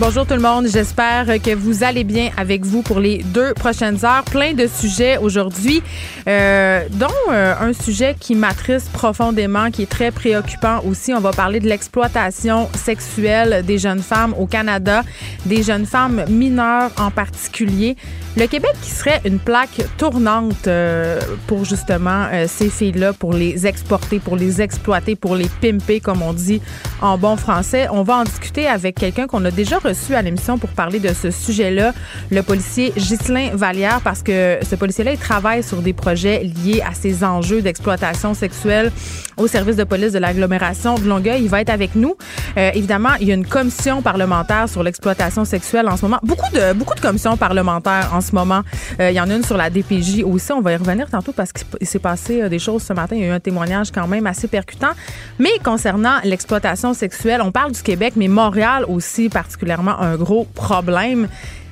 Bonjour tout le monde, j'espère que vous allez bien avec vous pour les deux prochaines heures. Plein de sujets aujourd'hui, euh, dont euh, un sujet qui m'attriste profondément, qui est très préoccupant aussi. On va parler de l'exploitation sexuelle des jeunes femmes au Canada, des jeunes femmes mineures en particulier. Le Québec qui serait une plaque tournante euh, pour justement ces filles-là, pour les exporter, pour les exploiter, pour les pimper, comme on dit en bon français. On va en discuter avec quelqu'un qu'on a déjà reçu à l'émission pour parler de ce sujet-là, le policier Ghislain Vallière, parce que ce policier-là, il travaille sur des projets liés à ces enjeux d'exploitation sexuelle au service de police de l'agglomération de Longueuil. Il va être avec nous. Euh, évidemment, il y a une commission parlementaire sur l'exploitation sexuelle en ce moment. Beaucoup de, beaucoup de commissions parlementaires en ce moment. Euh, il y en a une sur la DPJ aussi. On va y revenir tantôt parce qu'il s'est passé euh, des choses ce matin. Il y a eu un témoignage quand même assez percutant. Mais concernant l'exploitation sexuelle, on parle du Québec, mais Montréal aussi particulièrement un gros problème.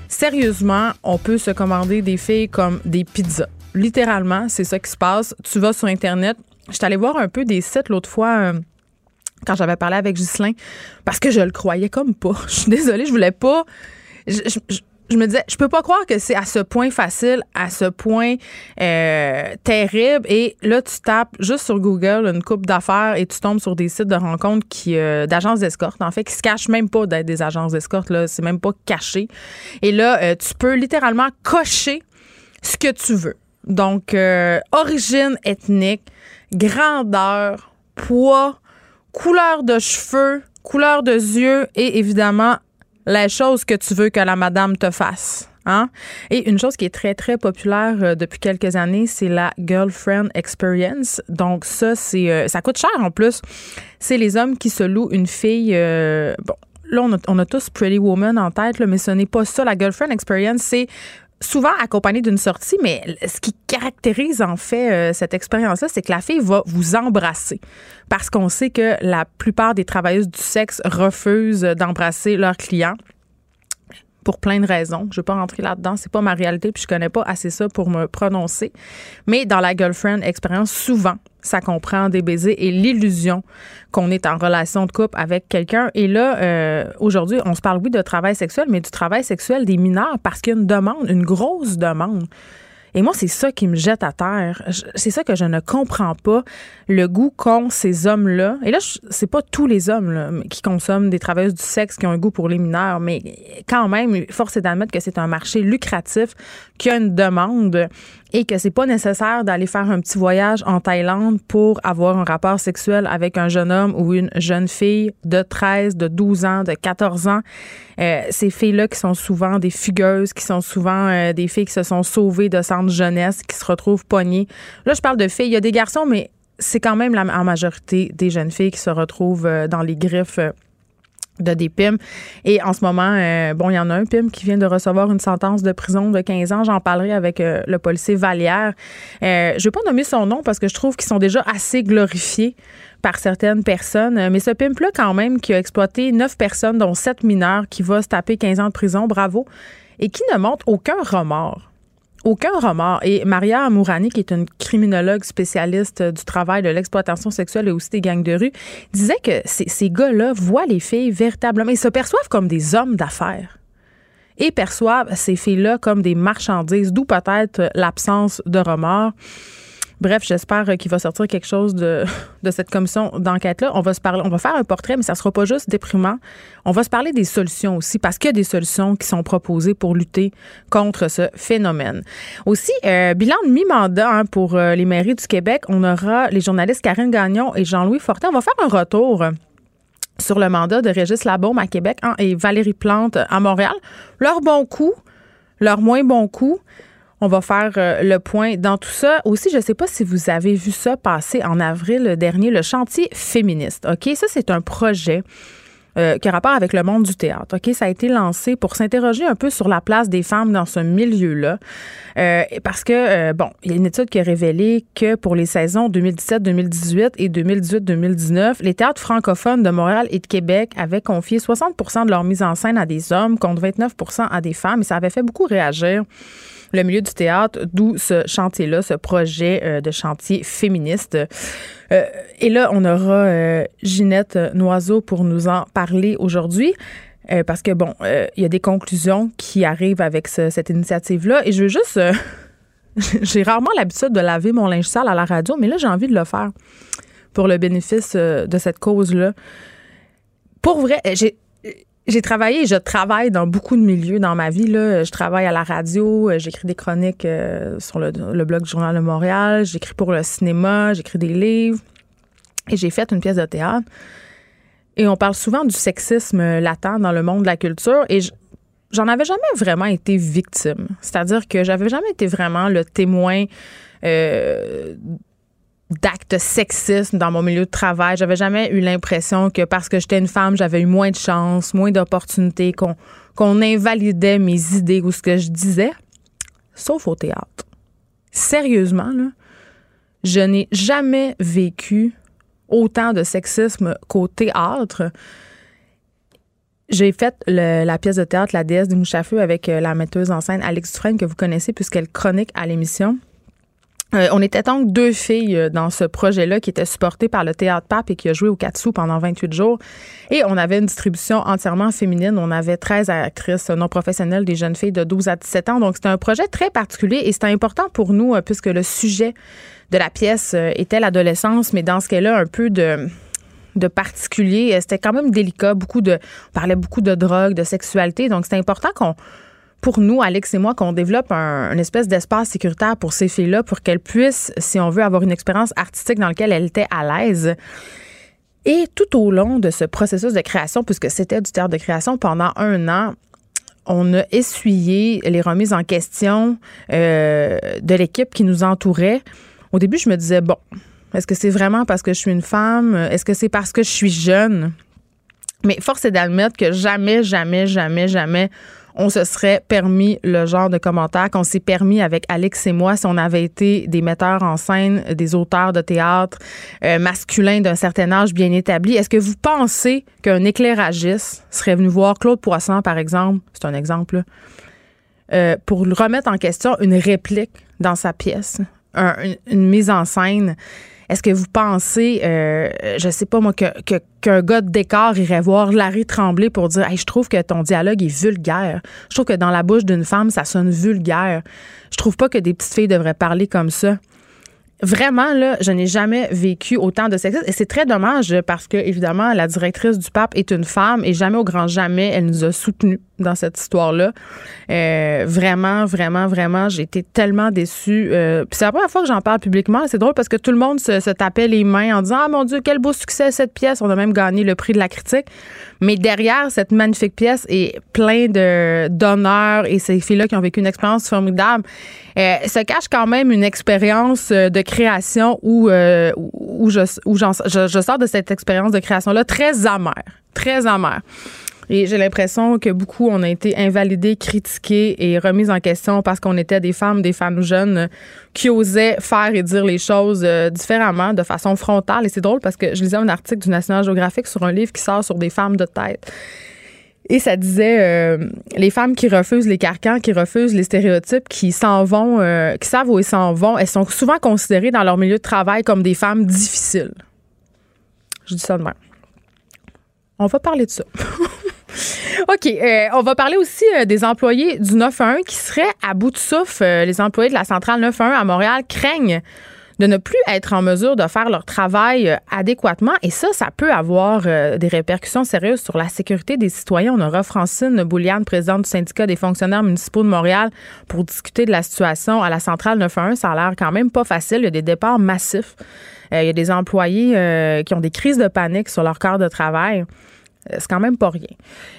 Sérieusement, on peut se commander des filles comme des pizzas. Littéralement, c'est ça qui se passe. Tu vas sur Internet. Je suis allée voir un peu des sites l'autre fois. Euh, quand j'avais parlé avec Ghislain, parce que je le croyais comme pas. Je suis désolée, je voulais pas je me disais, je peux pas croire que c'est à ce point facile, à ce point euh, terrible. Et là, tu tapes juste sur Google une coupe d'affaires et tu tombes sur des sites de rencontres qui euh, d'agences d'escorte, en fait, qui se cachent même pas d'être des agences d'escorte. Là, c'est même pas caché. Et là, euh, tu peux littéralement cocher ce que tu veux. Donc, origine ethnique, grandeur, poids, couleur de cheveux, couleur de yeux et évidemment la chose que tu veux que la madame te fasse. Hein? Et une chose qui est très, très populaire euh, depuis quelques années, c'est la girlfriend experience. Donc, ça, c'est euh, ça coûte cher en plus. C'est les hommes qui se louent une fille. Euh, bon, là, on a, on a, tous Pretty Woman en tête, là, mais ce n'est pas ça. La girlfriend experience, c'est souvent accompagné d'une sortie, mais ce qui caractérise en fait euh, cette expérience-là, c'est que la fille va vous embrasser. Parce qu'on sait que la plupart des travailleuses du sexe refusent d'embrasser leurs clients pour plein de raisons. Je ne vais pas rentrer là-dedans. C'est pas ma réalité, puis je connais pas assez ça pour me prononcer. Mais dans la girlfriend expérience, souvent, ça comprend des baisers et l'illusion qu'on est en relation de couple avec quelqu'un. Et là, euh, aujourd'hui, on se parle, oui, de travail sexuel, mais du travail sexuel des mineurs parce qu'il y a une demande, une grosse demande. Et moi, c'est ça qui me jette à terre. C'est ça que je ne comprends pas, le goût qu'ont ces hommes-là. Et là, c'est pas tous les hommes qui consomment des travailleuses du sexe qui ont un goût pour les mineurs, mais quand même, force est d'admettre que c'est un marché lucratif, qu'il y a une demande et que c'est pas nécessaire d'aller faire un petit voyage en Thaïlande pour avoir un rapport sexuel avec un jeune homme ou une jeune fille de 13, de 12 ans, de 14 ans. Euh, ces filles-là qui sont souvent des fugueuses, qui sont souvent euh, des filles qui se sont sauvées de centres jeunesse, qui se retrouvent poignées. Là, je parle de filles. Il y a des garçons, mais c'est quand même la en majorité des jeunes filles qui se retrouvent euh, dans les griffes de des PIM. Et en ce moment, euh, bon, il y en a un PIM qui vient de recevoir une sentence de prison de 15 ans. J'en parlerai avec euh, le policier Vallière. Euh, je ne vais pas nommer son nom parce que je trouve qu'ils sont déjà assez glorifiés par certaines personnes. Mais ce pimp-là, quand même, qui a exploité neuf personnes, dont sept mineurs, qui va se taper 15 ans de prison, bravo, et qui ne montre aucun remords aucun remords. Et Maria Amourani, qui est une criminologue spécialiste du travail de l'exploitation sexuelle et aussi des gangs de rue, disait que ces, gars-là voient les filles véritablement, ils se perçoivent comme des hommes d'affaires et perçoivent ces filles-là comme des marchandises, d'où peut-être l'absence de remords. Bref, j'espère qu'il va sortir quelque chose de, cette commission d'enquête-là. On va faire un portrait, mais ça sera pas juste déprimant. On va se parler des solutions aussi, parce qu'il y a des solutions qui sont proposées pour lutter contre ce phénomène. Aussi, euh, bilan de mi-mandat hein, pour euh, les mairies du Québec. On aura les journalistes Karine Gagnon et Jean-Louis Fortin. On va faire un retour sur le mandat de Régis Labaume à Québec hein, et Valérie Plante à Montréal. Leur bon coup, leur moins bon coup. On va faire euh, le point dans tout ça. Aussi, je ne sais pas si vous avez vu ça passer en avril dernier, le chantier féministe. OK, ça, c'est un projet euh, qui a rapport avec le monde du théâtre. Ok, ça a été lancé pour s'interroger un peu sur la place des femmes dans ce milieu-là, euh, parce que bon, il y a une étude qui a révélé que pour les saisons 2017-2018 et 2018-2019, les théâtres francophones de Montréal et de Québec avaient confié 60% de leur mise en scène à des hommes contre 29% à des femmes, et ça avait fait beaucoup réagir le milieu du théâtre, d'où ce chantier-là, ce projet euh, de chantier féministe. Euh, et là, on aura euh, Ginette Noiseau pour nous en parler aujourd'hui. parce que, bon, il y a des conclusions qui arrivent avec cette initiative-là. Et je veux juste. j'ai rarement l'habitude de laver mon linge sale à la radio, mais là, j'ai envie de le faire pour le bénéfice de cette cause-là. Pour vrai, j'ai j'ai travaillé, je travaille dans beaucoup de milieux dans ma vie. Là. Je travaille à la radio, euh, j'écris des chroniques euh, sur le, blog du Journal de Montréal, j'écris pour le cinéma, j'écris des livres. Et j'ai fait une pièce de théâtre. Et on parle souvent du sexisme latent dans le monde de la culture. Et j'en avais jamais vraiment été victime. C'est-à-dire que j'avais jamais été vraiment le témoin euh, d'actes sexistes dans mon milieu de travail. J'avais jamais eu l'impression que parce que j'étais une femme, j'avais eu moins de chance, moins d'opportunités, qu'on qu'on invalidait mes idées ou ce que je disais, sauf au théâtre. Sérieusement, je n'ai jamais vécu autant de sexisme qu'au théâtre. J'ai fait la pièce de théâtre La déesse du mouche avec euh, la metteuse en scène Alex Dufresne que vous connaissez puisqu'elle chronique à l'émission. Euh, on était donc deux filles euh, dans ce projet-là qui était supporté par le Théâtre Pape et qui a joué au Katsu pendant 28 jours. Et on avait une distribution entièrement féminine. On avait 13 actrices non professionnelles, des jeunes filles de 12 à 17 ans. Donc, c'était un projet très particulier et c'était important pour nous euh, puisque le sujet de la pièce était l'adolescence, mais dans ce cas-là, un peu de de particulier. C'était quand même délicat. Beaucoup de, on parlait beaucoup de drogue, de sexualité. Donc, c'était important qu'on pour nous, Alex et moi, qu'on développe un, espèce d'espace sécuritaire pour ces filles-là, pour qu'elles puissent, si on veut, avoir une expérience artistique dans laquelle elles étaient à l'aise. Et tout au long de ce processus de création, puisque c'était du théâtre de création pendant un an, on a essuyé les remises en question euh, de l'équipe qui nous entourait. Au début, je me disais, bon, est-ce que c'est vraiment parce que je suis une femme? Est-ce que c'est parce que je suis jeune? Mais force est d'admettre que jamais, jamais, jamais, jamais on se serait permis le genre de commentaire qu'on s'est permis avec Alex et moi si on avait été des metteurs en scène, des auteurs de théâtre euh, masculins d'un certain âge bien établi. Est-ce que vous pensez qu'un éclairagiste serait venu voir Claude Poisson, par exemple, c'est un exemple, euh, pour remettre en question une réplique dans sa pièce, une mise en scène? Est-ce que vous pensez, euh, je sais pas moi, que, qu'un gars de décor irait voir Larry Tremblay pour dire je trouve que ton dialogue est vulgaire. Je trouve que dans la bouche d'une femme, ça sonne vulgaire. Je trouve pas que des petites filles devraient parler comme ça. Vraiment, là, je n'ai jamais vécu autant de sexisme. Et c'est très dommage parce que, évidemment, la directrice du pape est une femme et jamais au grand jamais, elle nous a soutenus dans cette histoire-là. Euh, vraiment, vraiment, vraiment, j'ai été tellement déçue. Euh, c'est la première fois que j'en parle publiquement. C'est drôle parce que tout le monde se, se, tapait les mains en disant Ah mon Dieu, quel beau succès cette pièce. On a même gagné le prix de la critique. Mais derrière cette magnifique pièce est plein de d'honneur et ces filles-là qui ont vécu une expérience formidable, euh, se cache quand même une expérience de création où, où, je, où je sors de cette expérience de création-là très amère, très amère. Et j'ai l'impression que beaucoup on a été invalidés, critiqués et remis en question parce qu'on était des femmes, des femmes jeunes qui osaient faire et dire les choses euh, différemment, de façon frontale. Et c'est drôle parce que je lisais un article du National Geographic sur un livre qui sort sur des femmes de tête. Et ça disait euh, les femmes qui refusent les carcans, qui refusent les stéréotypes, qui s'en vont, euh, qui savent où ils s'en vont, elles sont souvent considérées dans leur milieu de travail comme des femmes difficiles. Je dis ça de même. On va parler de ça. OK. Euh, on va parler aussi euh, des employés du 911 qui seraient à bout de souffle. Euh, les employés de la centrale 911 à Montréal craignent de ne plus être en mesure de faire leur travail adéquatement. Et ça, ça peut avoir des répercussions sérieuses sur la sécurité des citoyens. On aura Francine Bouliane, présidente du syndicat des fonctionnaires municipaux de Montréal, pour discuter de la situation à la centrale 911. Ça a l'air quand même pas facile. Il y a des départs massifs. il y a des employés qui ont des crises de panique sur leur corps de travail. Euh, c'est quand même pas rien.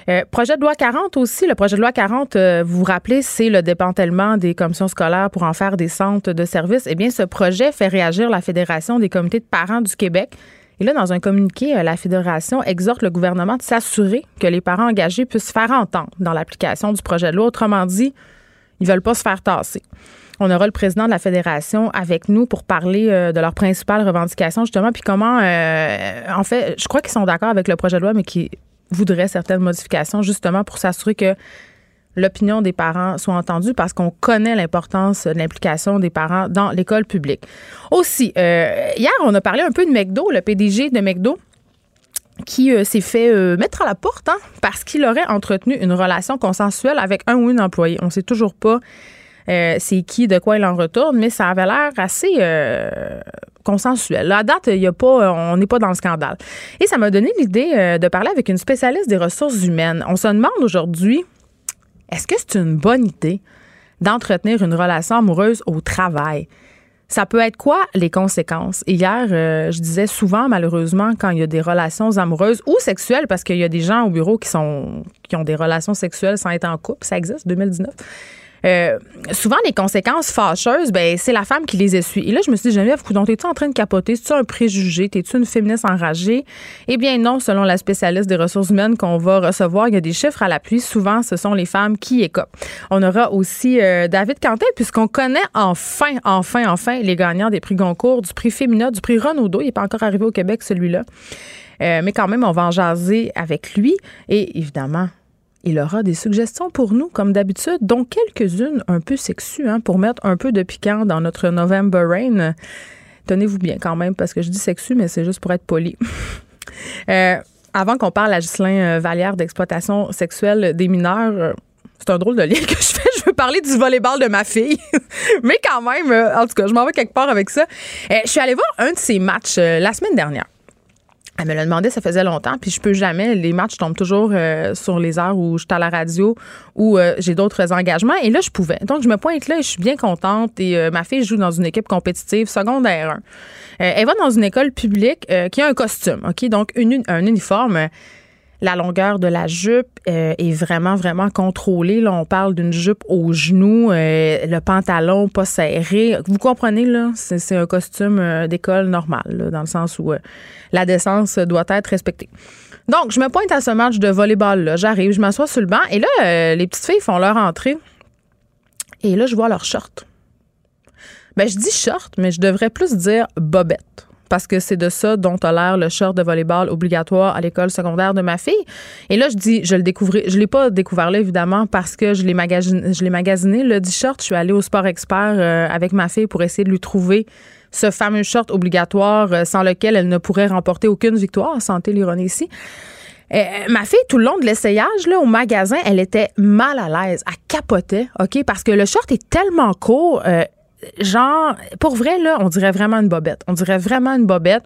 Euh, projet de loi 40 aussi. Le projet de loi 40, euh, vous vous rappelez, c'est le démantèlement des commissions scolaires pour en faire des centres de services. Eh bien, ce projet fait réagir la Fédération des comités de parents du Québec Et là, dans un communiqué, la Fédération exhorte le gouvernement de s'assurer que les parents engagés puissent faire entendre dans l'application du projet de loi. Autrement dit, ils veulent pas se faire tasser. On aura le président de la fédération avec nous pour parler euh, de leurs principales revendications, justement, puis comment, euh, en fait, je crois qu'ils sont d'accord avec le projet de loi, mais qui voudraient certaines modifications, justement, pour s'assurer que l'opinion des parents soit entendue parce qu'on connaît l'importance de l'implication des parents dans l'école publique. Aussi, euh, hier, on a parlé un peu de McDo, le PDG de McDo qui s'est fait mettre à la porte hein, parce qu'il aurait entretenu une relation consensuelle avec un ou une employée. On ne sait toujours pas euh, c'est qui, de quoi il en retourne, mais ça avait l'air assez euh, consensuel. À date, il y a pas, on n'est pas dans le scandale. Et ça m'a donné l'idée euh, de parler avec une spécialiste des ressources humaines. On se demande aujourd'hui, est-ce que c'est une bonne idée d'entretenir une relation amoureuse au travail? Ça peut être quoi les conséquences? Hier, je disais souvent, malheureusement, quand il y a des relations amoureuses ou sexuelles, parce qu'il y a des gens au bureau qui sont qui ont des relations sexuelles sans être en couple, ça existe, 2019. Euh, souvent, les conséquences fâcheuses, ben, c'est la femme qui les essuie. Et là, je me suis dit, Geneviève, coudon, t'es-tu en train de capoter? C'est-tu un préjugé? T'es-tu une féministe enragée? Eh bien, non, selon la spécialiste des ressources humaines qu'on va recevoir, il y a des chiffres à l'appui. Souvent, ce sont les femmes qui écopent. On aura aussi euh, David Quentin, puisqu'on connaît enfin, enfin, enfin les gagnants des prix Goncourt, du prix Féminin, du prix Renaudot. Il n'est pas encore arrivé au Québec, celui-là. Euh, mais quand même, on va en jaser avec lui. Et évidemment, il aura des suggestions pour nous, comme d'habitude, dont quelques-unes un peu sexues, hein, pour mettre un peu de piquant dans notre November Rain. Tenez-vous bien quand même, parce que je dis sexu, mais c'est juste pour être poli. Euh, avant qu'on parle à Ghislain euh, Vallière d'exploitation sexuelle des mineurs, euh, c'est un drôle de lien que je fais. Je veux parler du volleyball de ma fille. Mais quand même, en tout cas, je m'en vais quelque part avec ça. je suis allée voir un de ces matchs la semaine dernière. Elle me l'a demandé, ça faisait longtemps, puis je peux jamais. Les matchs tombent toujours euh, sur les heures où je suis à la radio ou euh, j'ai d'autres engagements. Et là, je pouvais. Donc, je me pointe là et je suis bien contente. Et euh, ma fille joue dans une équipe compétitive secondaire 1. elle va dans une école publique qui a un costume, OK? Donc, un uniforme la longueur de la jupe euh, est vraiment, vraiment contrôlée. Là, on parle d'une jupe au genou, euh, le pantalon pas serré. Vous comprenez, là, c'est un costume euh, d'école normal, dans le sens où la décence doit être respectée. Donc, je me pointe à ce match de volleyball-là. J'arrive, je m'assois sur le banc et là, les petites filles font leur entrée. Et là, je vois leur short. Ben, je dis short, mais je devrais plus dire bobette parce que c'est de ça dont a l'air le short de volleyball obligatoire à l'école secondaire de ma fille. Et là, je dis, je le découvrais, je l'ai pas découvert là, évidemment, parce que je l'ai magasiné. Le dit short, je suis allée au Sport Expert euh, avec ma fille pour essayer de lui trouver ce fameux short obligatoire euh, sans lequel elle ne pourrait remporter aucune victoire. Santé l'ironie ici. Euh, ma fille, tout le long de l'essayage, là, au magasin, elle était mal à l'aise. Elle capotait, OK? Parce que le short est tellement court, genre, pour vrai, là, on dirait vraiment une bobette. On dirait vraiment une bobette.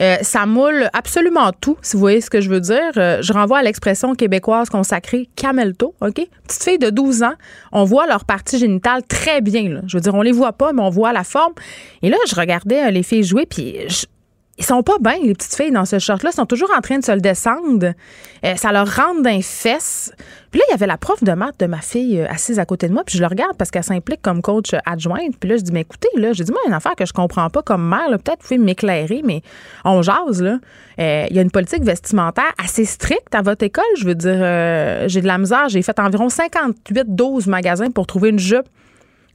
Euh, ça moule absolument tout, si vous voyez ce que je veux dire. Euh, je renvoie à l'expression québécoise consacrée camelto, OK? Petite fille de 12 ans, on voit leur partie génitale très bien. Là. Je veux dire, on les voit pas, mais on voit la forme. Et là, je regardais euh, les filles jouer, puis je, ils sont pas bien, les petites filles, dans ce short-là. Ils sont toujours en train de se le descendre. Euh, ça leur rentre d'un fesse. Puis là, il y avait la prof de maths de ma fille euh, assise à côté de moi. Puis je le regarde parce qu'elle s'implique comme coach adjointe. Puis là, je dis, mais écoutez, là, j'ai dit, moi, une affaire que je comprends pas comme mère. Peut-être vous pouvez m'éclairer, mais on jase, là. Euh, il y a une politique vestimentaire assez stricte à votre école. Je veux dire, j'ai de la misère. J'ai fait environ 58-12 magasins pour trouver une jupe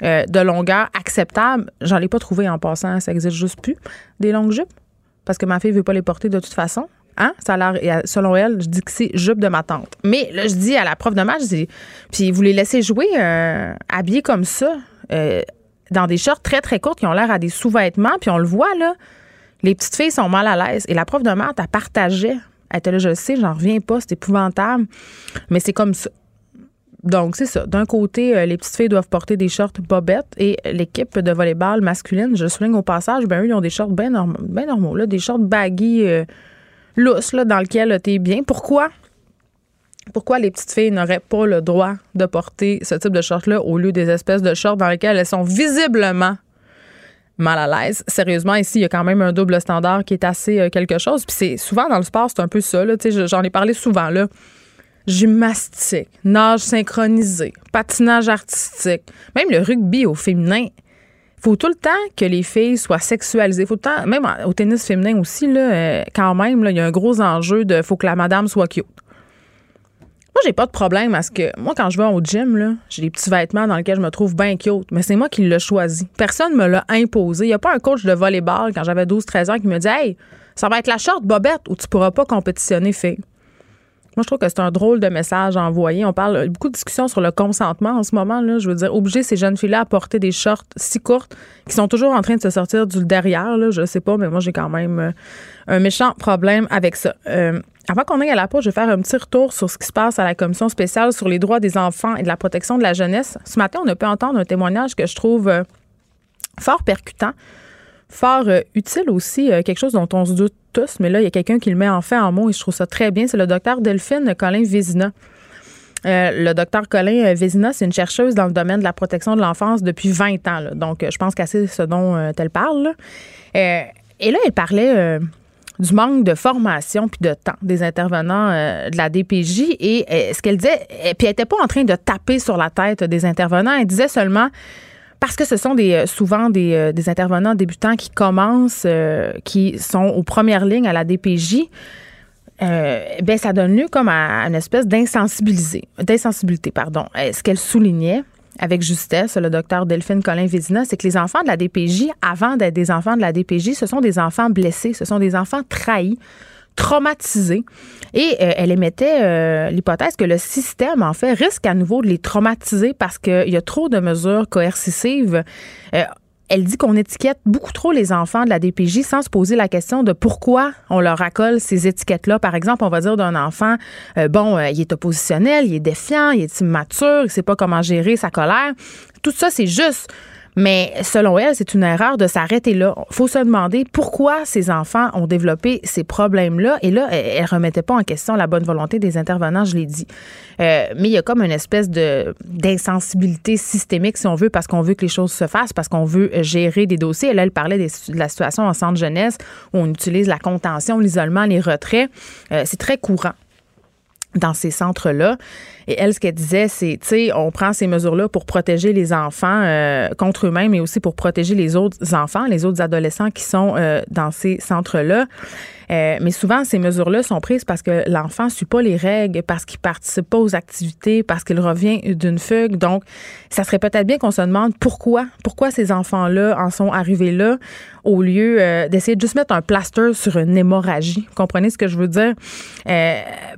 de longueur acceptable. J'en ai pas trouvé en passant. Ça existe juste plus, des longues jupes? Parce que ma fille veut pas les porter de toute façon. Hein? Ça a l'air, selon elle, je dis que c'est jupe de ma tante. Mais là, je dis à la prof de match, puis vous les laissez jouer euh, habillés comme ça, euh, dans des shorts très, très courtes qui ont l'air à des sous-vêtements, puis on le voit, là, les petites filles sont mal à l'aise. Et la prof de maths, elle partageait. Elle était là, je le sais, j'en reviens pas, c'est épouvantable. Mais c'est comme ça. Donc, c'est ça. D'un côté, euh, les petites filles doivent porter des shorts bobettes et l'équipe de volleyball masculine, je souligne au passage, ben eux, ils ont des shorts bien normaux, des shorts baggy euh, lousses, dans lesquels tu es bien. Pourquoi? Pourquoi les petites filles n'auraient pas le droit de porter ce type de shorts-là au lieu des espèces de shorts dans lesquels elles sont visiblement mal à l'aise? Sérieusement, ici, il y a quand même un double standard qui est assez euh, quelque chose. Puis c'est souvent dans le sport, c'est un peu ça. J'en ai parlé souvent. là gymnastique, nage synchronisé, patinage artistique, même le rugby au féminin faut tout le temps que les filles soient sexualisées. Faut tout le temps, même au tennis féminin aussi, là, euh, quand même, il y a un gros enjeu de faut que la madame soit cute. Moi, j'ai pas de problème à ce que. Moi, quand je vais au gym, j'ai des petits vêtements dans lesquels je me trouve bien cute, mais c'est moi qui l'ai choisi. Personne me l'a imposé. Il n'y a pas un coach de volleyball quand j'avais 12-13 ans qui me dit Hey, ça va être la short bobette où tu pourras pas compétitionner, fille. Moi, je trouve que c'est un drôle de message envoyé. On parle beaucoup de discussions sur le consentement en ce moment. Là. Je veux dire, obliger ces jeunes filles-là à porter des shorts si courtes qui sont toujours en train de se sortir du derrière. Là. Je sais pas, mais moi, j'ai quand même euh, un méchant problème avec ça. Euh, avant qu'on aille à la pause, je vais faire un petit retour sur ce qui se passe à la commission spéciale sur les droits des enfants et de la protection de la jeunesse. Ce matin, on a pu entendre un témoignage que je trouve euh, fort percutant fort euh, utile aussi, euh, quelque chose dont on se doute tous, mais là, il y a quelqu'un qui le met en fait en mots et je trouve ça très bien. C'est le docteur Delphine Colin Vézina. Euh, le docteur Colin Vézina, c'est une chercheuse dans le domaine de la protection de l'enfance depuis 20 ans. Donc, je pense qu'elle ce dont elle parle. et là, elle parlait du manque de formation puis de temps des intervenants de la DPJ. Et ce qu'elle disait, puis elle n'était pas en train de taper sur la tête des intervenants, elle disait seulement parce que ce sont des, euh, souvent des, euh, des intervenants débutants qui commencent, euh, qui sont aux premières lignes à la DPJ. ben ça donne lieu comme à, une espèce d'insensibilité, pardon. Ce qu'elle soulignait avec justesse, le docteur Delphine Colin Vézina, c'est que les enfants de la DPJ, avant d'être des enfants de la DPJ, ce sont des enfants blessés, ce sont des enfants trahis, traumatisés. Et euh, elle émettait euh, l'hypothèse que le système, en fait, risque à nouveau de les traumatiser parce qu'il y a trop de mesures coercitives. Euh, elle dit qu'on étiquette beaucoup trop les enfants de la DPJ sans se poser la question de pourquoi on leur accole ces étiquettes-là. Par exemple, on va dire d'un enfant, bon, il est oppositionnel, il est défiant, il est immature, il sait pas comment gérer sa colère. Tout ça, c'est juste mais selon elle, c'est une erreur de s'arrêter là. Il faut se demander pourquoi ces enfants ont développé ces problèmes-là. Et là, elle ne remettait pas en question la bonne volonté des intervenants, je l'ai dit. Euh, mais il y a comme une espèce de d'insensibilité systémique, si on veut, parce qu'on veut que les choses se fassent, parce qu'on veut gérer des dossiers. Là, elle parlait de la situation en centre jeunesse où on utilise la contention, l'isolement, les retraits. Euh, c'est très courant dans ces centres-là. Et elle, ce qu'elle disait, c'est, tu sais, on prend ces mesures-là pour protéger les enfants euh, contre eux-mêmes, mais aussi pour protéger les autres enfants, les autres adolescents qui sont euh, dans ces centres-là. Euh, mais souvent, ces mesures-là sont prises parce que l'enfant ne suit pas les règles, parce qu'il participe pas aux activités, parce qu'il revient d'une fugue. Donc, ça serait peut-être bien qu'on se demande pourquoi, pourquoi ces enfants-là en sont arrivés là, au lieu d'essayer de juste mettre un plaster sur une hémorragie. Vous comprenez ce que je veux dire?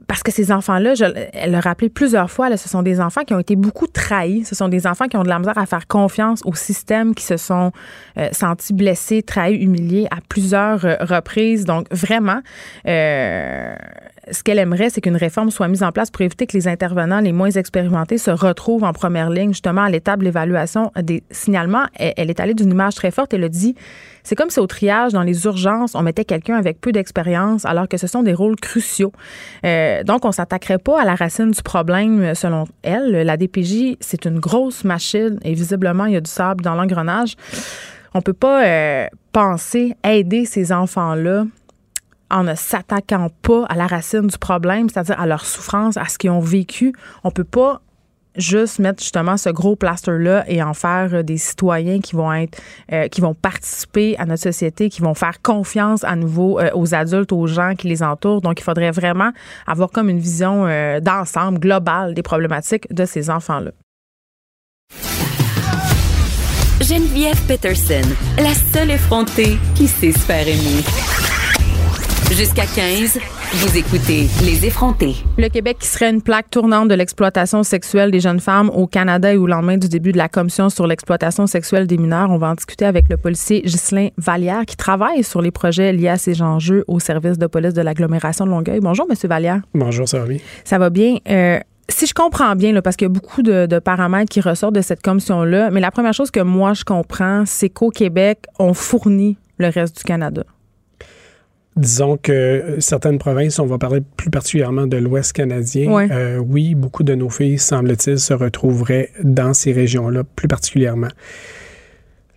Parce que ces enfants-là, elle l'a rappelé plusieurs fois, là, ce sont des enfants qui ont été beaucoup trahis. Ce sont des enfants qui ont de la misère à faire confiance au système, qui se sont sentis blessés, trahis, humiliés à plusieurs reprises. Donc, vraiment, euh, ce qu'elle aimerait, c'est qu'une réforme soit mise en place pour éviter que les intervenants les moins expérimentés se retrouvent en première ligne, justement, à l'étape de l'évaluation des signalements. Elle, est allée d'une image très forte. Elle a dit c'est comme si au triage, dans les urgences, on mettait quelqu'un avec peu d'expérience, alors que ce sont des rôles cruciaux. Euh, donc, on s'attaquerait pas à la racine du problème, selon elle. La DPJ, c'est une grosse machine et visiblement, il y a du sable dans l'engrenage. On peut pas euh, penser aider ces enfants-là en ne s'attaquant pas à la racine du problème, c'est-à-dire à leur souffrance, à ce qu'ils ont vécu. On peut pas juste mettre justement ce gros plaster-là et en faire des citoyens qui vont être, euh, qui vont participer à notre société, qui vont faire confiance à nouveau euh, aux adultes, aux gens qui les entourent. Donc, il faudrait vraiment avoir comme une vision euh, d'ensemble, globale des problématiques de ces enfants-là. Geneviève Peterson, la seule effrontée qui sait se faire aimer. Jusqu'à 15, vous écoutez Les effrontés. Le Québec qui serait une plaque tournante de l'exploitation sexuelle des jeunes femmes au Canada et au lendemain du début de la commission sur l'exploitation sexuelle des mineurs. On va en discuter avec le policier Ghislain Vallière qui travaille sur les projets liés à ces enjeux au service de police de l'agglomération de Longueuil. Bonjour, Monsieur Vallière. Bonjour, ça va bien? Ça va bien. Euh, si je comprends bien, là, parce qu'il y a beaucoup de, de, paramètres qui ressortent de cette commission-là, mais la première chose que moi je comprends, c'est qu'au Québec, on fournit le reste du Canada. Disons que certaines provinces, on va parler plus particulièrement de l'Ouest canadien. Euh, oui, beaucoup de nos filles, semble-t-il, se retrouveraient dans ces régions-là, plus particulièrement.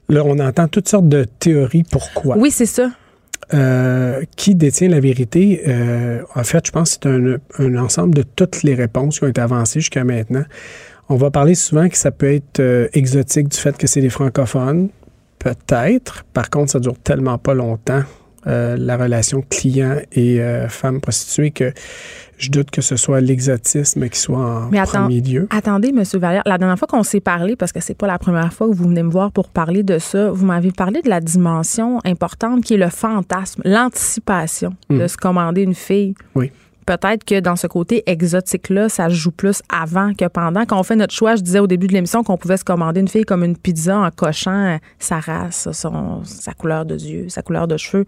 Là, on entend toutes sortes de théories pourquoi. Oui, c'est ça. Euh, qui détient la vérité? Euh, en fait, je pense que c'est un, un, ensemble de toutes les réponses qui ont été avancées jusqu'à maintenant. On va parler souvent que ça peut être exotique du fait que c'est des francophones Peut-être. Par contre, ça dure tellement pas longtemps, euh, la relation client et euh, femme prostituée, que je doute que ce soit l'exotisme qui soit en Mais premier lieu. Attendez, M. Valère, la dernière fois qu'on s'est parlé, parce que c'est pas la première fois que vous venez me voir pour parler de ça, vous m'avez parlé de la dimension importante qui est le fantasme, l'anticipation de Mm. se commander une fille. Oui. Peut-être que dans ce côté exotique-là, ça se joue plus avant que pendant. Quand on fait notre choix, je disais au début de l'émission qu'on pouvait se commander une fille comme une pizza en cochant euh, sa race, son, sa couleur de yeux, sa couleur de cheveux.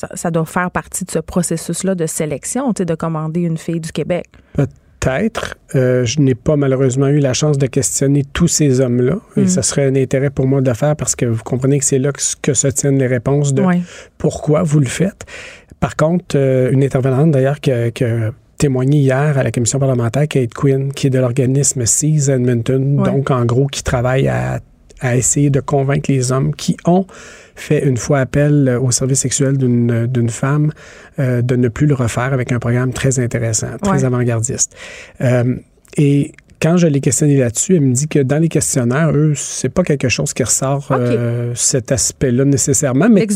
Ça, ça doit faire partie de ce processus-là de sélection, de commander une fille du Québec. Peut-être. Euh, je n'ai pas malheureusement eu la chance de questionner tous ces hommes-là. Et Mm. ce serait un intérêt pour moi de le faire parce que vous comprenez que c'est là que, que se tiennent les réponses de Oui. pourquoi vous le faites. Par contre, euh, une intervenante d'ailleurs qui a témoigné hier à la commission parlementaire, Kate Quinn, qui est de l'organisme Seas Edmonton, donc en gros qui travaille à, à essayer de convaincre les hommes qui ont fait une fois appel au service sexuel d'une d'une femme euh, de ne plus le refaire avec un programme très intéressant, très Ouais. avant-gardiste. Euh, et quand je l'ai questionné là-dessus, elle me dit que dans les questionnaires, eux, c'est pas quelque chose qui ressort euh, cet aspect-là nécessairement, mais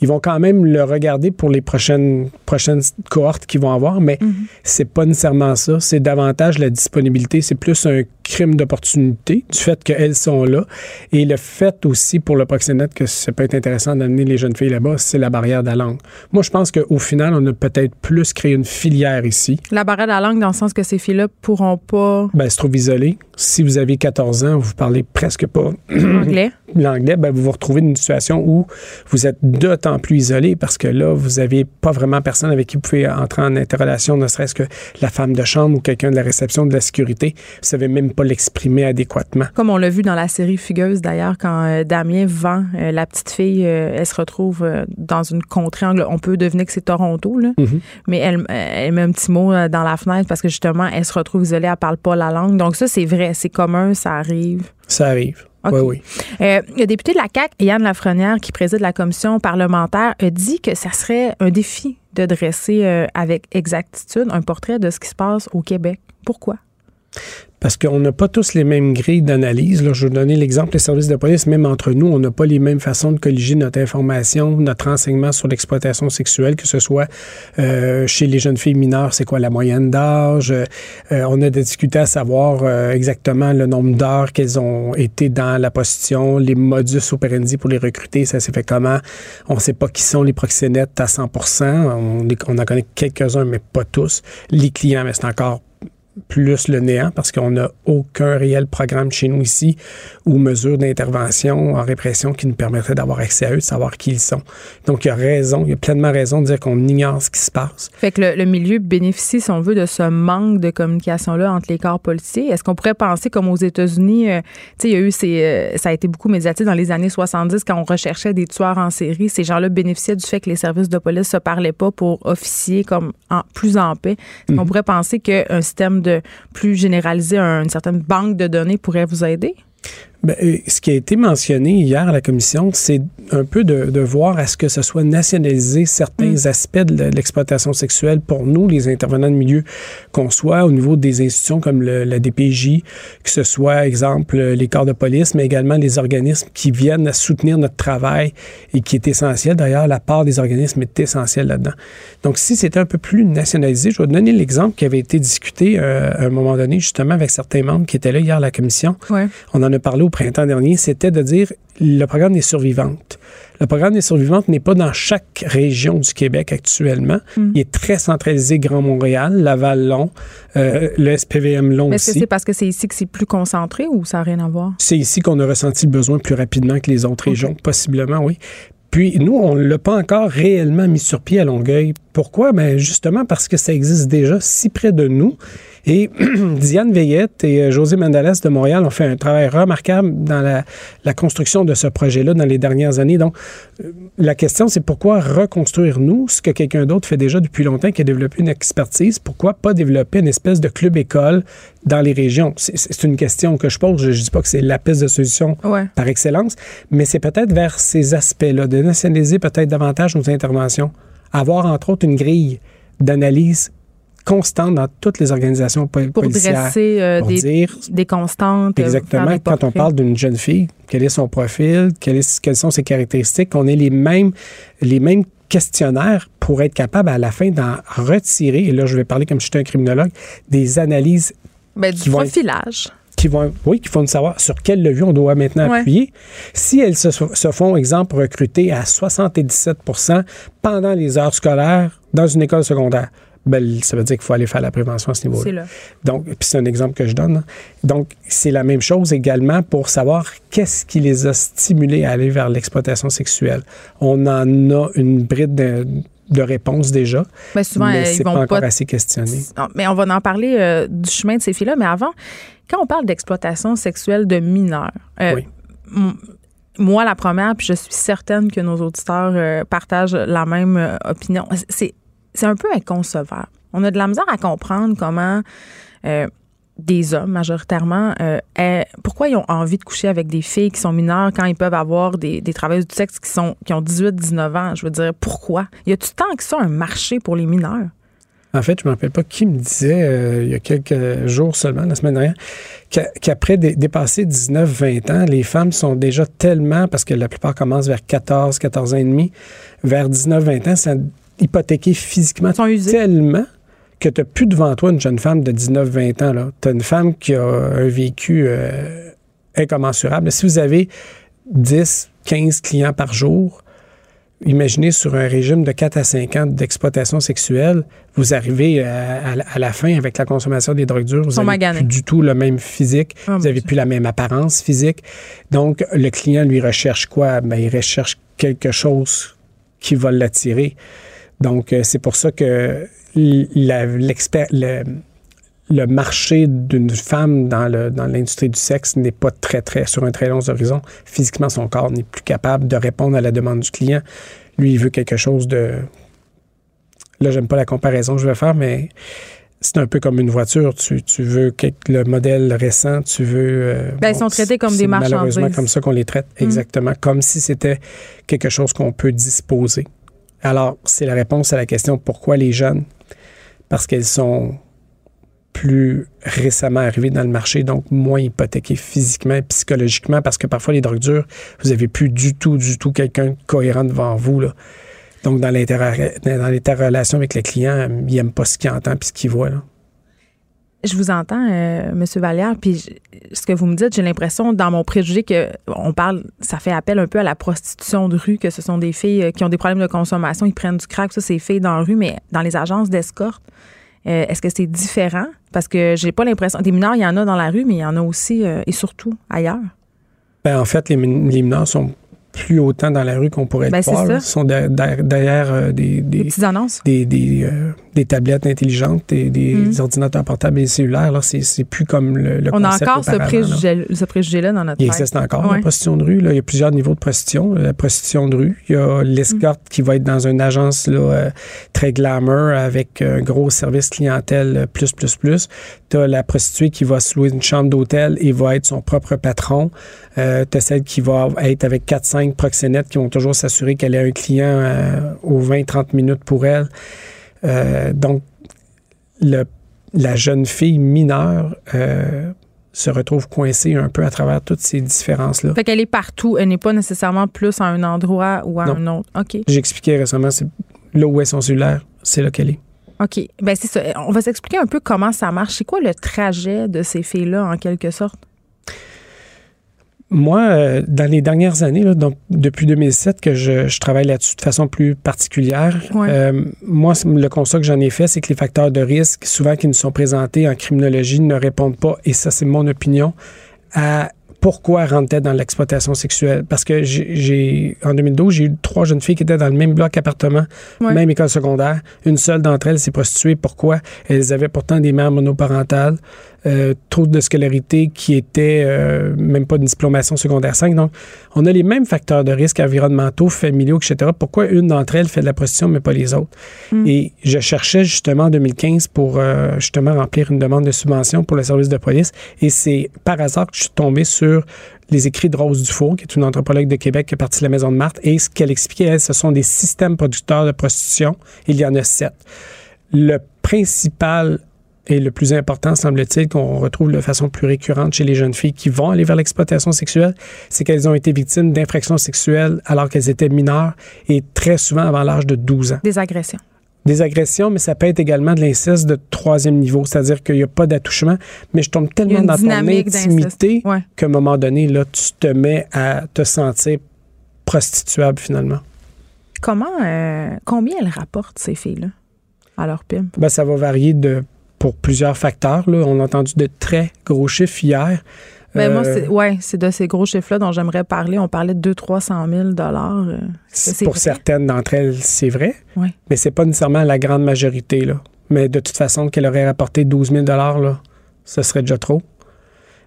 ils- vont quand même le regarder pour les prochaines, prochaines cohortes qu'ils vont avoir, mais Mhm. c'est pas nécessairement ça. C'est davantage la disponibilité. C'est plus un crime d'opportunité du fait qu'elles sont là. Et le fait aussi pour le proxénète que ça peut être intéressant d'amener les jeunes filles là-bas, c'est la barrière de la langue. Moi, je pense qu'au final, on a peut-être plus créé une filière ici. La barrière de la langue, dans le sens que ces filles-là pourront pas Ben, se trouve isolé. Si vous avez 14 ans, vous parlez presque pas anglais. l'anglais, ben, vous vous retrouvez dans une situation où vous êtes d'autant plus isolé parce que là, vous n'avez pas vraiment personne avec qui vous pouvez entrer en interrelation, ne serait-ce que la femme de chambre ou quelqu'un de la réception de la sécurité. Vous savez même pas l'exprimer adéquatement. Comme on l'a vu dans la série Fugueuse, d'ailleurs, quand euh, Damien vend euh, la petite fille, euh, elle se retrouve dans une contrée anglo. On peut deviner que c'est Toronto, là. Mhm. mais elle, elle met un petit mot dans la fenêtre parce que justement, elle se retrouve isolée, elle parle pas la langue. Donc ça, c'est vrai, c'est commun, ça arrive. Ça arrive. Oui, oui. Euh, le député de la CAQ, Yann Lafrenière, qui préside la commission parlementaire, a dit que ça serait un défi de dresser euh, avec exactitude un portrait de ce qui se passe au Québec. Pourquoi? Parce qu'on n'a pas tous les mêmes grilles d'analyse. Je vais vous donner l'exemple des services de police. Même entre nous, on n'a pas les mêmes façons de colliger notre information, notre renseignement sur l'exploitation sexuelle, que ce soit euh, chez les jeunes filles mineures, c'est quoi la moyenne d'âge? Euh, on a discuté à savoir euh, exactement le nombre d'heures qu'elles ont été dans la position, les modus operandi pour les recruter, ça s'est fait comment? On ne sait pas qui sont les proxénètes à 100 On, on en connaît quelques-uns, mais pas tous. Les clients, mais c'est encore plus le néant parce qu'on n'a aucun réel programme chez nous ici ou mesure d'intervention en répression qui nous permettrait d'avoir accès à eux, de savoir qui ils sont. Donc, il y a raison, il y a pleinement raison de dire qu'on ignore ce qui se passe. Fait que le, le milieu bénéficie, si on veut, de ce manque de communication-là entre les corps policiers. Est-ce qu'on pourrait penser, comme aux États-Unis, euh, tu sais, il y a eu ces, euh, ça a été beaucoup médiatisé dans les années 70 quand on recherchait des tueurs en série. Ces gens-là bénéficiaient du fait que les services de police se parlaient pas pour officier comme en, plus en paix. Est-ce qu'on pourrait penser qu'un système de plus généralisé, un- une certaine banque de données pourrait vous aider? Ben, euh, ce qui a été mentionné hier à la commission, c'est un peu de, de voir à ce que ce soit nationalisé certains aspects de l'exploitation sexuelle pour nous, les intervenants de milieu, qu'on soit au niveau des institutions comme le, la DPJ, que ce soit, exemple, les corps de police, mais également les organismes qui viennent à soutenir notre travail et qui est essentiel. D'ailleurs, la part des organismes est essentielle là-dedans. Donc, si c'était un peu plus nationalisé, je vais donner l'exemple qui avait été discuté euh, à un moment donné, justement, avec certains membres qui étaient là hier à la commission Ouais. on en a parlé au printemps dernier, c'était de dire le programme des survivantes. Le programme des survivantes n'est pas dans chaque région du Québec actuellement. Mm. Il est très centralisé Grand Montréal, Laval-Long, euh, le SPVM Long Mais est-ce que c'est parce que c'est ici que c'est plus concentré ou ça n'a rien à voir? C'est ici qu'on a ressenti le besoin plus rapidement que les autres régions, possiblement, oui. Puis nous, on ne l'a pas encore réellement mis sur pied à Longueuil. Pourquoi? Ben justement parce que ça existe déjà si près de nous. Et Diane Veillette et euh, José Mandales de Montréal ont fait un travail remarquable dans la, la construction de ce projet-là dans les dernières années. Donc, euh, la question, c'est pourquoi reconstruire nous ce que quelqu'un d'autre fait déjà depuis longtemps, qui a développé une expertise? Pourquoi pas développer une espèce de club-école dans les régions? C'est- C'est une question que je pose. Je ne dis pas que c'est la piste de solution Ouais. par excellence, mais c'est peut-être vers ces aspects-là, de nationaliser peut-être davantage nos interventions, avoir entre autres une grille d'analyse constante dans toutes les organisations pour. Dresser, euh, pour des, dire des constantes. Euh, exactement. Quand on parle d'une jeune fille, quel est son profil, quelles sont ses caractéristiques, qu'on ait les mêmes, les mêmes questionnaires pour être capable à la fin d'en retirer, et là je vais parler comme si j'étais un criminologue, des analyses. Ben, du profilage qui vont, oui, qui vont savoir sur quel levier on doit maintenant appuyer. Si elles se, se, font, exemple, recruter à 77% pendant les heures scolaires dans une école secondaire, ben, ça veut dire qu'il faut aller faire la prévention à ce niveau-là. Donc, puis c'est un exemple que je donne. Hein. Donc, c'est la même chose également pour savoir qu'est-ce qui les a stimulés à aller vers l'exploitation sexuelle. On en a une bride de, réponse déjà. Mais souvent, mais c'est pas encore assez questionné. Mais on va en parler euh, du chemin de ces filles-là. Mais avant, quand on parle d'exploitation sexuelle de mineurs, euh, moi, la première, puis je suis certaine que nos auditeurs euh, partagent la même opinion, c'est c'est un peu inconcevable. On a de la misère à comprendre comment euh, des hommes majoritairement, euh, pourquoi ils ont envie de coucher avec des filles qui sont mineures quand ils peuvent avoir des, des travailleuses du sexe qui, sont, qui ont 18-19 ans? Je veux dire, pourquoi? Y a-tu tant que ça un marché pour les mineurs? En fait, je ne me rappelle pas qui me disait euh, il y a quelques jours seulement, la semaine dernière, qu'après dépasser 19-20 ans, les femmes sont déjà tellement, parce que la plupart commencent vers 14, 14 ans et demi, vers 19-20 ans, ça hypothéqués physiquement tellement que tu n'as plus devant toi une jeune femme de 19-20 ans. Tu as une femme qui a un vécu euh, incommensurable. Si vous avez 10, 15 clients par jour, imaginez sur un régime de 4 à 5 ans d'exploitation sexuelle, vous arrivez à, la fin avec la consommation des drogues dures, vous n'avez plus du tout le même physique, oh, vous n'avez plus la même apparence physique. Donc, le client, lui, recherche quoi? Ben, il recherche quelque chose qui va l'attirer. Donc, euh, c'est pour ça que le, marché d'une femme dans, l'industrie du sexe n'est pas très, très, sur un très long horizon. Physiquement, son corps n'est plus capable de répondre à la demande du client. Lui, il veut quelque chose de. Là, j'aime pas la comparaison que je vais faire, mais c'est un peu comme une voiture. Tu, veux le modèle récent, tu veux. Euh, ben, ils sont traités comme des marchandises. Malheureusement, comme ça qu'on les traite. Mm. Exactement. Comme si c'était quelque chose qu'on peut disposer. Alors, c'est la réponse à la question pourquoi les jeunes? Parce qu'elles sont plus récemment arrivées dans le marché, donc moins hypothéquées physiquement et psychologiquement, parce que parfois les drogues dures, vous n'avez plus du tout, du tout quelqu'un cohérent devant vous. Là. Donc, dans l'interrelation avec le client, il n'aime pas ce qu'il entend puis ce qu'il voit. Là. Je vous entends, euh, M. Vallière, puis ce que vous me dites, j'ai l'impression, dans mon préjugé, que on parle, ça fait appel un peu à la prostitution de rue, que ce sont des filles euh, qui ont des problèmes de consommation, ils prennent du crack, ça, c'est filles dans la rue, mais dans les agences d'escorte, euh, est-ce que c'est différent? Parce que j'ai pas l'impression. Des mineurs, il y en a dans la rue, mais il y en a aussi et surtout ailleurs. Ben, en fait, les mineurs sont plus autant dans la rue qu'on pourrait ben, le voir. Ils sont derrière, euh, des, des, des, annonces. Des, euh, des, tablettes intelligentes, et des mm. ordinateurs portables et cellulaires. Là, c'est, plus comme le, le On a encore ce, préjugé, ce préjugé-là dans notre Il existe encore, la prostitution de rue. Là. Il y a plusieurs niveaux de prostitution. La prostitution de rue, il y a l'escorte qui va être dans une agence là, euh, très glamour avec un gros service clientèle plus, plus, plus. Tu as la prostituée qui va se louer une chambre d'hôtel et va être son propre patron. Tu as celle qui va être avec 4-5 proxénètes qui vont toujours s'assurer qu'elle a un client euh, aux 20-30 minutes pour elle. Euh, donc, la jeune fille mineure se retrouve coincée un peu à travers toutes ces différences-là. Fait qu'elle est partout. Elle n'est pas nécessairement plus à un endroit ou à un autre. OK. J'ai expliqué récemment, c'est là où est son cellulaire, c'est là qu'elle est. OK. Ben c'est ça. On va s'expliquer un peu comment ça marche. C'est quoi le trajet de ces filles-là, en quelque sorte? Moi, euh, dans les dernières années, donc depuis 2007 que je, travaille là-dessus de façon plus particulière, euh, moi, le constat que j'en ai fait, c'est que les facteurs de risque, souvent qui nous sont présentés en criminologie, ne répondent pas, et ça c'est mon opinion, à pourquoi rentrer dans l'exploitation sexuelle? Parce que j'ai, en 2012, j'ai eu trois jeunes filles qui étaient dans le même bloc appartement, même école secondaire. Une seule d'entre elles s'est prostituée. Pourquoi? Elles avaient pourtant des mères monoparentales. Euh, trop de scolarité qui était euh, même pas de diplomation secondaire 5. Donc, on a les mêmes facteurs de risque environnementaux, familiaux, etc. Pourquoi une d'entre elles fait de la prostitution, mais pas les autres? Hmm. Et je cherchais justement en 2015 pour euh, justement remplir une demande de subvention pour le service de police. Et c'est par hasard que je suis tombé sur les écrits de Rose Dufour, qui est une anthropologue de Québec qui est partie de la Maison de Marthe. Et ce qu'elle expliquait, elle, ce sont des systèmes producteurs de prostitution. Il y en a sept Le principal et le plus important, semble-t-il, qu'on retrouve de façon plus récurrente chez les jeunes filles qui vont aller vers l'exploitation sexuelle, c'est qu'elles ont été victimes d'infractions sexuelles alors qu'elles étaient mineures et très souvent avant l'âge de 12 ans. Des agressions. Des agressions, mais ça peut être également de l'inceste de troisième niveau, c'est-à-dire qu'il n'y a pas d'attouchement, mais je tombe tellement dans ton intimité qu'à un moment donné, là, tu te mets à te sentir prostituable finalement. Comment, euh, combien elles rapportent ces filles-là à leur pimp? Ben, ça va varier de pour plusieurs facteurs. Là. On a entendu de très gros chiffres hier. Ben moi, euh, c'est, ouais, c'est de ces gros chiffres-là dont j'aimerais parler. On parlait de 200-300 000 dollars. Euh, pour certaines d'entre elles, c'est vrai. Oui. Mais c'est pas nécessairement la grande majorité. Là. Mais de toute façon, qu'elle aurait rapporté 12 000 là, ce serait déjà trop.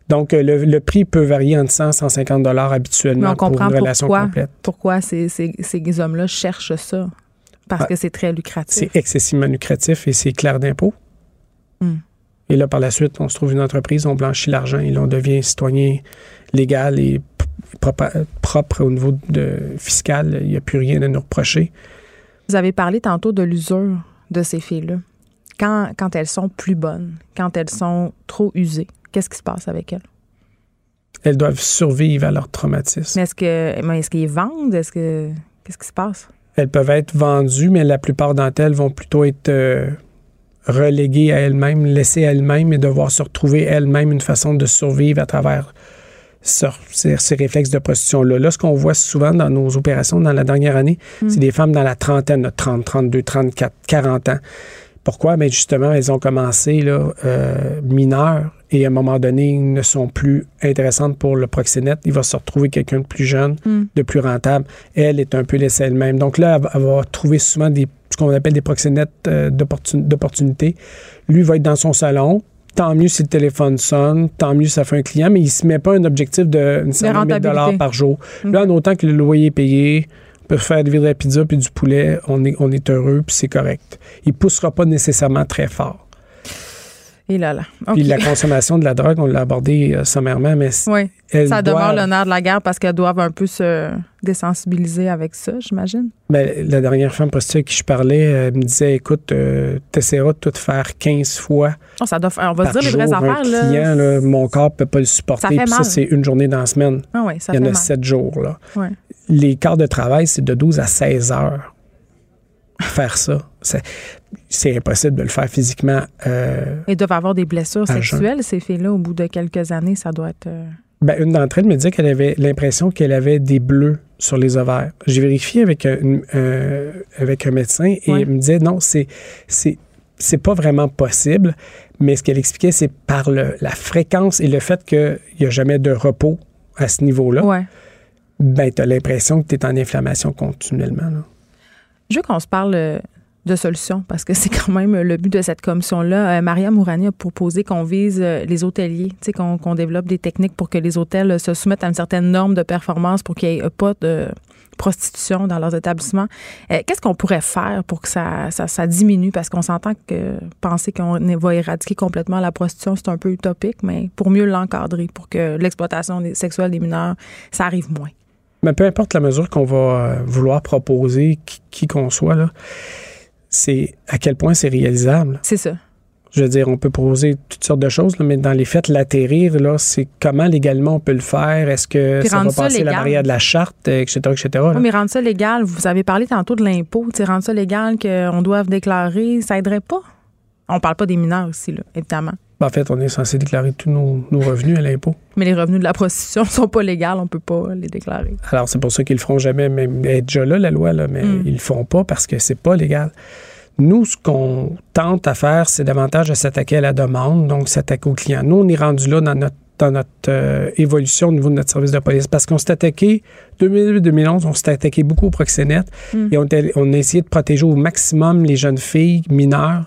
Donc, euh, le, prix peut varier entre 100 et 150 dollars habituellement pour une relation complète. Pourquoi ces, ces, ces hommes-là cherchent ça? Parce que c'est très lucratif. C'est excessivement lucratif et c'est clair d'impôt. Hmm. Et là, par la suite, on se trouve une entreprise, on blanchit l'argent et là, on devient citoyen légal et propre, au niveau de, fiscal. Il n'y a plus rien à nous reprocher. Vous avez parlé tantôt de l'usure de ces filles-là. Quand, quand elles sont plus bonnes, quand elles sont trop usées, qu'est-ce qui se passe avec elles? Elles doivent survivre à leur traumatisme. Mais est-ce que est-ce qu'ils vendent? Est-ce que qu'est-ce qui se passe? Elles peuvent être vendues, mais la plupart d'entre elles vont plutôt être euh, reléguées à elles-mêmes, laissées à elles-mêmes et devoir se retrouver elles-mêmes une façon de survivre à travers ces, réflexes de prostitution-là. Là, ce qu'on voit souvent dans nos opérations dans la dernière année, mm. c'est des femmes dans la trentaine, 30, 32, 34, 40 ans. Pourquoi? Bien, justement, elles ont commencé là, euh, mineures et à un moment donné, ne sont plus intéressantes pour le proxénète. Il va se retrouver quelqu'un de plus jeune, mm. de plus rentable. Elle est un peu laissée elle-même. Donc là, elle va trouver souvent des ce qu'on appelle des proxénètes euh, d'opportunité. Lui va être dans son salon. Tant mieux si le téléphone sonne, tant mieux si ça fait un client, mais il ne se met pas un objectif de 1000 dollars par jour. Mm. Là, en autant que le loyer est payé, on peut faire de la pizza puis du poulet, on est, on est heureux puis c'est correct. Il ne poussera pas nécessairement très fort. Et là, là. Puis la consommation de la drogue, on l'a abordé euh, sommairement, mais oui. ça demeure l'honneur de la guerre parce qu'elles doivent un peu se désensibiliser avec ça, j'imagine. Mais ben, la dernière femme prostituée à qui je parlais elle me disait écoute, euh, t'essaieras de tout faire 15 fois. Oh, ça doit on va dire les vraies affaires. Client, là. mon corps peut pas le supporter. Ça, ça c'est une journée dans la semaine. Ah oui, ça Il y en a 7 jours. Là. Les quarts de travail, c'est de 12 à 16 heures faire ça. C'est impossible de le faire physiquement. Euh, Ils doivent avoir des blessures sexuelles, ces filles-là, au bout de quelques années, ça doit être. Euh, ben, une d'entre elles me disait qu'elle avait l'impression qu'elle avait des bleus sur les ovaires. J'ai vérifié avec un, avec un médecin et il me disait non, c'est c'est pas vraiment possible, mais ce qu'elle expliquait, c'est par le, la fréquence et le fait qu'il n'y a jamais de repos à ce niveau-là. Ouais. Ben, tu as l'impression que tu es en inflammation continuellement. Là. Je veux qu'on se parle euh, de solutions parce que c'est quand même le but de cette commission-là. Euh, Maria Mourani a proposé qu'on vise euh, les hôteliers, qu'on développe des techniques pour que les hôtels se soumettent à une certaine norme de performance pour qu'il n'y ait pas de prostitution dans leurs établissements. Qu'est-ce qu'on pourrait faire pour que ça, ça, diminue? Parce qu'on s'entend que penser qu'on va éradiquer complètement la prostitution, c'est un peu utopique, mais pour mieux l'encadrer, pour que l'exploitation sexuelle des mineurs, ça arrive moins. Mais peu importe la mesure qu'on va euh, vouloir proposer, qui qu'on soit, là, c'est à quel point c'est réalisable. C'est ça. Je veux dire, on peut proposer toutes sortes de choses, mais dans les faits, l'atterrir, là, c'est comment légalement on peut le faire? Est-ce que ça va passer la barrière de la charte, etc., etc. Oui, mais rendre ça légal, vous avez parlé tantôt de l'impôt. Rendre ça légal qu'on doive déclarer, ça aiderait pas? On parle pas des mineurs aussi, là, évidemment. En fait, on est censé déclarer tous nos, revenus à l'impôt. Mais les revenus de la prostitution ne sont pas légaux, on ne peut pas les déclarer. Alors, c'est pour ça qu'ils le feront jamais, être déjà là, la loi, là, mais mm. ils le font pas parce que c'est pas légal. Nous, ce qu'on tente à faire, c'est davantage de s'attaquer à la demande, donc s'attaquer aux clients. Nous, on est rendu là dans notre dans notre euh, évolution au niveau de notre service de police. Parce qu'on s'est attaqué, 2008-2011, on s'est attaqué beaucoup aux proxénètes mm. et on, on, a essayé de protéger au maximum les jeunes filles mineures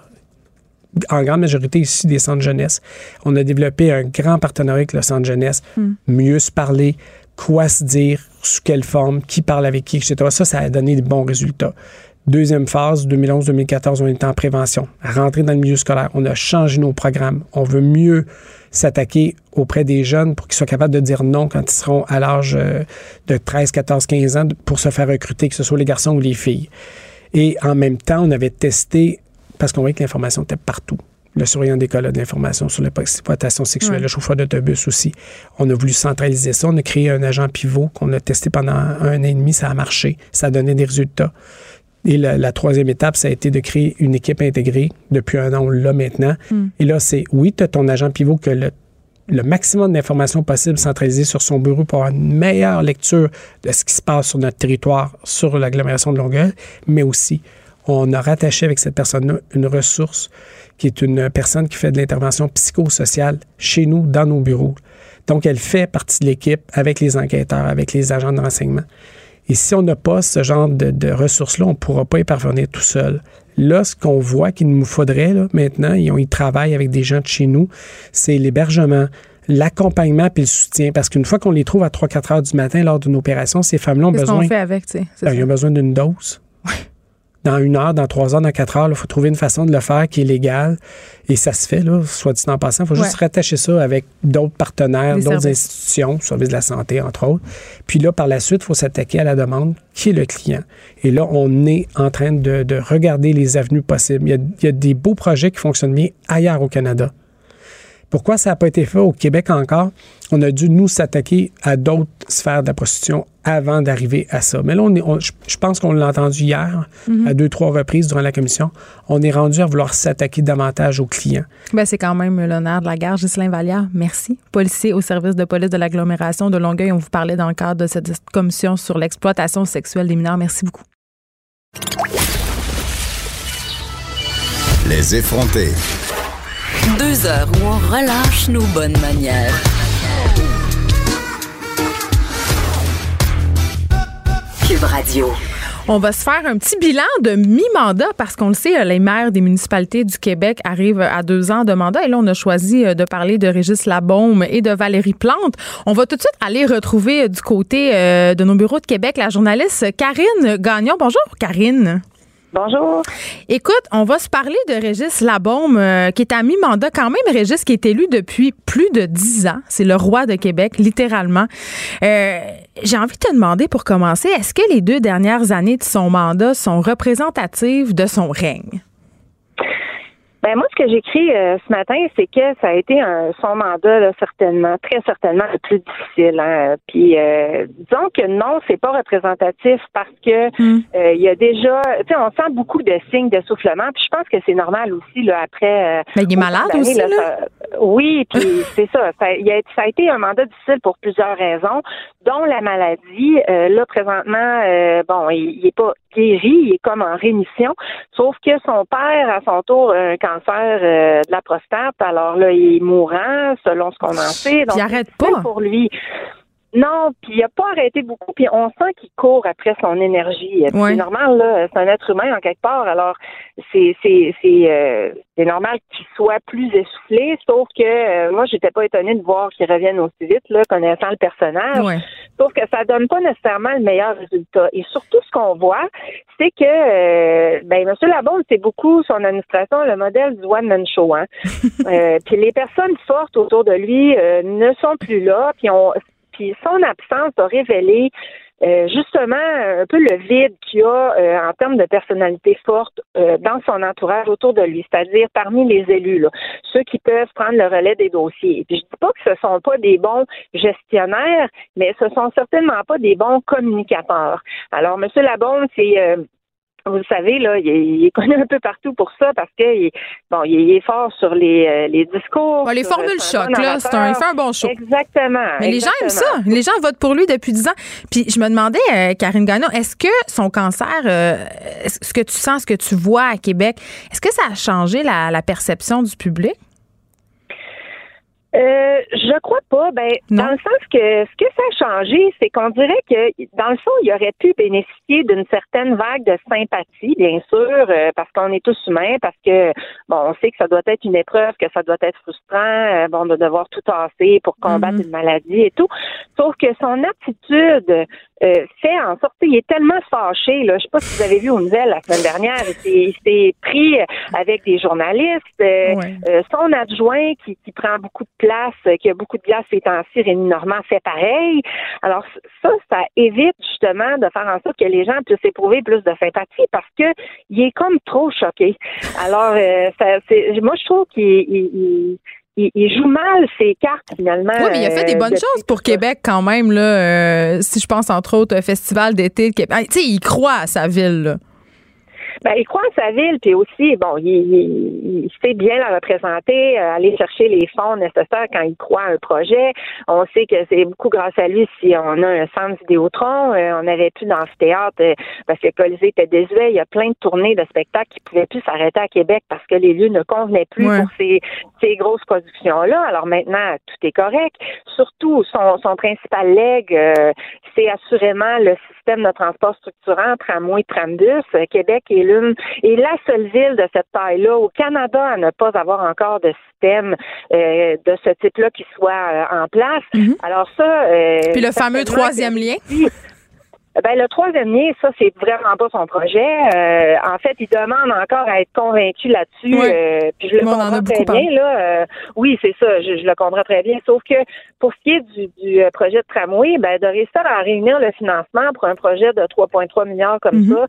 en grande majorité ici des centres jeunesse. On a développé un grand partenariat avec le centre jeunesse, hmm. mieux se parler, quoi se dire, sous quelle forme, qui parle avec qui, etc. Ça, ça a donné de bons résultats. Deuxième phase, 2011-2014, on est en prévention. Rentrer dans le milieu scolaire, on a changé nos programmes. On veut mieux s'attaquer auprès des jeunes pour qu'ils soient capables de dire non quand ils seront à l'âge euh, de 13, 14, 15 ans pour se faire recruter, que ce soit les garçons ou les filles. Et en même temps, on avait testé parce qu'on voyait que l'information était partout. Le surveillant d'école a de l'information sur l'exploitation sexuelle, le chauffeur d'autobus aussi. On a voulu centraliser ça. On a créé un agent pivot qu'on a testé pendant un an et demi. Ça a marché. Ça a donné des résultats. Et la, troisième étape, ça a été de créer une équipe intégrée. Depuis un an, on l'a maintenant. Hmm. Et là, c'est oui, tu as ton agent pivot que le, le maximum d'informations possibles centralisées sur son bureau pour avoir une meilleure lecture de ce qui se passe sur notre territoire, sur l'agglomération de Longueuil, mais aussi, on a rattaché avec cette personne-là une ressource qui est une personne qui fait de l'intervention psychosociale chez nous, dans nos bureaux. Donc, elle fait partie de l'équipe avec les enquêteurs, avec les agents de renseignement. Et si on n'a pas ce genre de, ressources-là, on ne pourra pas y parvenir tout seul. Là, ce qu'on voit qu'il nous faudrait là, maintenant, et on y travaille avec des gens de chez nous, c'est l'hébergement, l'accompagnement puis le soutien. Parce qu'une fois qu'on les trouve à 3-4 heures du matin lors d'une opération, ces femmes-là ont besoin. Qu'est-ce qu'on fait avec, tu sais? Ben, ils ont besoin d'une dose dans une heure, dans trois heures, dans quatre heures. Il faut trouver une façon de le faire qui est légale. Et ça se fait, là, soit dit en passant. Il faut juste rattacher ça avec d'autres partenaires, d'autres institutions, service de la santé, entre autres. Puis là, par la suite, il faut s'attaquer à la demande, qui est le client. Et là, on est en train de, regarder les avenues possibles. Il y, a, il y a des beaux projets qui fonctionnent bien ailleurs au Canada. Pourquoi ça n'a pas été fait au Québec encore? On a dû nous s'attaquer à d'autres sphères de la prostitution avant d'arriver à ça. Mais là, on je, pense qu'on l'a entendu hier mhm. à deux, trois reprises durant la commission. On est rendu à vouloir s'attaquer davantage aux clients. Ben, c'est quand même l'honneur de la gare. Ghislain Vallière, merci. Policier au service de police de l'agglomération de Longueuil. On vous parlait dans le cadre de cette commission sur l'exploitation sexuelle des mineurs. Merci beaucoup. Les effrontés. Deux heures où on relâche nos bonnes manières. Cube Radio. On va se faire un petit bilan de mi-mandat parce qu'on le sait, les maires des municipalités du Québec arrivent à deux ans de mandat. Et là, on a choisi euh, de parler de Régis Labaume et de Valérie Plante. On va tout de suite aller retrouver euh, du côté euh, de nos bureaux de Québec la journaliste Karine Gagnon. Bonjour, Karine. Bonjour. Écoute, on va se parler de Régis Labaume, euh, qui est à mi-mandat quand même. Régis qui est élu depuis plus de dix ans. C'est le roi de Québec, littéralement. Euh, j'ai envie de te demander pour commencer, est-ce que les deux dernières années de son mandat sont représentatives de son règne? Ben moi, ce que j'écris euh, ce matin, c'est que ça a été un son mandat là, certainement, très certainement le plus difficile. Hein. Puis euh, disons que non, c'est pas représentatif parce que hmm. euh, il y a déjà, tu sais, on sent beaucoup de signes d'essoufflement. Puis je pense que c'est normal aussi là après. Mais il est malade aussi là. oui, puis c'est ça. Ça a, ça a été un mandat difficile pour plusieurs raisons, dont la maladie. là présentement, bon, il, il est pas guéri, il est comme en rémission. Sauf que son père, à son tour, un cancer euh, de la prostate. Alors là, il est mourant, selon ce qu'on en sait. Donc, il arrête pas. Pour lui. Non, puis il a pas arrêté beaucoup, puis on sent qu'il court après son énergie. C'est normal, là, c'est un être humain en quelque part, alors c'est c'est c'est euh, c'est normal qu'il soit plus essoufflé, sauf que euh, moi j'étais pas étonnée de voir qu'il revienne aussi vite, là, connaissant le personnage. Sauf que ça donne pas nécessairement le meilleur résultat. Et surtout ce qu'on voit, c'est que euh, ben M. Labonde, c'est beaucoup son administration, le modèle du one man show. Hein. puis les personnes fortes autour de lui ne sont plus là, puis on son absence a révélé euh, justement un peu le vide qu'il y a euh, en termes de personnalité forte euh, dans son entourage autour de lui, c'est-à-dire parmi les élus, ceux qui peuvent prendre le relais des dossiers. je ne dis pas que ce sont pas des bons gestionnaires, mais ce sont certainement pas des bons communicateurs. Alors, M. Labonde, c'est vous savez, là, il est, connu un peu partout pour ça parce que bon, il est fort sur les, euh, les discours. les formules choc, là, c'est un, il fait un bon show. Exactement. Mais les gens aiment ça. Les gens votent pour lui depuis 10 ans. Puis je me demandais, euh, Karine Gagnon, est-ce que son cancer, euh, ce que tu sens, ce que tu vois à Québec, est-ce que ça a changé la perception du public? Euh, je crois pas. Ben, dans le sens que ce que ça a changé, c'est qu'on dirait que dans le fond, il aurait pu bénéficier d'une certaine vague de sympathie, bien sûr, euh, parce qu'on est tous humains, parce que bon, on sait que ça doit être une épreuve, que ça doit être frustrant, euh, bon, de devoir tout tasser pour combattre mm-hmm. une maladie et tout. Sauf que son attitude euh, fait en sorte, il est tellement fâché, là, je sais pas si vous avez vu aux nouvelles la semaine dernière, il s'est pris avec des journalistes, euh, euh, son adjoint qui, qui, prend beaucoup de place, qui a beaucoup de place ces temps-ci, Rémi Normand, fait pareil. Alors ça, ça évite justement de faire en sorte que les gens puissent éprouver plus de sympathie parce que il est comme trop choqué. Alors, ça, moi, je trouve qu'il il, joue mal ses cartes finalement. Oui, mais il a fait des bonnes choses pour Québec quand même là. Euh, si je pense entre autres au festival d'été de Québec. Tu sais, il croit à sa ville. Là. Ben, il croit en sa ville, puis aussi, bon, il, il, sait bien la représenter, euh, aller chercher les fonds nécessaires quand il croit à un projet. On sait que c'est beaucoup grâce à lui si on a un centre Vidéotron. Euh, on n'avait plus d'amphithéâtre euh, parce que Colisée était désuet. Il y a plein de tournées de spectacles qui pouvaient plus s'arrêter à Québec parce que les lieux ne convenaient plus pour ces, ces grosses productions-là. Alors maintenant, tout est correct. Surtout, son, son principal leg, c'est assurément le système de transport structurant, tramway, trambus. Québec est l'une est la seule ville de cette taille-là au Canada à ne pas avoir encore de système euh, de ce type-là qui soit euh, en place. Mhm. Alors ça. Euh, Puis le fameux troisième lien. Ben, le troisième lien, ça, c'est vraiment pas son projet. Euh, en fait, il demande encore à être convaincu là-dessus. Euh, puis je le comprends très bien. Là, euh, oui, c'est ça, je, le comprends très bien. Sauf que pour ce qui est du, du projet de tramway, ben, de réussir à réunir le financement pour un projet de 3,3 milliards comme mhm. ça,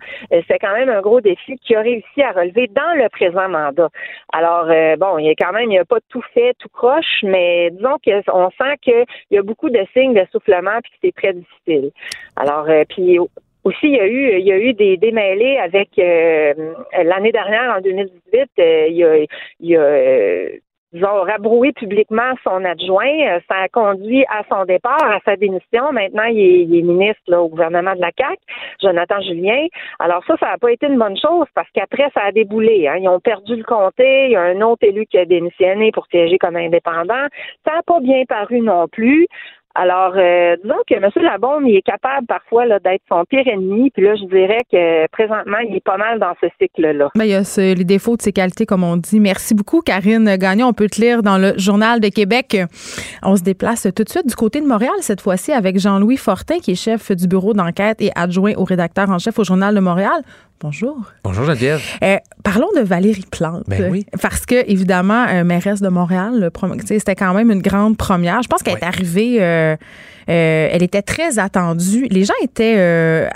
c'est quand même un gros défi qu'il a réussi à relever dans le présent mandat. Alors, bon, il a quand même, il a pas tout fait, tout croche, mais disons qu'on sent qu'il y a beaucoup de signes d'essoufflement puis que c'est très difficile. Alors, puis aussi, il y a eu, il y a eu des démêlés avec euh, l'année dernière, en 2018, euh, il y a, il y a euh, rabroué publiquement son adjoint. Ça a conduit à son départ, à sa démission. Maintenant, il est, ministre au gouvernement de la CAC, Jonathan Julien. Alors ça, ça n'a pas été une bonne chose parce qu'après, ça a déboulé. Hein. Ils ont perdu le comté. Il y a un autre élu qui a démissionné pour siéger comme indépendant. Ça n'a pas bien paru non plus. Alors, euh, que M. Labonde, il est capable parfois d'être son pire ennemi. Puis là, je dirais que présentement, il est pas mal dans ce cycle-là. Mais il y a les défauts de ses qualités, comme on dit. Merci beaucoup, Karine Gagnon. On peut te lire dans le Journal de Québec. On se déplace tout de suite du côté de Montréal, cette fois-ci, avec Jean-Louis Fortin, qui est chef du bureau d'enquête et adjoint au rédacteur en chef au Journal de Montréal. Bonjour. Bonjour Geneviève. Euh, parlons de Valérie Plante. Ben oui. Parce que, évidemment, euh, mairesse de Montréal, c'était quand même une grande première. Je pense qu'elle est arrivée, euh, elle était très attendue. Les gens étaient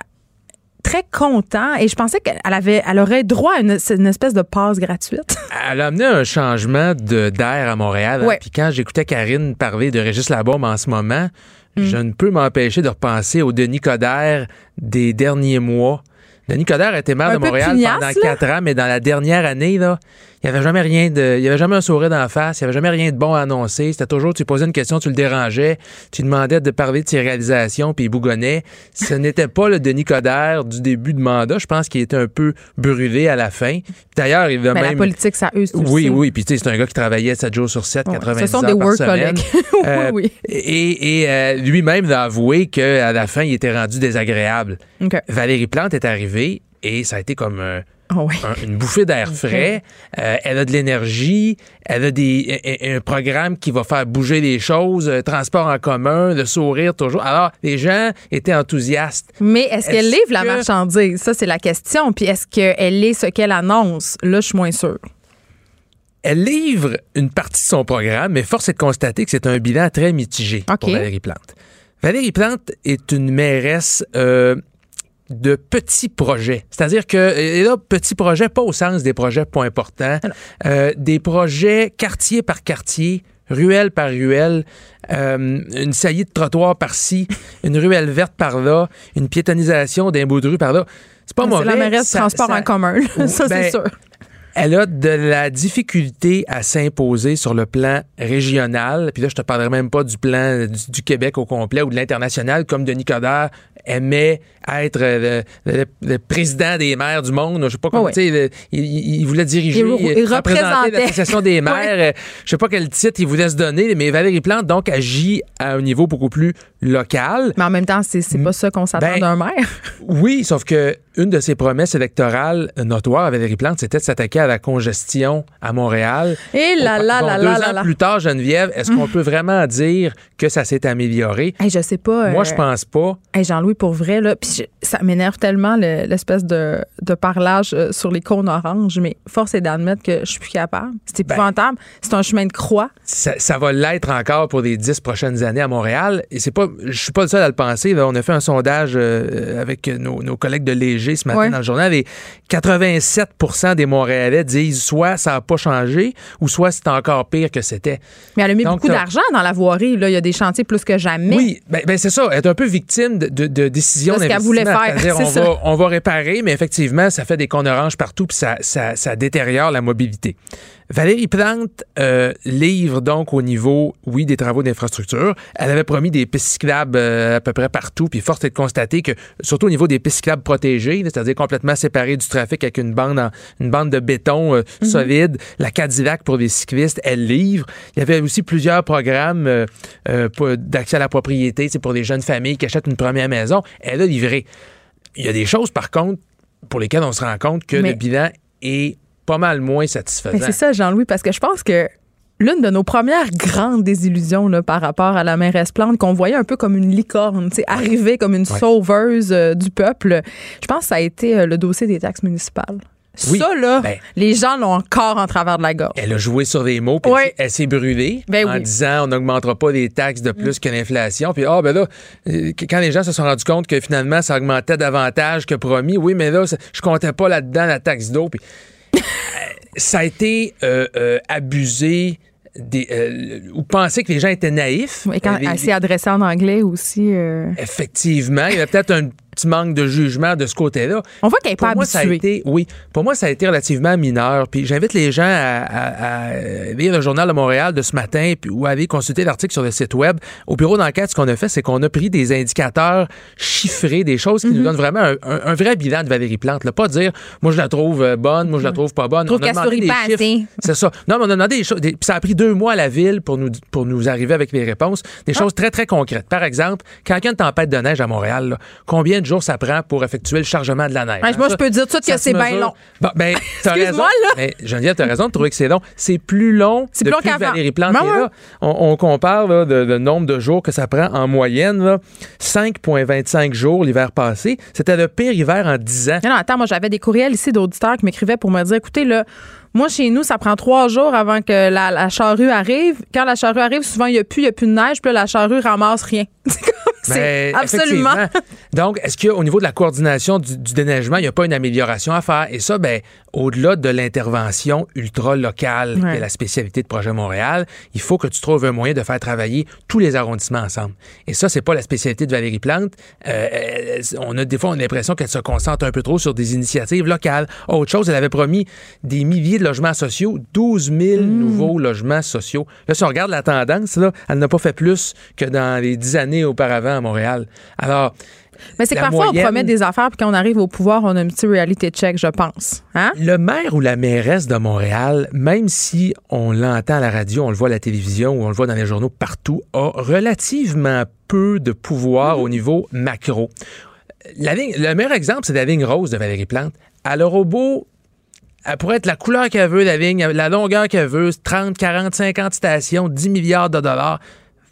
très contents et je pensais qu'elle avait, elle aurait droit à une, espèce de passe gratuite. Elle a amené un changement d'air à Montréal. Hein. Puis quand j'écoutais Karine parler de Régis Labombe en ce moment, mm. je ne peux m'empêcher de repenser au Denis Coderre des derniers mois Denis Coderre a été maire de Montréal pendant quatre ans, mais dans la dernière année, là, il n'y avait jamais rien de. Il y avait jamais un sourire dans la face, il n'y avait jamais rien de bon à annoncer. C'était toujours, tu posais une question, tu le dérangeais, tu demandais de parler de ses réalisations, puis il bougonnait. Ce n'était pas le Denis Coderre du début de mandat. Je pense qu'il était un peu brûlé à la fin. D'ailleurs, il va même. La politique, ça use Oui, oui. Puis, tu sais, c'est un gars qui travaillait 7 jours sur 7, 90 Ce sont des work collègues. oui, oui. Et, et euh, lui-même a avoué qu'à la fin, il était rendu désagréable. Valérie Plante est arrivée et ça a été comme euh, ah une bouffée d'air frais. Euh, elle a de l'énergie, elle a des, un, programme qui va faire bouger les choses, euh, transport en commun, le sourire toujours. Alors, les gens étaient enthousiastes. Mais est-ce qu'elle livre la marchandise? Ça, c'est la question. Puis est-ce qu'elle est ce qu'elle annonce? Là, je suis moins sûre. Elle livre une partie de son programme, mais force est de constater que c'est un bilan très mitigé pour Valérie Plante. Valérie Plante est une mairesse de petits projets. C'est-à-dire que, et là, petits projets, pas au sens des projets pas importants, euh, des projets quartier par quartier, ruelle par ruelle, euh, une saillie de trottoir par-ci, une ruelle verte par-là, une piétonisation d'un bout de rue par-là. C'est pas mauvais. C'est la mairesse de transport en commun, ça c'est ben, sûr. Elle a de la difficulté à s'imposer sur le plan régional. Puis là, je te parlerai même pas du plan du, Québec au complet ou de l'international, comme Denis Coderre aimait être le, président des maires du monde. Je sais pas comment, il, il, voulait diriger, il, représenter l'association des maires. Je sais pas quel titre il voulait se donner, mais Valérie Plante, donc, agit à un niveau beaucoup plus local. Mais en même temps, c'est pas ça qu'on s'attend ben, d'un maire. oui, sauf que une de ses promesses électorales notoires, Valérie Plante, c'était de s'attaquer à la congestion à Montréal. Et là, là, là, Deux là, ans là. plus tard, Geneviève, est-ce qu'on peut vraiment dire que ça s'est amélioré? Hey, je sais pas. Moi, euh, je pense pas. Hey, Jean-Louis, pour vrai, là, je- ça m'énerve tellement le- l'espèce de, de parlage euh, sur les cônes oranges, mais force est d'admettre que je suis plus capable. C'est Ben. épouvantable. C'est un chemin de croix. Ça, ça va l'être encore pour les dix prochaines années à Montréal. Et c'est pas, je suis pas le seul à le penser. là. On a fait un sondage euh, avec nos, nos collègues de Léger ce matin Ouais. dans le journal et 87% des Montréalais disent soit ça n'a pas changé ou soit c'est encore pire que c'était. Mais elle a mis Donc, beaucoup d'argent dans la voirie. Là. Il y a des chantiers plus que jamais. Oui, ben, ben, c'est ça. Elle est un peu victime de, de, de décisions De ce qu'elle d'investissement. voulait faire, C'est-à-dire, c'est on va, on va réparer, mais effectivement, ça fait des cônes oranges partout puis ça, ça, ça détériore la mobilité. Valérie Plante euh, livre donc au niveau, oui, des travaux d'infrastructure. Elle avait promis des pistes cyclables euh, à peu près partout, puis force est de constater que, surtout au niveau des pistes cyclables protégées, c'est-à-dire complètement séparées du trafic avec une bande, en- une bande de béton euh, solide, la Cadillac pour les cyclistes, elle livre. Il y avait aussi plusieurs programmes d'accès à la propriété, c'est pour les jeunes familles qui achètent une première maison. Elle a livré. Il y a des choses, par contre, pour lesquelles on se rend compte que Mais- le bilan est pas mal moins satisfaisant. c'est ça, Jean-Louis, parce que je pense que l'une de nos premières grandes désillusions là, par rapport à la mairesse Plante, qu'on voyait un peu comme une licorne, arriver comme une sauveuse euh, du peuple, je pense que ça a été euh, le dossier des taxes municipales. Oui. Ça, là, Ben- les gens l'ont encore en travers de la gorge. Elle a joué sur des mots, puis Oui. elle s'est- brûlée Ben en oui. Mm. disant on n'augmentera pas les taxes de plus que l'inflation. Puis, ah, ben là, euh, quand les gens se sont rendus compte que finalement, ça augmentait davantage que promis, oui, mais là, je comptais pas là-dedans la taxe d'eau. Puis, ça a été euh, euh, abusé. Des, euh, ou penser que les gens étaient naïfs. Et quand elle s'est adressée en anglais aussi, Effectivement, il y avait peut-être un petit manque de jugement de ce côté-là. on voit qu'elle n'est pas moi, ça a habituée. été, oui, pour moi, ça a été relativement mineur. Puis j'invite les gens à, à- à lire le journal de Montréal de ce matin puis, ou à aller consulter l'article sur le site web. Au bureau d'enquête, ce qu'on a fait, c'est qu'on a pris des indicateurs chiffrés, des choses qui Mhm. nous donnent vraiment un, un- un vrai bilan de Valérie Plante. Là. Pas dire, moi, je la trouve euh, bonne, moi, je la trouve pas bonne. Trouve On a demandé des pas chiffres. C'est ça. Non, mais on a demandé des choses. des- puis ça a pris deux mois à la ville pour nous, pour nous arriver avec les réponses. Des Ah. choses très, très concrètes. Par exemple, quand il y a une tempête de neige à Montréal, là, combien de jours ça prend pour effectuer le chargement de la neige? Ouais, Hein, moi, ça- je peux dire tout de suite que c'est bien long. Bon, ben, t'as raison. Excuse-moi, là. Mais Geneviève, t'as raison de trouver que c'est long. C'est plus long C'est plus long depuis que qu'avant. Valérie Plante Ben est là. On, on compare là, de, de nombre de jours que ça prend en moyenne. là. 5,25 jours l'hiver passé. C'était le pire hiver en 10 ans. Non, non, attends, moi, j'avais des courriels ici d'auditeurs qui m'écrivaient pour me dire écoutez, là, moi, chez nous, ça prend trois jours avant que la, la charrue arrive. Quand la charrue arrive, souvent, il n'y a plus, il a plus de neige, puis là, la charrue ramasse rien. Ben, absolument. Donc, est-ce qu'au niveau de la coordination du, du déneigement, il n'y a pas une amélioration à faire? Et ça, ben, au-delà de l'intervention ultra locale, qui Ouais. est la spécialité de Projet Montréal, il faut que tu trouves un moyen de faire travailler tous les arrondissements ensemble. Et ça, c'est pas la spécialité de Valérie Plante. Euh, elle- on a des fois on a l'impression qu'elle se concentre un peu trop sur des initiatives locales. Autre chose, elle avait promis des milliers de logements sociaux, 12 000 Mm. nouveaux logements sociaux. Là, si on regarde la tendance, là, elle n'a pas fait plus que dans les dix années auparavant à Montréal. Alors, Mais c'est que parfois, moyenne- on promet des affaires, puis quand on arrive au pouvoir, on a un petit reality check, je pense. Hein? Le maire ou la mairesse de Montréal, même si on l'entend à la radio, on le voit à la télévision ou on le voit dans les journaux partout, a relativement peu de pouvoir au niveau macro. La ligne- le meilleur exemple, c'est la ligne rose de Valérie Plante. Elle aura beau elle pourrait être la couleur qu'elle veut, la ligne, la longueur qu'elle veut, 30, 40, 50 stations, 10 milliards de dollars.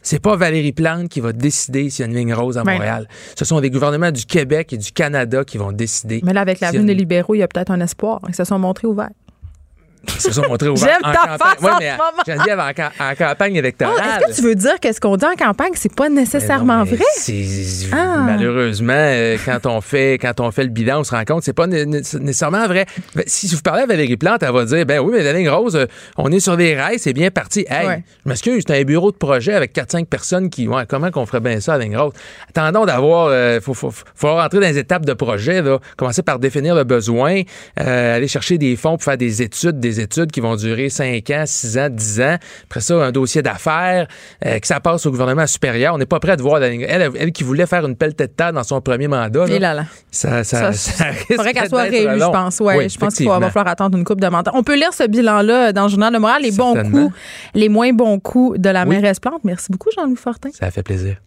C'est pas Valérie Plante qui va décider s'il y a une ligne rose à Ben. Montréal. Ce sont les gouvernements du Québec et du Canada qui vont décider. Mais là, avec l'avenue des libéraux, il y a peut-être un espoir. Ils se sont montrés ouverts. Ils se sont montrés ouverts J'aime ta campagne. face Ouais, en ce moment. Geneviève, en, en campagne Oh, électorale. Est-ce que tu veux dire que ce qu'on dit en campagne, c'est pas Mais nécessairement non, mais vrai? c'est- Ah. Malheureusement, euh, quand on fait quand on fait le bilan, on se rend compte que c'est pas né- né- nécessairement vrai. Ben, Si vous parlez à Valérie Plante, elle va dire ben oui, mais la ligne rose, euh, on est sur des rails, c'est bien parti. Hey, Ouais. je m'excuse, c'est un bureau de projet avec 4-5 personnes qui ouais, comment qu'on ferait bien ça à la ligne rose? Attendons d'avoir euh, faut, faut, faut rentrer dans les étapes de projet là, commencer par définir le besoin, aller chercher des fonds pour faire des études, des études qui vont durer 5 ans, 6 ans, 10 ans. Après ça, un dossier d'affaires, euh, que ça passe au gouvernement supérieur. On n'est pas prêt de voir la ligne. Elle, elle qui voulait faire une pelletée de terre dans son premier mandat. Et là là. Ça, Ça, ça, ça faudrait qu'elle soit d'être réélue, long. je pense. Ouais, Oui, je pense qu'il va falloir attendre une coupe de mandat. On peut lire ce bilan-là dans le Journal de Montréal, les bons coups, les moins bons coups de la Oui. mairesse Plante. Merci beaucoup, Jean-Louis Fortin. Ça fait plaisir.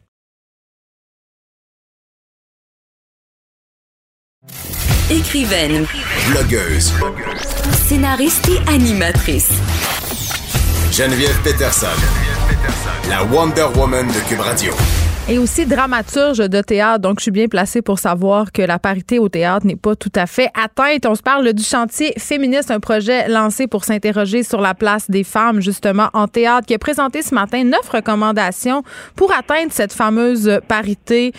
Écrivaine. Blogueuse. Scénariste et animatrice. Geneviève Peterson. La Wonder Woman de Cube Radio. Et aussi dramaturge de théâtre, donc je suis bien placée pour savoir que la parité au théâtre n'est pas tout à fait atteinte. On se parle du chantier féministe, un projet lancé pour s'interroger sur la place des femmes justement en théâtre, qui a présenté ce matin neuf recommandations pour atteindre cette fameuse parité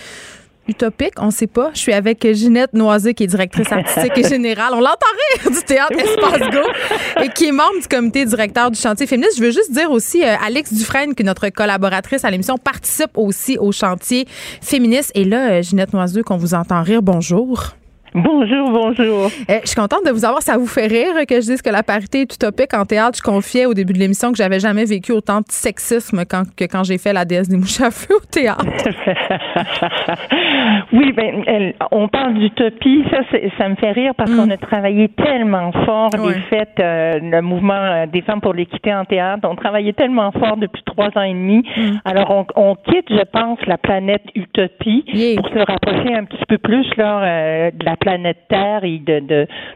utopique, on ne sait pas. Je suis avec Ginette Noisé, qui est directrice artistique et générale. On l'entend rire du théâtre Espace Go et qui est membre du comité directeur du chantier féministe. Je veux juste dire aussi, euh, Alex Dufresne, que notre collaboratrice à l'émission, participe aussi au chantier féministe. Et là, euh, Ginette Noiseux, qu'on vous entend rire, bonjour. Bonjour, bonjour. Eh, je suis contente de vous avoir. Ça vous fait rire que je dise que la parité est utopique en théâtre. Je confiais au début de l'émission que j'avais jamais vécu autant de sexisme quand, que quand j'ai fait la déesse des mouches à feu au théâtre. oui, ben, on parle d'utopie. Ça, ça me fait rire parce qu'on mm. a travaillé tellement fort les fêtes, euh, le mouvement euh, des femmes pour l'équité en théâtre. On travaillait tellement fort depuis trois ans et demi. Mm. Alors, on, quitte, je pense, la planète utopie pour se rapprocher un petit peu plus là, euh, de la planète Terre et de,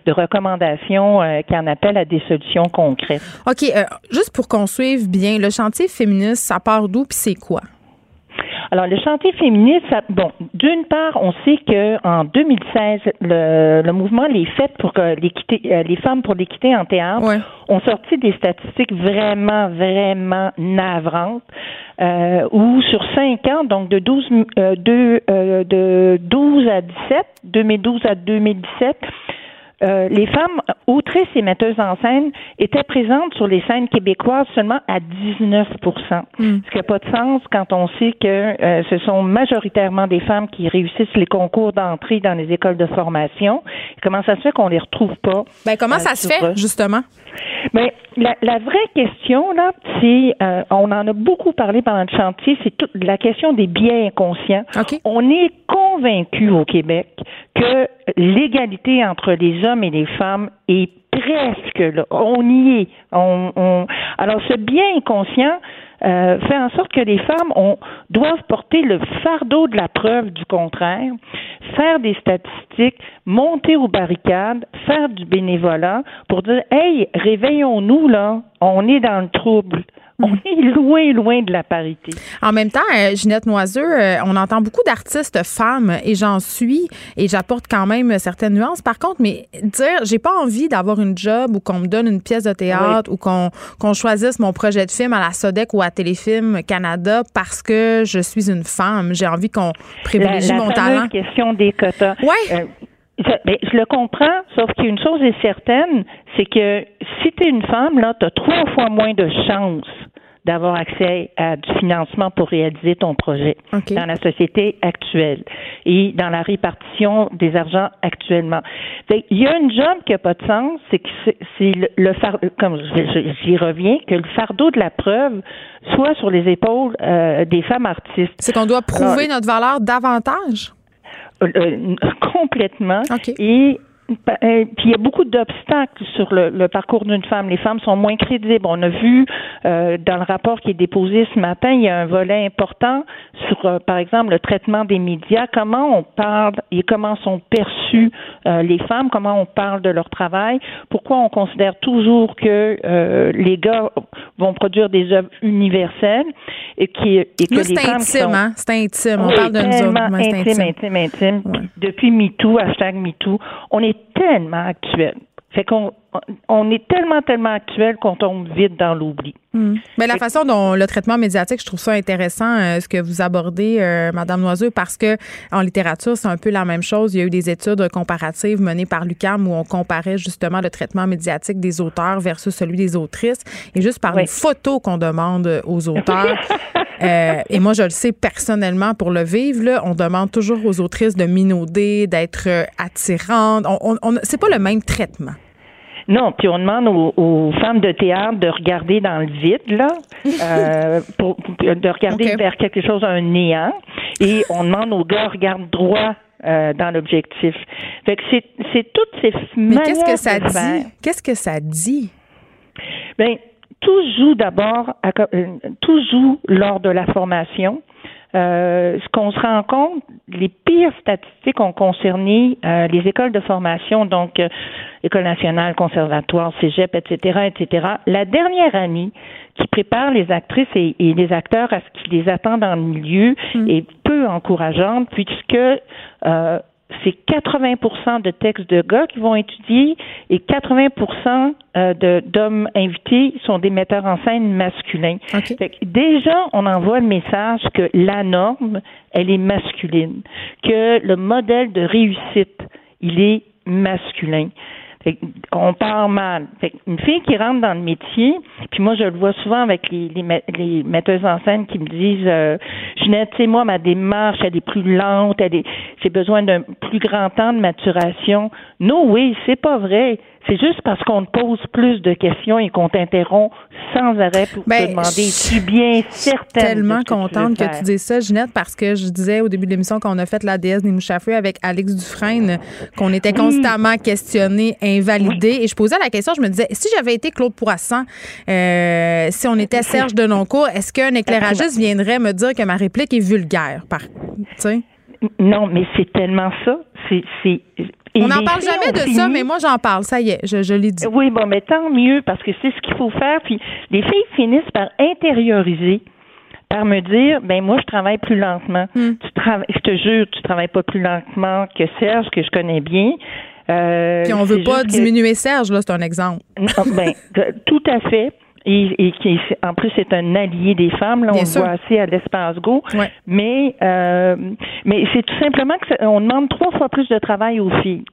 de, recommandations euh, qui en appellent à des solutions concrètes. OK. Euh, juste pour qu'on suive bien, le chantier féministe, ça part d'où puis c'est quoi? Alors, le chantier féministe, bon, d'une part, on sait que en 2016, le, le mouvement Les Fêtes pour l'équité, euh, les femmes pour l'équité en théâtre ont sorti des statistiques vraiment, vraiment navrantes. Euh, où sur cinq ans, donc de 12, euh, de, euh, de 12 à 17, 2012 à 2017, euh, les femmes autrices et metteuses en scène étaient présentes sur les scènes québécoises seulement à 19 hmm. Ce qui n'a pas de sens quand on sait que euh, ce sont majoritairement des femmes qui réussissent les concours d'entrée dans les écoles de formation. Comment ça se fait qu'on les retrouve pas? Ben, comment ça se fait, justement? Ben, la, la, vraie question, là, c'est, euh, on en a beaucoup parlé pendant le chantier, c'est toute la question des biais inconscients. On est convaincu au Québec que l'égalité entre les hommes et les femmes est presque là. On y est. Alors, ce bien inconscient, euh, fait en sorte que les femmes doivent porter le fardeau de la preuve du contraire, faire des statistiques, monter aux barricades, faire du bénévolat pour dire Hey, réveillons-nous là, on est dans le trouble. On est loin, loin de la parité. En même temps, euh, Ginette Noiseux, euh, on entend beaucoup d'artistes femmes et j'en suis et j'apporte quand même certaines nuances. Par contre, mais dire, j'ai pas envie d'avoir une job ou qu'on me donne une pièce de théâtre ou qu'on choisisse mon projet de film à la Sodec ou à Téléfilm Canada parce que je suis une femme. J'ai envie qu'on privilégie mon talent. La question des quotas. Ouais. Euh, ben, je le comprends, sauf qu'une chose est certaine, c'est que si tu es une femme, là, tu as trois fois moins de chances d'avoir accès à du financement pour réaliser ton projet dans la société actuelle et dans la répartition des argents actuellement. Il y a une job qui n'a pas de sens, c'est que c'est le, fardeau, comme j'y reviens, que le fardeau de la preuve soit sur les épaules euh, des femmes artistes. C'est qu'on doit prouver notre valeur davantage? Euh, euh, complètement. Et euh, puis il y a beaucoup d'obstacles sur le, parcours d'une femme. Les femmes sont moins crédibles. On a vu euh, dans le rapport qui est déposé ce matin, il y a un volet important sur, euh, par exemple, le traitement des médias. Comment on parle et comment sont perçues les femmes, comment on parle de leur travail? Pourquoi on considère toujours que les gars vont produire des œuvres universelles et, qui, et que les femmes intime, hein? C'est intime. On parle de nous Intime, intime, intime. Depuis MeToo, hashtag MeToo, on est tellement actuel. Fait qu'on on est tellement, tellement actuel qu'on tombe vite dans l'oubli. Hmm. Mais la façon dont le traitement médiatique, je trouve ça intéressant, euh, ce que vous abordez, euh, Madame Noiseux, parce que en littérature, c'est un peu la même chose. Il y a eu des études comparatives menées par l'UCAM où on comparait justement le traitement médiatique des auteurs versus celui des autrices. Et juste par une photo qu'on demande aux auteurs. Euh, et moi, je le sais personnellement pour le vivre, là, on demande toujours aux autrices de minauder, d'être attirantes. On, on, c'est pas le même traitement. Non, puis on demande aux, femmes de théâtre de regarder dans le vide, là, euh, pour, de regarder vers quelque chose, un néant, et on demande aux gars, regarde droit euh, dans l'objectif. Fait que c'est, c'est toutes ces Mais qu'est-ce que ça dit? Qu'est-ce que ça dit? Ben, tout joue d'abord, euh, tout joue lors de la formation. Euh, ce qu'on se rend compte, les pires statistiques ont concerné euh, les écoles de formation, donc euh, École nationale, conservatoire, cégep, etc., etc. La dernière année qui prépare les actrices et, les acteurs à ce qui les attend dans le milieu mm. est peu encourageante puisque euh, c'est 80% de textes de gars qui vont étudier et 80% euh, d'hommes invités sont des metteurs en scène masculins. déjà, on envoie le message que la norme, elle est masculine, que le modèle de réussite, il est masculin on part mal. une fille qui rentre dans le métier, puis moi je le vois souvent avec les, les, metteuses en scène qui me disent euh, Jeanette, tu sais, moi, ma démarche, elle est plus lente, elle est j'ai besoin d'un plus grand temps de maturation. Non, oui, c'est pas vrai. C'est juste parce qu'on te pose plus de questions et qu'on t'interrompt sans arrêt pour te ben, demander si bien certaines. tellement contente que, tu dises ça, Ginette, parce que je disais au début de l'émission qu'on a fait la déesse des mouches avec Alex Dufresne, qu'on était constamment questionné, invalidé. Et je posais la question, je me disais, si j'avais été Claude Poisson, euh, si on était Serge de Noncourt, est-ce qu'un éclairagiste viendrait me dire que ma réplique est vulgaire? Par, non, mais c'est tellement ça. C'est on n'en parle jamais de ça, mais moi j'en parle. Ça y est, je, je l'ai dit. Oui, bon, mais tant mieux parce que c'est ce qu'il faut faire. Puis les filles finissent par intérioriser, par me dire, ben moi je travaille plus lentement. Hmm. Tu travailles, je te jure, tu travailles pas plus lentement que Serge que je connais bien. Euh, Puis on veut pas diminuer Serge, là, c'est un exemple. ben, tout à fait et, qui en plus c'est un allié des femmes là on le voit assez à l'espace go. Mais euh, mais c'est tout simplement qu'on demande trois fois plus de travail aux filles.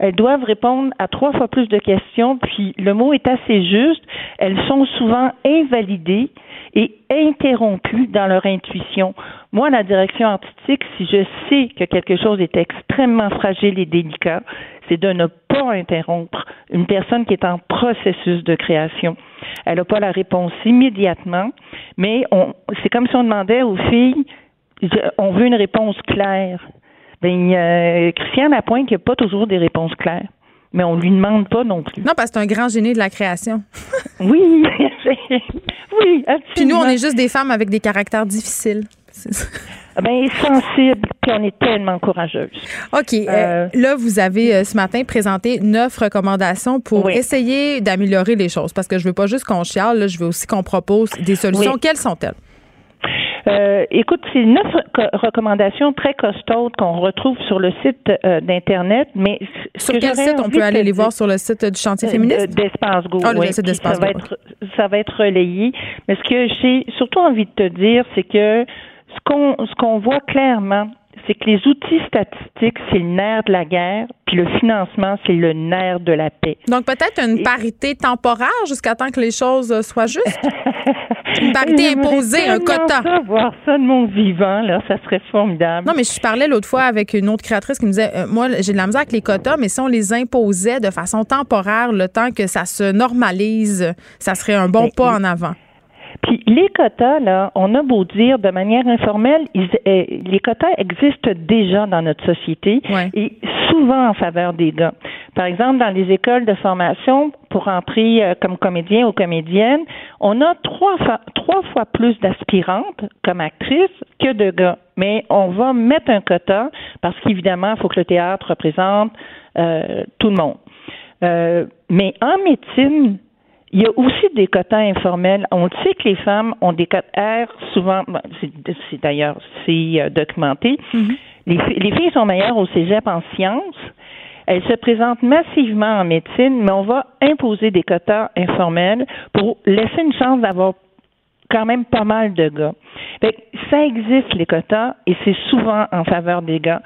Elles doivent répondre à trois fois plus de questions puis le mot est assez juste. Elles sont souvent invalidées et interrompues dans leur intuition. Moi la direction artistique si je sais que quelque chose est extrêmement fragile et délicat c'est de ne pas interrompre une personne qui est en processus de création. Elle n'a pas la réponse immédiatement, mais c'est comme si on demandait aux filles, on veut une réponse claire. Ben, euh, Christian Lapointe, il n'y a pas toujours des réponses claires mais on lui demande pas non plus. Non, parce que c'est un grand génie de la création. oui, oui, absolument. Puis nous, on est juste des femmes avec des caractères difficiles. Ben, sensible, puis on est tellement courageuse. OK. Euh, euh, là, vous avez euh, ce matin présenté neuf recommandations pour essayer d'améliorer les choses. Parce que je veux pas juste qu'on chiale, là, je veux aussi qu'on propose des solutions. Quelles sont-elles? écoute, c'est neuf recommandations très costaudes qu'on retrouve sur le site d'Internet, mais sur quel site on peut aller les voir sur le site du chantier féministe? D'Espace Go. Ah, le site d'Espace Go. Ça va être relayé. Mais ce que j'ai surtout envie de te dire, c'est que ce qu'on ce qu'on voit clairement, c'est que les outils statistiques, c'est le nerf de la guerre, puis le financement, c'est le nerf de la paix. Donc peut-être une parité temporaire jusqu'à temps que les choses soient justes? une parité imposée, un quota. Ça, voir ça de mon vivant, là, ça serait formidable. Non, mais je parlais l'autre fois avec une autre créatrice qui me disait, euh, moi, j'ai de la misère avec les quotas, mais si on les imposait de façon temporaire, le temps que ça se normalise, ça serait un bon ben, pas en avant. Puis les quotas, là, on a beau dire de manière informelle, ils, euh, les quotas existent déjà dans notre société et souvent en faveur des gars. Par exemple, dans les écoles de formation, pour entrer euh, comme comédien ou comédienne, on a trois fois, trois fois plus d'aspirantes comme actrices que de gars. Mais on va mettre un quota parce qu'évidemment, il faut que le théâtre représente euh, tout le monde. mais en médecine, il y a aussi des quotas informels. On sait que les femmes ont des quotas souvent, c'est d'ailleurs c'est euh, documenté. Mm-hmm. les, les, filles sont meilleures au cégep en sciences. Elles se présentent massivement en médecine, mais on va imposer des quotas informels pour laisser une chance d'avoir quand même pas mal de gars. Fait ça existe les quotas et c'est souvent en faveur des gars.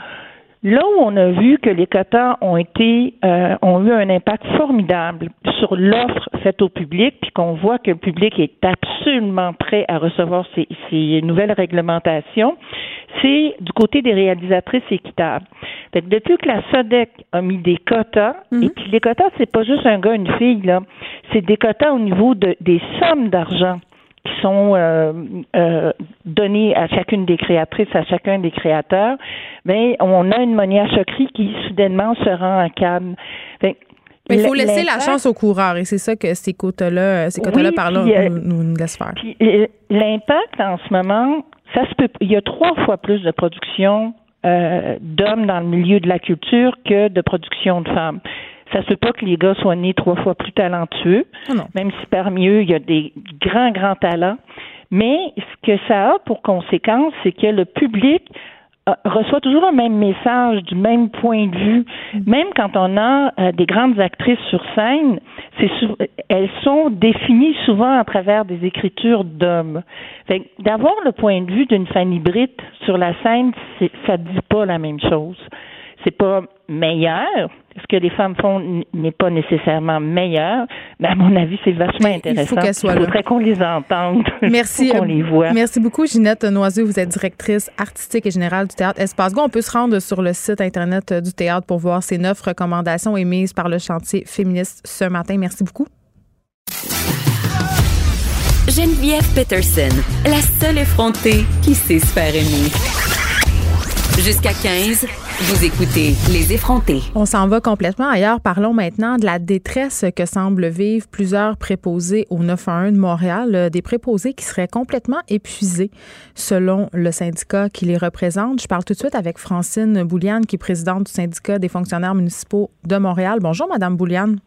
Là où on a vu que les quotas ont été euh, ont eu un impact formidable sur l'offre faite au public, puis qu'on voit que le public est absolument prêt à recevoir ces, ces nouvelles réglementations, c'est du côté des réalisatrices équitables. Fait que depuis que la SODEC a mis des quotas, mhm. et puis les quotas, c'est pas juste un gars, une fille, là, c'est des quotas au niveau de, des sommes d'argent qui sont euh, euh, donnés à chacune des créatrices, à chacun des créateurs, mais on a une monnaie à choquerie qui soudainement se rend en calme. mais il faut laisser la chance aux coureurs et c'est ça que ces quotas-là, ces quotas-là par là, nous, nous, laissent faire. L'impact en ce moment, Ça se peut. Il y a trois fois plus de production euh, d'hommes dans le milieu de la culture que de production de femmes. Ça se peut pas que les gars soient nés trois fois plus talentueux, ah même si parmi eux, il y a des grands, grands talents. Mais ce que ça a pour conséquence, c'est que le public euh, reçoit toujours le même message du même point de vue. Même quand on a euh, des grandes actrices sur scène, c'est elles sont définies souvent à travers des écritures d'hommes. D'avoir le point de vue d'une Fanny Britt sur la scène, ça dit pas la même chose. C'est pas meilleur. Ce que les femmes font n'est pas nécessairement meilleur, mais à mon avis, c'est vachement intéressant. Il, faut Il faudrait qu'on les entende. Merci. qu'on les voit. Merci beaucoup, Ginette Noiseux. Vous êtes directrice artistique et générale du théâtre Espace Go. On peut se rendre sur le site Internet du théâtre pour voir ces neuf recommandations émises par le chantier féministe ce matin. Merci beaucoup. Geneviève Peterson, la seule effrontée qui sait se faire aimer. Jusqu'à 15. Vous écoutez Les effrontés. On s'en va complètement ailleurs. Parlons maintenant de la détresse que semblent vivre plusieurs préposés au 911 de Montréal, euh, des préposés qui seraient complètement épuisés selon le syndicat qui les représente. Je parle tout de suite avec Francine Bouliane, qui est présidente du syndicat des fonctionnaires municipaux de Montréal. Bonjour, Madame Bouliane.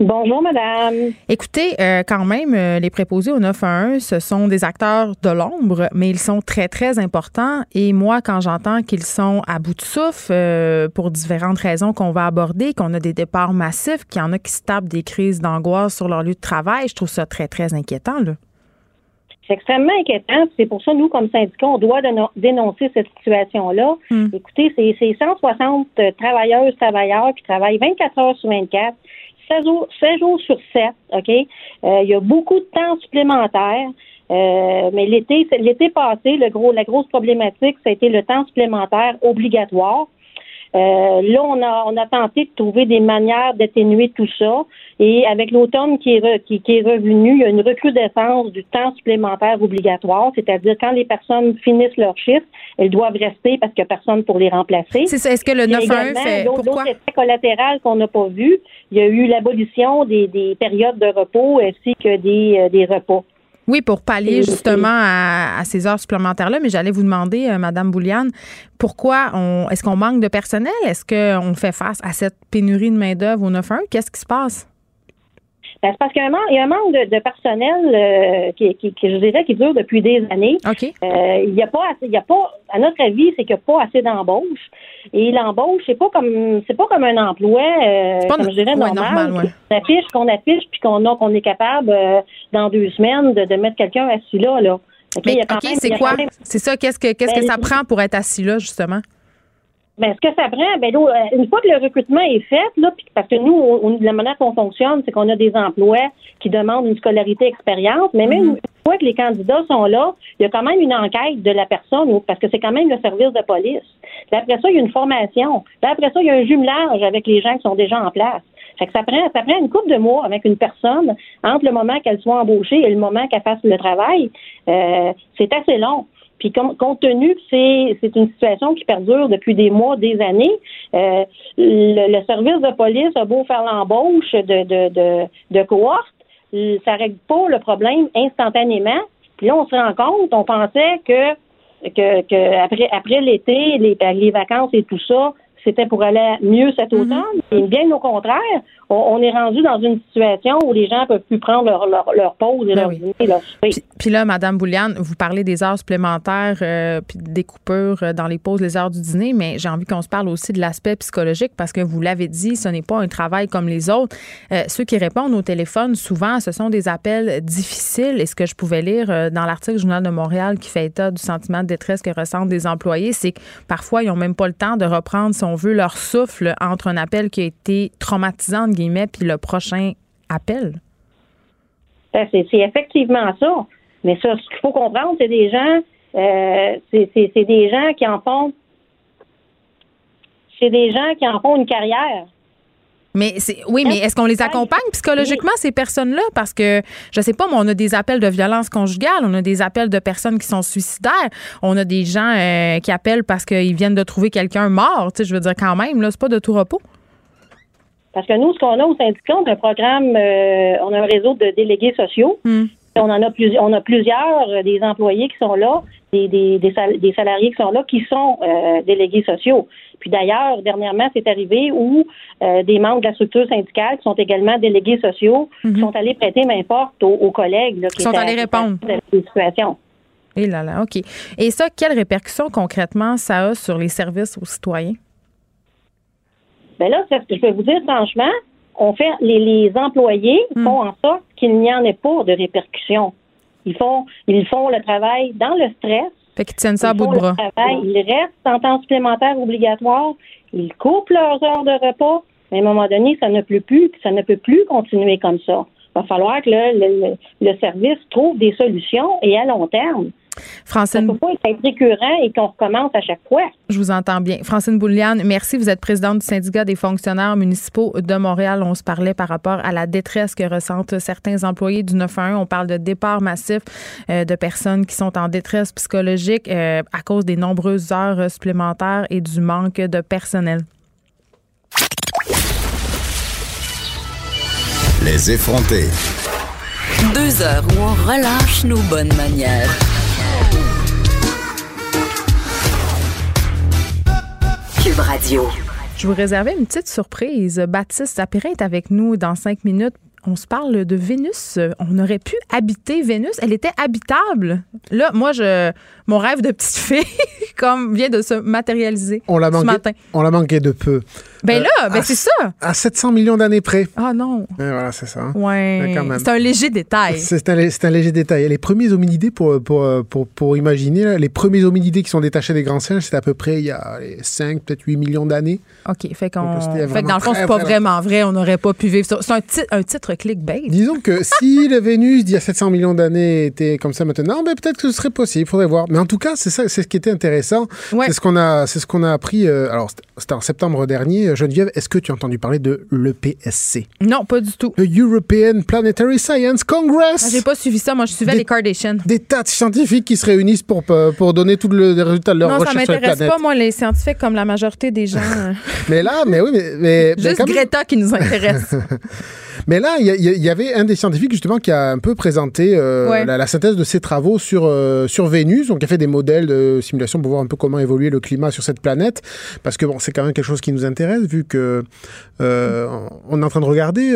Bonjour, madame. Écoutez, euh, quand même, euh, les préposés au 911, ce sont des acteurs de l'ombre, mais ils sont très, très importants. Et moi, quand j'entends qu'ils sont à bout de souffle euh, pour différentes raisons qu'on va aborder, qu'on a des départs massifs, qu'il y en a qui se tapent des crises d'angoisse sur leur lieu de travail, je trouve ça très, très inquiétant. Là. C'est extrêmement inquiétant. C'est pour ça, nous, comme syndicat, on doit dénoncer cette situation-là. Hmm. Écoutez, c'est 160 travailleuses, travailleurs qui travaillent 24 heures sur 24 16 jours, sur 7, OK? Euh, il y a beaucoup de temps supplémentaire. Euh, mais l'été, l'été passé, le gros, la grosse problématique, ça a été le temps supplémentaire obligatoire. Euh, là, on a, on a tenté de trouver des manières d'atténuer tout ça. Et avec l'automne qui est, qui, est revenu, il y a une recrudescence du temps supplémentaire obligatoire, c'est-à-dire quand les personnes finissent leur chiffre, elles doivent rester parce qu'il n'y a personne pour les remplacer. C'est ça. Est-ce que le 9-1 fait pourquoi? effet collatéral qu'on n'a pas vu, il y a eu l'abolition des, des périodes de repos ainsi que des, euh, des repas. Oui, pour pallier justement à, ces heures supplémentaires-là, mais j'allais vous demander, euh, Madame Bouliane, pourquoi on est-ce qu'on manque de personnel? Est-ce qu'on fait face à cette pénurie de main-d'œuvre au 9-1? Qu'est-ce qui se passe? C'est parce qu'il y a un manque de, personnel euh, qui, qui, je dirais, qui dure depuis des années. OK. Euh, il n'y a pas, il y a pas, à notre avis, c'est qu'il n'y a pas assez d'embauche. Et l'embauche, c'est pas comme, c'est pas comme un emploi, euh, comme je dirais, normal. Qu'on affiche, qu'on affiche, puis qu'on a, qu'on est capable dans deux semaines de, de mettre quelqu'un assis là, là. Mais OK, c'est quoi? C'est ça. Qu'est-ce que, qu'est-ce que ben, ça prend pour être assis là, justement? Ben, ce que ça prend, ben, là, euh, une fois que le recrutement est fait, là, parce que nous, on, la manière qu'on fonctionne, c'est qu'on a des emplois qui demandent une scolarité expérience, mais même mhm. une fois que les candidats sont là, il y a quand même une enquête de la personne, parce que c'est quand même le service de police. Puis après ça, il y a une formation. Puis après ça, il y a un jumelage avec les gens qui sont déjà en place. Fait que ça prend, ça prend une couple de mois avec une personne entre le moment qu'elle soit embauchée et le moment qu'elle fasse le travail. Euh, c'est assez long. Puis compte tenu que c'est une situation qui perdure depuis des mois, des années, euh, le, service de police a beau faire l'embauche de, de, de, de cohortes, ça règle pas le problème instantanément. Puis là, on se rend compte, on pensait que après, après l'été, les vacances et tout ça, c'était pour aller mieux cet mhm. automne. Et bien au contraire, on, est rendu dans une situation où les gens peuvent plus prendre leur, leur, pause et ben leur dîner, leur Puis, là, Madame Bouliane, vous parlez des heures supplémentaires euh, puis des coupures euh, dans les pauses, les heures du dîner, mais j'ai envie qu'on se parle aussi de l'aspect psychologique parce que vous l'avez dit, ce n'est pas un travail comme les autres. Euh, ceux qui répondent au téléphone, souvent, ce sont des appels difficiles. Et ce que je pouvais lire dans l'article Journal de Montréal qui fait état du sentiment de détresse que ressentent des employés, c'est que parfois, ils n'ont même pas le temps de reprendre, si on veut, leur souffle entre un appel qui a été traumatisant, guillemets, puis le prochain appel? Ben, c'est effectivement ça. Mais ça, ce qu'il faut comprendre, c'est des gens, euh, c'est des gens qui en font, c'est des gens qui en font une carrière. Mais c'est oui, mais est-ce qu'on les accompagne psychologiquement ces personnes-là? Parce que je sais pas, mais on a des appels de violence conjugale, on a des appels de personnes qui sont suicidaires, on a des gens euh, qui appellent parce qu'ils viennent de trouver quelqu'un mort, tu sais, je veux dire quand même là, c'est pas de tout repos. Parce que nous, ce qu'on a au syndicat, on a un programme, euh, on a un réseau de délégués sociaux. Hmm. On en a plusieurs, on a plusieurs euh, des employés qui sont là des, des, des, salariés qui sont là qui sont euh, délégués sociaux. Puis d'ailleurs, dernièrement, c'est arrivé où euh, des membres de la structure syndicale qui sont également délégués sociaux mhm. sont allés prêter main forte aux, collègues qui sont allés répondre. situation. Et là là, OK. Et ça, quelles répercussions concrètement ça a sur les services aux citoyens? Bien là, je vais vous dire franchement, on fait les, employés hmm. font en sorte qu'il n'y en ait pas de répercussions. Ils font ils font le travail dans le stress. Fait qu'ils tiennent ça à bout de bras. ils restent en temps supplémentaire obligatoire, ils coupent leurs heures de repas, mais à un moment donné, ça ne peut plus, ça ne peut plus continuer comme ça. Il va falloir que le service trouve des solutions et à long terme. Francine. Ça peut pas être récurrent et qu'on recommence à chaque fois. Je vous entends bien. Francine Bouliane, merci. Vous êtes présidente du syndicat des fonctionnaires municipaux de Montréal. On se parlait par rapport à la détresse que ressentent certains employés du 911. On parle de départ massif euh, de personnes qui sont en détresse psychologique euh, à cause des nombreuses heures supplémentaires et du manque de personnel. Les effrontés. Deux heures où on relâche nos bonnes manières. Radio. Je vous réservais une petite surprise. Baptiste Sapira est avec nous dans cinq minutes on se parle de Vénus. On aurait pu habiter Vénus. Elle était habitable. Là, moi, je, mon rêve de petite fille, comme vient de se matérialiser on l'a manqué, matin. On l'a manqué de peu. Ben là, euh, ben c'est ça. À 700 millions d'années près. Ah non. voilà, c'est ça. Hein. Ouais. C'est un léger détail. C'est un, un, léger détail. Les premiers hominidés, pour, pour, pour, pour imaginer, les premiers hominidés qui sont détachés des grands singes, c'est à peu près il y a 5, peut-être 8 millions d'années. OK. Fait, qu'on, fait que dans le fond, c'est pas vraiment vrai. On n'aurait pas pu vivre ça. C'est un, un titre clickbait. Disons que si la Vénus d'il y a 700 millions d'années était comme ça maintenant, ben peut-être que ce serait possible. Il faudrait voir. Mais en tout cas, c'est ça, c'est ce qui était intéressant. C'est ce qu'on a, c'est ce qu'on a appris. Euh, alors, c'était en septembre dernier. Geneviève, est-ce que tu as entendu parler de l'EPSC Non, pas du tout. Le European Planetary Science Congress. Ah, j'ai pas suivi ça. Moi, je suivais les Kardashians. Des tas de scientifiques qui se réunissent pour pour donner tout le résultat de leur recherche sur la planète. Non, ça m'intéresse pas moi les scientifiques comme la majorité des gens. mais là, mais oui, mais, mais juste Greta qui nous intéresse. Mais là, il y, avait un des scientifiques justement qui a un peu présenté euh, la, synthèse de ses travaux sur, euh, sur Vénus. Donc, il a fait des modèles de simulation pour voir un peu comment évoluer le climat sur cette planète. Parce que bon, c'est quand même quelque chose qui nous intéresse vu que euh, on est en train de regarder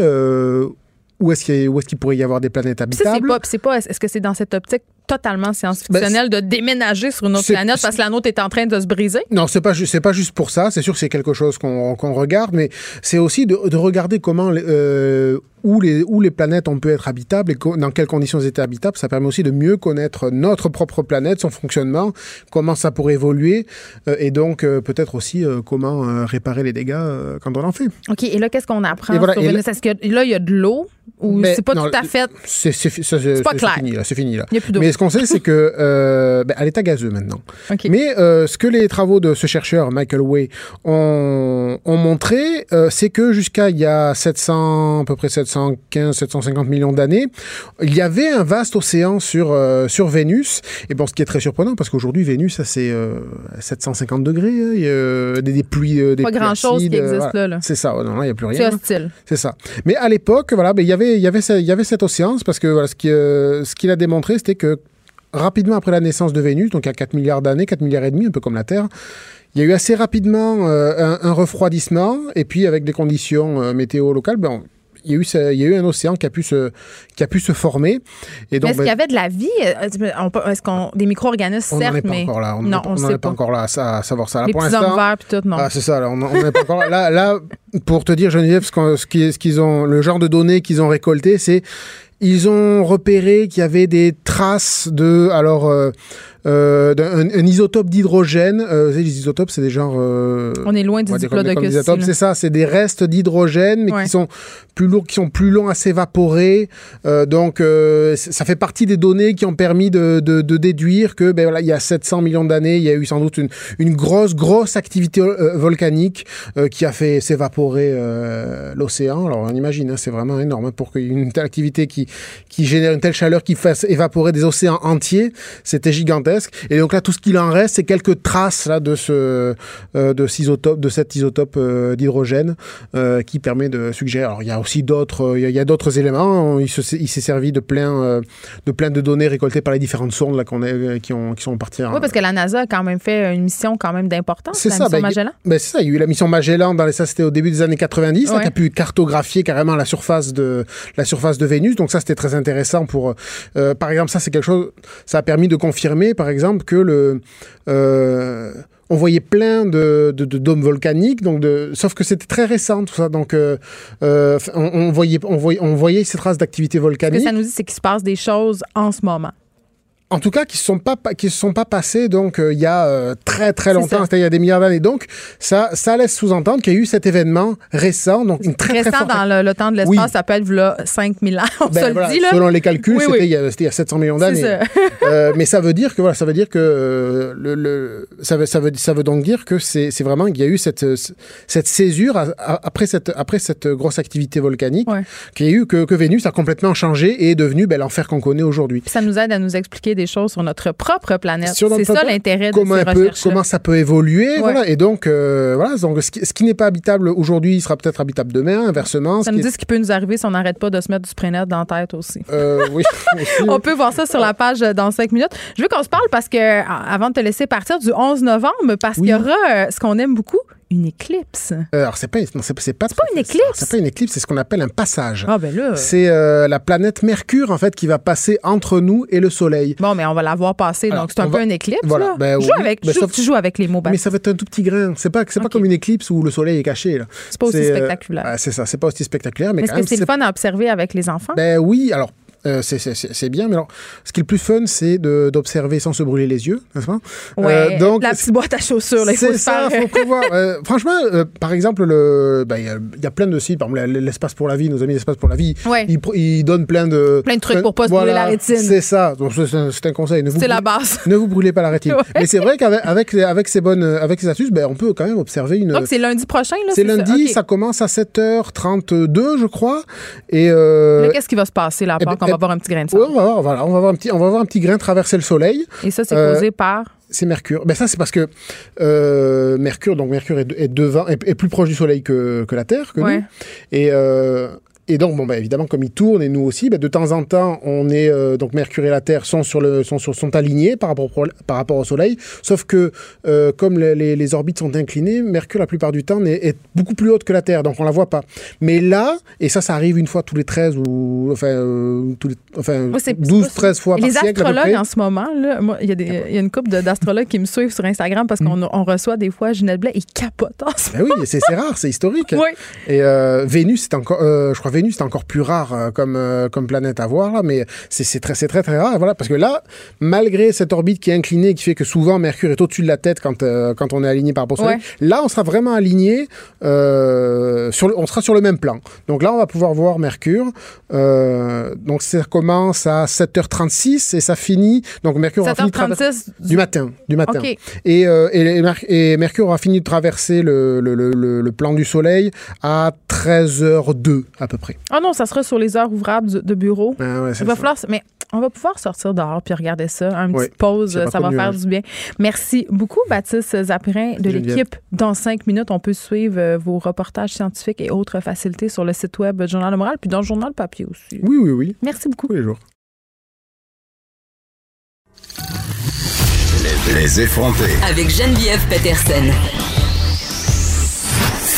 où est-ce qu'il est qu'il pourrait y avoir des planètes habitables. C'est pas, est-ce que c'est dans cette optique totalement science-fictionnelle ben, de déménager sur une autre planète parce que la nôtre est en train de se briser? Non, c'est pas c'est pas juste pour ça. C'est sûr que c'est quelque chose qu'on regarde, mais c'est aussi de, de, regarder comment euh, où les, où les planètes ont pu être habitables et dans quelles conditions elles étaient habitables. Ça permet aussi de mieux connaître notre propre planète, son fonctionnement, comment ça pourrait évoluer euh, et donc euh, peut-être aussi euh, comment réparer les dégâts quand on en fait. OK. Et là, qu'est-ce qu'on apprend sur Vénus? Est-ce que là, il y a de l'eau ou c'est pas tout à fait. C'est pas clair. Fini, c'est fini là. Il n'y a plus d'eau. Mais ce qu'on sait, c'est que ben, elle est à gazeux maintenant. Mais ce que les travaux de ce chercheur, Michael Way, ont, ont montré, c'est que jusqu'à il y a 700, à peu près 700 715, 750 millions d'années, il y avait un vaste océan sur, euh, sur Vénus. Et bon, ce qui est très surprenant, parce qu'aujourd'hui, Vénus, c'est 750 euh, degrés, hein. il y a des, pluies. Euh, des Pas grand-chose qui existe là. C'est ça, non, il n'y a plus rien. C'est hostile. C'est ça. Mais à l'époque, voilà, ben, il y avait, il y avait, il y avait cet océan, parce que voilà, ce qu'il a démontré, c'était que rapidement après la naissance de Vénus, donc a 4 milliards d'années, 4 milliards et demi, un peu comme la Terre, il y a eu assez rapidement un, refroidissement, et puis avec des conditions météo locales, ben, il y, a eu il y a eu un océan qui a pu se, qui a pu se former. Et donc, est-ce qu'il y ben, avait de la vie? Euh, est-ce qu'on des micro-organismes, certes, mais... Encore là. On non, on n'en est pas encore là à, savoir ça. Les pour petits hommes verts, puis tout, non. Ah, c'est ça, là, on n'en est pas encore là. là. Là, pour te dire, Geneviève, ce, qu'ils ont, le genre de données qu'ils ont récolté, c'est ils ont repéré qu'il y avait des traces de, alors, euh, euh, un, isotope d'hydrogène. Euh, les isotopes, c'est des genres. Euh, on est loin des diplodocus. C'est ça, c'est des restes d'hydrogène, mais qui sont plus lourds, qui sont plus longs à s'évaporer. donc, ça fait partie des données qui ont permis de, déduire que, ben voilà, il y a 700 millions d'années, il y a eu sans doute une, une grosse, grosse activité volcanique qui a fait s'évaporer l'océan. Alors, on imagine, hein, c'est vraiment énorme hein, pour qu'une telle activité qui, qui génère une telle chaleur qui fasse évaporer des océans entiers. C'était gigantesque. Et donc là, tout ce qu'il en reste, c'est quelques traces là de ce euh, de, isotope, de cet isotope euh, d'hydrogène euh, qui permet de suggérer. Alors il y a aussi d'autres, il y a, d'autres éléments. Il, s'est servi de plein de plein de données récoltées par les différentes sondes là qu'on a, qui ont qui sont parties. Oui, parce que la NASA a quand même fait une mission quand même d'importance. C'est ça, mission ben, Magellan. Ben, c'est ça. Il y a eu la mission Magellan dans les ça c'était au début des années 90 qui a pu cartographier carrément la surface de la surface de Vénus. Donc ça c'était très intéressant pour par exemple ça c'est quelque chose ça a permis de confirmer par exemple que le on voyait plein de, dômes volcaniques, donc de, sauf que c'était très récent tout ça. Donc, euh, euh, on, voyait, on, voyait, on voyait ces traces d'activité volcanique. Ce que ça nous dit, c'est qu'il se passe des choses en ce moment en tout cas, qui ne sont pas qui se sont pas passés donc euh, il y a euh, très très longtemps, c'est-à-dire il y a des milliards d'années. Donc ça ça laisse sous-entendre qu'il y a eu cet événement récent, donc une très récent très dans le, temps de l'espace, ça peut être là 5000 ans, on ben, se le dit là. Selon les calculs, c'était il, il, y a 700 millions d'années. euh, mais ça veut dire que voilà, ça veut dire que euh, le, le, ça veut ça veut ça veut donc dire que c'est vraiment qu'il y a eu cette cette césure après cette après cette grosse activité volcanique, qu'il y a eu que, que Vénus a complètement changé et est devenu ben, l'enfer qu'on connaît aujourd'hui. Ça nous aide à nous expliquer des choses sur notre propre planète. C'est ça l'intérêt de ces peut, Comment ça peut évoluer, voilà. Et donc, euh, voilà, donc ce qui, n'est pas habitable aujourd'hui sera peut-être habitable demain, inversement. Ça nous dit ce qui peut nous arriver si on n'arrête pas de se mettre du spray dans la tête aussi. Euh, oui. on peut voir ça sur la page euh, dans cinq minutes. Je veux qu'on se parle parce que, avant de te laisser partir, du 11 novembre, parce qu'il y aura ce qu'on aime beaucoup, une éclipse. Euh, alors, c'est pas, non, c'est, pas, pas une éclipse. C'est pas une éclipse, c'est ce qu'on appelle un passage. Ah, ben là. C'est euh, la planète Mercure, en fait, qui va passer entre nous et le Soleil. Bon, mais on va la voir passer, donc c'est un peu une éclipse. Voilà. Là. Ben, joue avec, ben, tu joues avec les mots Mais ça va être un tout petit grain. C'est pas, c'est pas comme une éclipse où le Soleil est caché. Là. C'est pas aussi euh, spectaculaire. c'est ça, c'est pas aussi spectaculaire. Mais, est-ce que c'est le fun à observer avec les enfants? Ben oui. Alors, euh, c'est bien, mais alors, ce qui est le plus fun, c'est d'observer sans se brûler les yeux, n'est-ce pas? Ouais, euh, donc, la petite boîte à chaussures, là, il faut ça, faut prévoir. Euh, franchement, par exemple, ben, il y, a plein de sites, par exemple, l'espace pour la vie, nos amis l'espace pour la vie, ils, donnent plein de... Plein de trucs pour pas se brûler la rétine. C'est ça, c'est un, conseil. C'est la base. Ne vous brûlez pas la rétine. Mais c'est vrai qu'avec avec, avec, ces bonnes, avec ces astuces, ben, on peut quand même observer une... Donc c'est lundi prochain, là? C'est lundi, ça, commence à 7h32, je crois. Et... Mais qu'est-ce qui va se passer là, à part qu'on va avoir un petit grain de on va voir, voilà, on va voir un petit, on va voir un petit grain traverser le soleil. Et ça, c'est causé euh, par c'est Mercure. Ben ça, c'est parce que euh, Mercure, donc Mercure est, est devant, est, plus proche du Soleil que, que la Terre, que nous. Et euh, et donc, bon, bah, évidemment, comme il tourne et nous aussi, bah, de temps en temps, on est euh, donc Mercure et la Terre sont sur le sont sur, sont alignés par rapport au, par rapport au Soleil. Sauf que euh, comme les, les, orbites sont inclinées, Mercure la plupart du temps est, est, beaucoup plus haute que la Terre, donc on la voit pas. Mais là, et ça, ça arrive une fois tous les 13 ou enfin, euh, tous les, enfin 12, 13 fois par siècle. Les astrologues en ce moment, il y, y, a une couple d'astrologues qui me suivent sur Instagram parce qu'on mm. on reçoit des fois Ginette Blais, ils en ce ben Oui, c'est rare, c'est historique. oui. Et Vénus, c'est encore, je crois, Vénus, c'est encore plus rare euh, comme, euh, comme planète à voir, là, mais c'est très, très, très rare. Voilà, parce que là, malgré cette orbite qui est inclinée, qui fait que souvent Mercure est au-dessus de la tête quand, euh, quand on est aligné par rapport au Soleil, là, on sera vraiment aligné, sur on sera sur le même plan. Donc là, on va pouvoir voir Mercure. donc ça commence à 7h36 et ça finit. Donc Mercure aura fini du matin. Du matin. Et, et, et, Mercure aura fini de traverser le, le plan du Soleil à 13h02 à peu près. Ah non, ça sera sur les heures ouvrables de bureau. Ah ouais, va falloir, mais on va pouvoir sortir dehors puis regarder ça. Un petit pause, ça va faire du bien. Merci beaucoup, Baptiste Zapirin de l'équipe. Dans cinq minutes, on peut suivre euh, vos reportages scientifiques et autres facilités sur le site web du Journal de Moral, puis dans le Journal Papier aussi. Oui, oui, oui. Merci beaucoup. Tous les jours. Les effrontés. Avec Geneviève Peterson.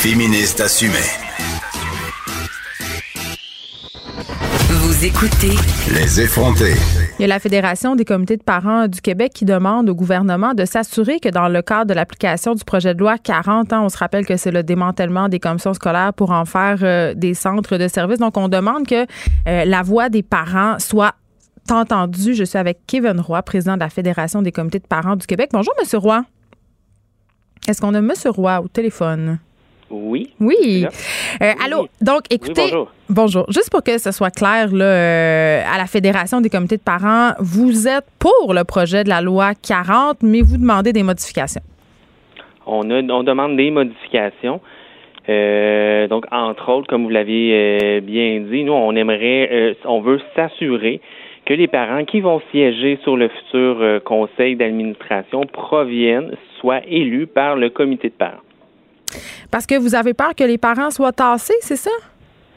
Féministe assumée. Vous écoutez Les effrontés. Il y a la Fédération des comités de parents du Québec qui demande au gouvernement de s'assurer que dans le cadre de l'application du projet de loi 40 ans, on se rappelle que c'est le démantèlement des commissions scolaires pour en faire euh, des centres de services. Donc, on demande que euh, la voix des parents soit entendue. Je suis avec Kevin Roy, président de la Fédération des comités de parents du Québec. Bonjour, Monsieur Roy. Est-ce qu'on a Monsieur Roy au téléphone? Oui. Oui. Euh, allô? Donc, écoutez. bonjour. Juste pour que ce soit clair, là, euh, à la Fédération des comités de parents, vous êtes pour le projet de la loi 40, mais vous demandez des modifications. On, a, on demande des modifications. donc, entre autres, comme vous l'avez bien dit, nous, on aimerait, on veut s'assurer que les parents qui vont siéger sur le futur conseil d'administration proviennent, soient élus par le comité de parents. Parce que vous avez peur que les parents soient tassés, c'est ça?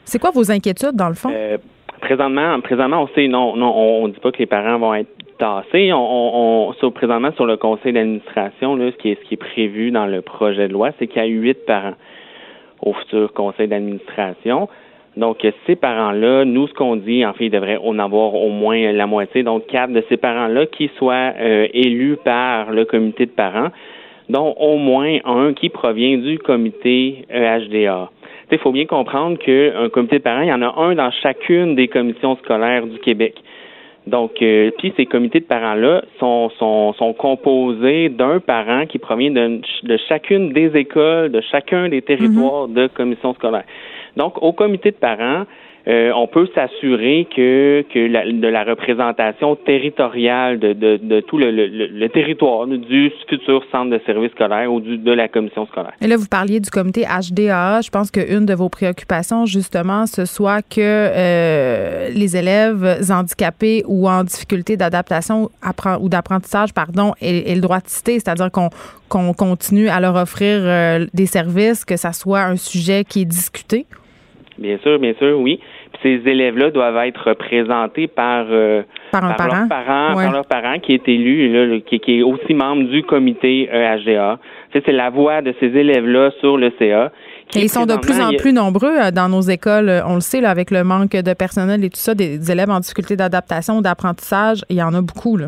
C'est quoi vos inquiétudes, dans le fond? Euh, présentement, présentement, on sait, non, on ne dit pas que les parents vont être tassés. On, présentement, sur le conseil d'administration, ce qui est, ce qui est prévu dans le projet de loi, c'est qu'il y a huit parents au futur conseil d'administration. Donc, ces parents-là, nous, ce qu'on dit, en fait, il devrait en avoir au moins la moitié, donc quatre de ces parents-là qui soient euh, élus par le comité de parents dont au moins un qui provient du comité EHDA. Il faut bien comprendre qu'un comité de parents, il y en a un dans chacune des commissions scolaires du Québec. Donc, euh, puis ces comités de parents-là sont, sont, sont composés d'un parent qui provient de, de, chacune des écoles, de chacun des territoires mm-hmm. de commissions scolaires. Donc, au comité de parents, euh, on peut s'assurer que, que la, de la représentation territoriale de, de, de tout le, le, le, territoire du futur centre de service scolaire ou du, de la commission scolaire. Et là, vous parliez du comité HDA. Je pense qu'une de vos préoccupations, justement, ce soit que euh, les élèves handicapés ou en difficulté d'adaptation ou d'apprentissage, pardon, aient, le droit de citer, c'est-à-dire qu'on qu'on continue à leur offrir euh, des services, que ça soit un sujet qui est discuté. Bien sûr, bien sûr, oui. Ces élèves-là doivent être représentés par, euh, par, un parent. leur parent, par qui est élu, là, qui, qui, est aussi membre du comité EHGA. C'est la voix de ces élèves-là sur le CA. Et ils sont de plus en plus nombreux euh, dans nos écoles. Euh, on le sait, là, avec le manque de personnel et tout ça, des, élèves en difficulté d'adaptation d'apprentissage, il y en a beaucoup. Là.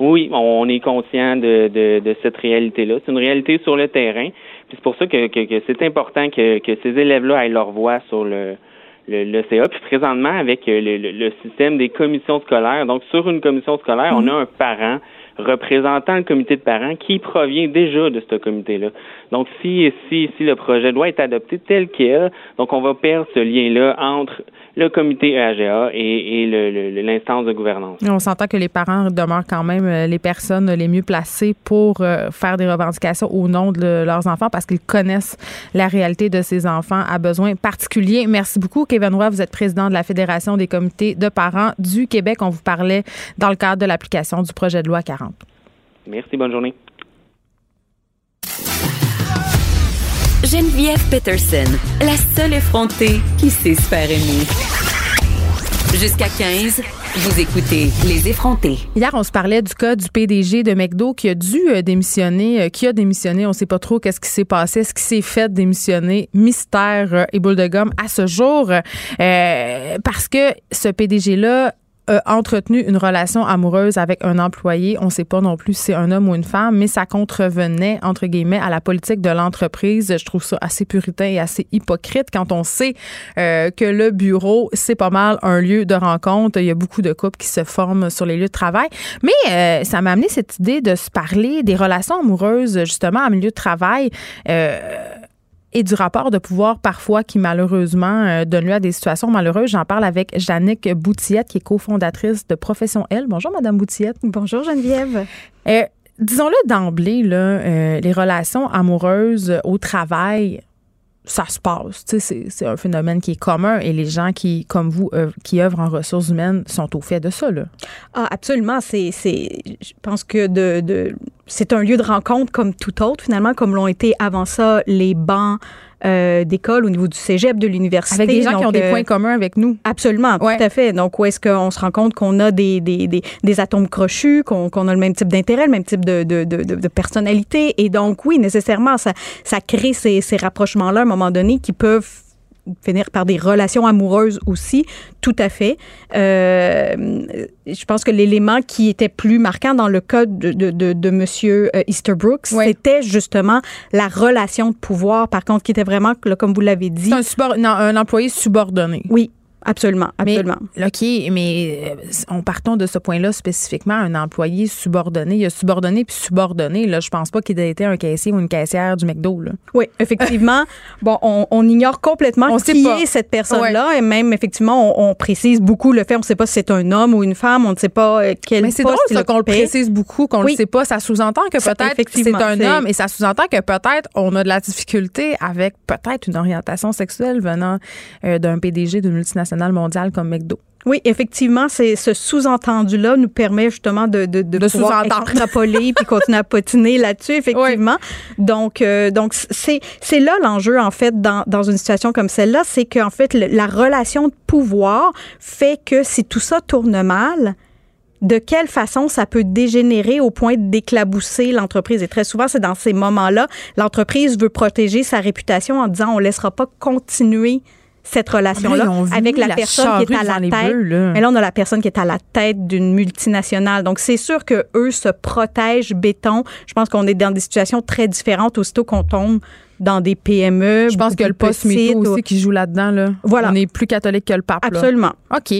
Oui, on est conscient de, de, de cette réalité-là. C'est une réalité sur le terrain. C'est pour ça que, c'est important que, ces élèves-là aient leur voix sur le, le, CA. Puis présentement, avec euh, le, système des commissions scolaires, donc sur une commission scolaire, on a un parent représentant le comité de parents qui provient déjà de ce comité-là. Donc, si, si, si le projet doit être adopté tel quel, donc on va perdre ce lien-là entre le comité EAGA et, et l'instance de gouvernance. On s'entend que les parents demeurent quand même euh, les personnes les mieux placées pour euh, faire des revendications au nom de leurs enfants parce qu'ils connaissent la réalité de ces enfants à besoins particuliers. Merci beaucoup, Kevin Roy. Vous êtes président de la Fédération des comités de parents du Québec. On vous parlait dans le cadre de l'application du projet de loi 40. Merci, bonne journée. Geneviève Peterson, la seule effrontée qui sait se aimer. Jusqu'à 15, vous écoutez Les effrontés. Hier, on se parlait du cas du PDG de McDo qui a dû euh, démissionner, euh, qui a démissionné. On ne sait pas trop qu'est-ce qui s'est passé, ce qui s'est fait démissionner. Mystère euh, et boule de gomme à ce jour. parce que ce PDG-là entretenu une relation amoureuse avec un employé. On ne sait pas non plus si c'est un homme ou une femme, mais ça contrevenait, entre guillemets, à la politique de l'entreprise. Je trouve ça assez puritain et assez hypocrite quand on sait euh, que le bureau, c'est pas mal un lieu de rencontre. Il y a beaucoup de couples qui se forment sur les lieux de travail. Mais euh, ça m'a amené cette idée de se parler des relations amoureuses, justement, en milieu de travail. Euh, et du rapport de pouvoir parfois qui malheureusement euh, donne lieu à des situations malheureuses. J'en parle avec Jannick Boutillette, qui est cofondatrice de Profession L. Bonjour, Madame Boutillette. Bonjour, Geneviève. Euh, disons-le d'emblée, là, euh, les relations amoureuses au travail, ça se passe. C'est un phénomène qui est commun et les gens qui, comme vous, qui œuvrent en ressources humaines sont au fait de ça. Là. Ah, absolument. C'est, je pense que de, de c'est un lieu de rencontre comme tout autre, finalement, comme l'ont été avant ça les bancs euh, d'école au niveau du cégep, de l'université. Avec des gens qui ont des euh, points communs avec nous. Absolument, tout à fait. Donc, où est-ce qu'on se rend compte qu'on a des, des, des, des, atomes crochus, qu'on a le même type d'intérêt, le même type de, de, de, de, personnalité? Et donc, oui, nécessairement, ça, ça crée ces, ces rapprochements-là à un moment donné qui peuvent finir par des relations amoureuses aussi, tout à fait. Euh, je pense que l'élément qui était plus marquant dans le cas de, de, de, de M. Euh, Easterbrook, c'était justement la relation de pouvoir, par contre, qui était vraiment, comme vous l'avez dit... un, un employé subordonné. Oui, Absolument, absolument. Mais, OK, mais on euh, partons de ce point-là spécifiquement, un employé subordonné. Il y a subordonné puis subordonné. Là, je pense pas qu'il ait été un caissier ou une caissière du McDo. Là. Oui, effectivement. bon, on, ignore complètement on qui est cette personne-là. Et même, effectivement, on, précise beaucoup le fait. On ne sait pas si c'est un homme ou une femme. On ne sait pas euh, quel Mais c'est drôle qu'on le précise beaucoup, qu'on ne le sait pas. Ça sous-entend que peut-être c'est un homme et ça sous-entend que peut-être on a de la difficulté avec peut-être une orientation sexuelle venant euh, d'un PDG d'une multinationale comme McDo. Oui, effectivement, c'est ce sous-entendu-là nous permet justement de, de, de, pouvoir extrapoler puis continuer à potiner là-dessus, effectivement. Donc, euh, donc c'est, c'est là l'enjeu, en fait, dans, dans une situation comme celle-là, c'est qu'en fait, la relation de pouvoir fait que si tout ça tourne mal, de quelle façon ça peut dégénérer au point d'éclabousser l'entreprise? Et très souvent, c'est dans ces moments-là, l'entreprise veut protéger sa réputation en disant on ne laissera pas continuer cette relation-là avec la, personne qui est à la tête. mais là, on a la personne qui est à la tête d'une multinationale. Donc, c'est sûr que eux se protègent béton. Je pense qu'on est dans des situations très différentes aussitôt qu'on tombe dans des PME. Je pense que le poste aussi qui joue là-dedans. Là. Voilà. On est plus catholique que le pape. Absolument. OK.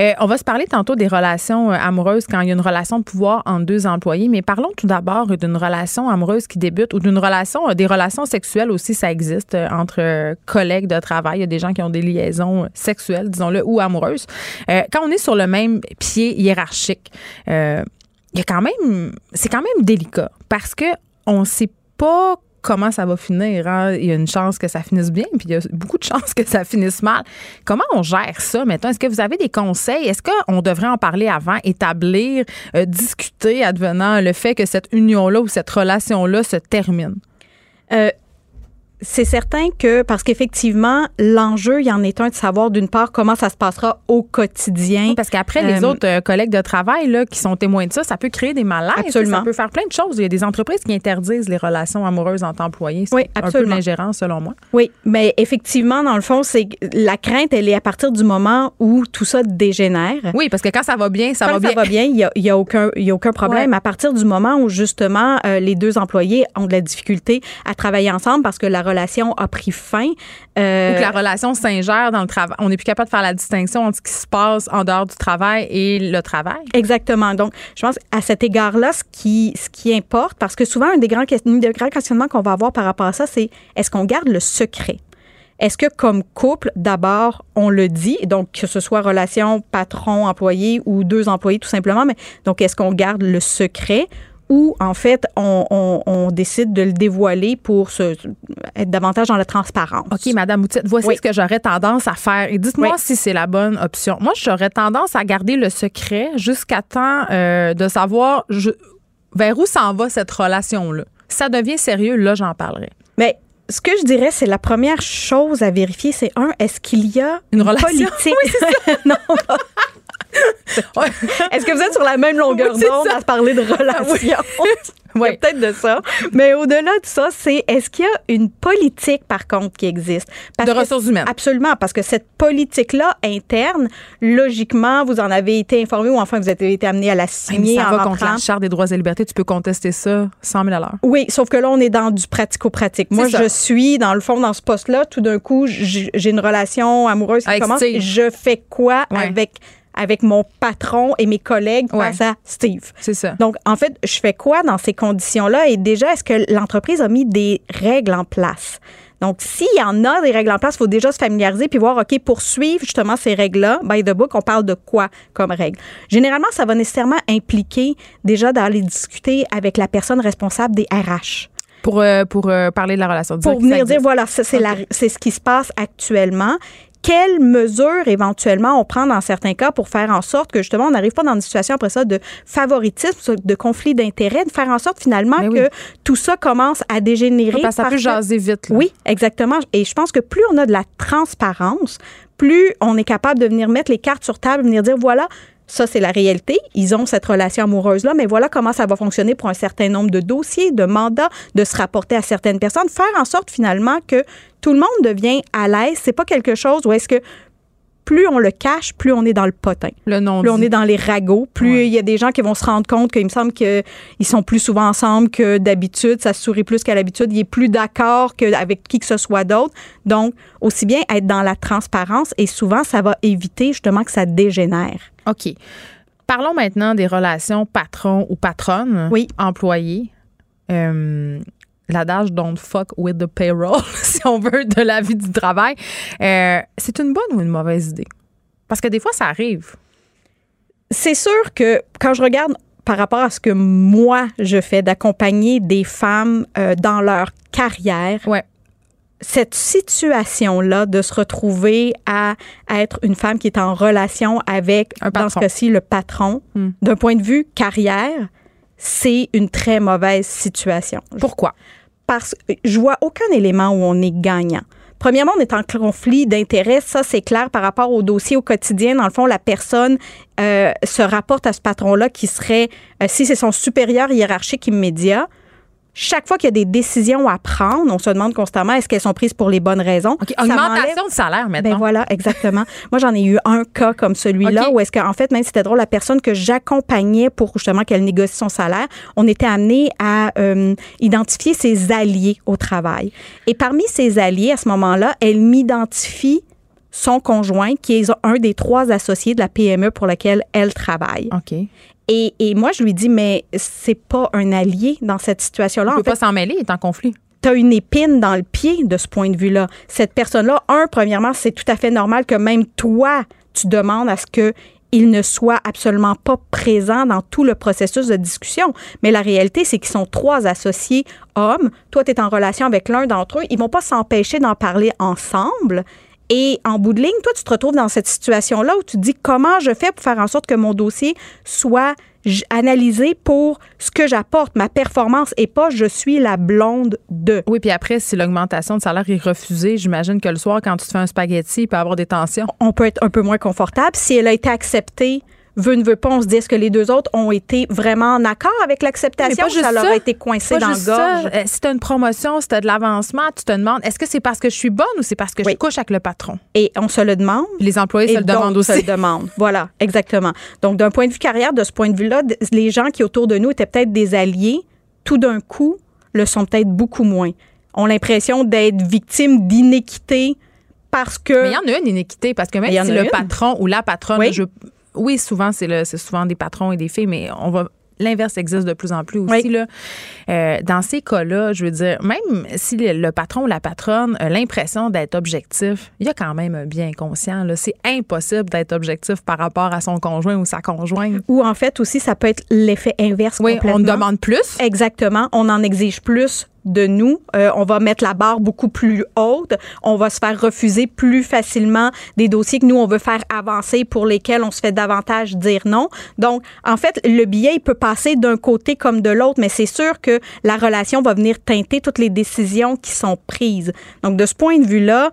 Euh, on va se parler tantôt des relations euh, amoureuses quand il y a une relation de pouvoir entre deux employés, mais parlons tout d'abord d'une relation amoureuse qui débute ou d'une relation, euh, des relations sexuelles aussi, ça existe entre collègues de travail. Il y a des gens qui ont des liaisons sexuelles, disons-le, ou amoureuses. quand on est sur le même pied hiérarchique, il y a quand même, c'est quand même délicat parce que on sait pas comment ça va finir. Hein? Il y a une chance que ça finisse bien, puis il y a beaucoup de chances que ça finisse mal. Comment on gère ça maintenant? Est-ce que vous avez des conseils? Est-ce qu'on devrait en parler avant, établir, euh, discuter advenant le fait que cette union-là ou cette relation-là se termine? Euh, c'est certain que, parce qu'effectivement, l'enjeu, il y en est un de savoir, d'une part, comment ça se passera au quotidien. parce qu'après, les euh, autres euh, collègues de travail là, qui sont témoins de ça, ça peut créer des malaises. Absolument. Ça peut faire plein de choses. Il y a des entreprises qui interdisent les relations amoureuses entre employés. Oui, un peu l'ingérence, selon moi. Oui, mais effectivement, dans le fond, c'est la crainte, elle est à partir du moment où tout ça dégénère. Oui, parce que quand ça va bien, ça va bien. ça va bien, il n'y a, y a, aucun, y a aucun problème. À partir du moment où, justement, euh, les deux employés ont de la difficulté à travailler ensemble parce que la relation a pris fin. Euh, Ou que la relation s'ingère dans le travail. On n'est plus capable de faire la distinction entre ce qui se passe en dehors du travail et le travail. Exactement. Donc, je pense à cet égard-là, ce qui, ce qui importe, parce que souvent, un des grands, des grands questionnements qu'on va avoir par rapport à ça, c'est est-ce qu'on garde le secret? Est-ce que comme couple, d'abord, on le dit, donc que ce soit relation patron-employé ou deux employés tout simplement, mais donc est-ce qu'on garde le secret ou en fait on, décide de le dévoiler pour se, être davantage dans la transparence. OK, Madame Outit, voici ce que j'aurais tendance à faire. Et dites-moi si c'est la bonne option. Moi, j'aurais tendance à garder le secret jusqu'à temps euh, de savoir vers où s'en va cette relation-là. Si ça devient sérieux, là, j'en parlerai. Mais ce que je dirais, c'est la première chose à vérifier, c'est un, est-ce qu'il y a une, relation? politique? Oui, non, Est-ce que vous êtes sur la même longueur d'onde à parler de relations? Oui. peut-être de ça. Mais au-delà de ça, c'est est-ce qu'il y a une politique, par contre, qui existe? de ressources humaines. Absolument, parce que cette politique-là, interne, logiquement, vous en avez été informé ou enfin, vous avez été amené à la signer. Ça va contre la Charte des droits et libertés. Tu peux contester ça 100 000 à l'heure. Oui, sauf que là, on est dans du pratico-pratique. Moi, je suis, dans le fond, dans ce poste-là. Tout d'un coup, j'ai une relation amoureuse qui commence. Je fais quoi avec avec mon patron et mes collègues face à Steve. C'est ça. Donc, en fait, je fais quoi dans ces conditions-là? Et déjà, est-ce que l'entreprise a mis des règles en place? Donc, s'il y en a des règles en place, il faut déjà se familiariser puis voir, OK, pour suivre justement ces règles-là, by the book, on parle de quoi comme règles? Généralement, ça va nécessairement impliquer déjà d'aller discuter avec la personne responsable des RH. Pour, euh, pour euh, parler de la relation. Pour venir dire, voilà, c'est ce qui se passe actuellement quelles mesures éventuellement on prend dans certains cas pour faire en sorte que justement on n'arrive pas dans une situation après ça de favoritisme, de conflit d'intérêts, de faire en sorte finalement que tout ça commence à dégénérer. Ça, peut jaser vite. Oui, exactement. Et je pense que plus on a de la transparence, plus on est capable de venir mettre les cartes sur table, venir dire voilà, ça, c'est la réalité. Ils ont cette relation amoureuse-là, mais voilà comment ça va fonctionner pour un certain nombre de dossiers, de mandats, de se rapporter à certaines personnes, faire en sorte finalement que tout le monde devient à l'aise. C'est pas quelque chose où est-ce que plus on le cache, plus on est dans le potin. Le nom plus on est dans les ragots, plus il y a des gens qui vont se rendre compte qu'il me semble qu'ils sont plus souvent ensemble que d'habitude, ça se sourit plus qu'à l'habitude, il est plus d'accord qu'avec qui que ce soit d'autre. Donc, aussi bien être dans la transparence et souvent, ça va éviter justement que ça dégénère. OK. Parlons maintenant des relations patron ou patronne, oui. employé. Euh, l'adage don't fuck with the payroll, si on veut, de la vie du travail. Euh, c'est une bonne ou une mauvaise idée? Parce que des fois, ça arrive. C'est sûr que quand je regarde par rapport à ce que moi je fais d'accompagner des femmes euh, dans leur carrière, ouais. cette situation-là de se retrouver à, être une femme qui est en relation avec, dans ce cas-ci, le patron, hmm. d'un point de vue carrière, c'est une très mauvaise situation. Pourquoi? Parce que je vois aucun élément où on est gagnant. Premièrement, on est en conflit d'intérêts. Ça, c'est clair par rapport au dossier au quotidien. Dans le fond, la personne euh, se rapporte à ce patron-là qui serait, euh, si c'est son supérieur hiérarchique immédiat, chaque fois qu'il y a des décisions à prendre, on se demande constamment est-ce qu'elles sont prises pour les bonnes raisons? Augmentation de salaire maintenant. Ben voilà, exactement. Moi, j'en ai eu un cas comme celui-là où est-ce qu'en fait, même si c'était drôle, la personne que j'accompagnais pour justement qu'elle négocie son salaire, on était amené à euh, identifier ses alliés au travail. Et parmi ses alliés, à ce moment-là, elle m'identifie son conjoint, qui est un des trois associés de la PME pour laquelle elle travaille. OK. Et, et, moi, je lui dis, mais c'est pas un allié dans cette situation-là. On peut pas s'en mêler, il est en conflit. Tu as une épine dans le pied de ce point de vue-là. Cette personne-là, un, premièrement, c'est tout à fait normal que même toi, tu demandes à ce que il ne soit absolument pas présent dans tout le processus de discussion. Mais la réalité, c'est qu'ils sont trois associés hommes. Toi, tu es en relation avec l'un d'entre eux. Ils vont pas s'empêcher d'en parler ensemble. Et en bout de ligne, toi, tu te retrouves dans cette situation-là où tu te dis comment je fais pour faire en sorte que mon dossier soit analysé pour ce que j'apporte, ma performance et pas je suis la blonde de. Oui, puis après, si l'augmentation de salaire est refusée, j'imagine que le soir, quand tu te fais un spaghetti, il peut y avoir des tensions. On peut être un peu moins confortable. Si elle a été acceptée, veut ne veut pas, on se dit est-ce que les deux autres ont été vraiment en accord avec l'acceptation? Ou ça leur a été coincé dans le gorge? Euh, si tu as une promotion, si tu as de l'avancement, tu te demandes est-ce que c'est parce que je suis bonne ou c'est parce que je couche avec le patron? Et on se le demande. les employés se le demandent aussi. se le demandent. Voilà, exactement. Donc, d'un point de vue carrière, de ce point de vue-là, les gens qui autour de nous étaient peut-être des alliés, tout d'un coup, le sont peut-être beaucoup moins. Ont l'impression d'être victimes d'inéquité parce que. Mais il y en a une inéquité parce que même si le patron ou la patronne, je, oui, souvent, c'est souvent des patrons et des filles, mais on va L'inverse existe de plus en plus aussi. Là. Euh, dans ces cas-là, je veux dire, même si le, patron ou la patronne a l'impression d'être objectif, il y a quand même un bien inconscient. C'est impossible d'être objectif par rapport à son conjoint ou sa conjointe. Ou en fait aussi, ça peut être l'effet inverse. Oui, on demande plus. Exactement. On en exige plus de nous. Euh, on va mettre la barre beaucoup plus haute. On va se faire refuser plus facilement des dossiers que nous, on veut faire avancer pour lesquels on se fait davantage dire non. Donc, en fait, le billet, il peut passer d'un côté comme de l'autre, mais c'est sûr que la relation va venir teinter toutes les décisions qui sont prises. Donc, de ce point de vue-là,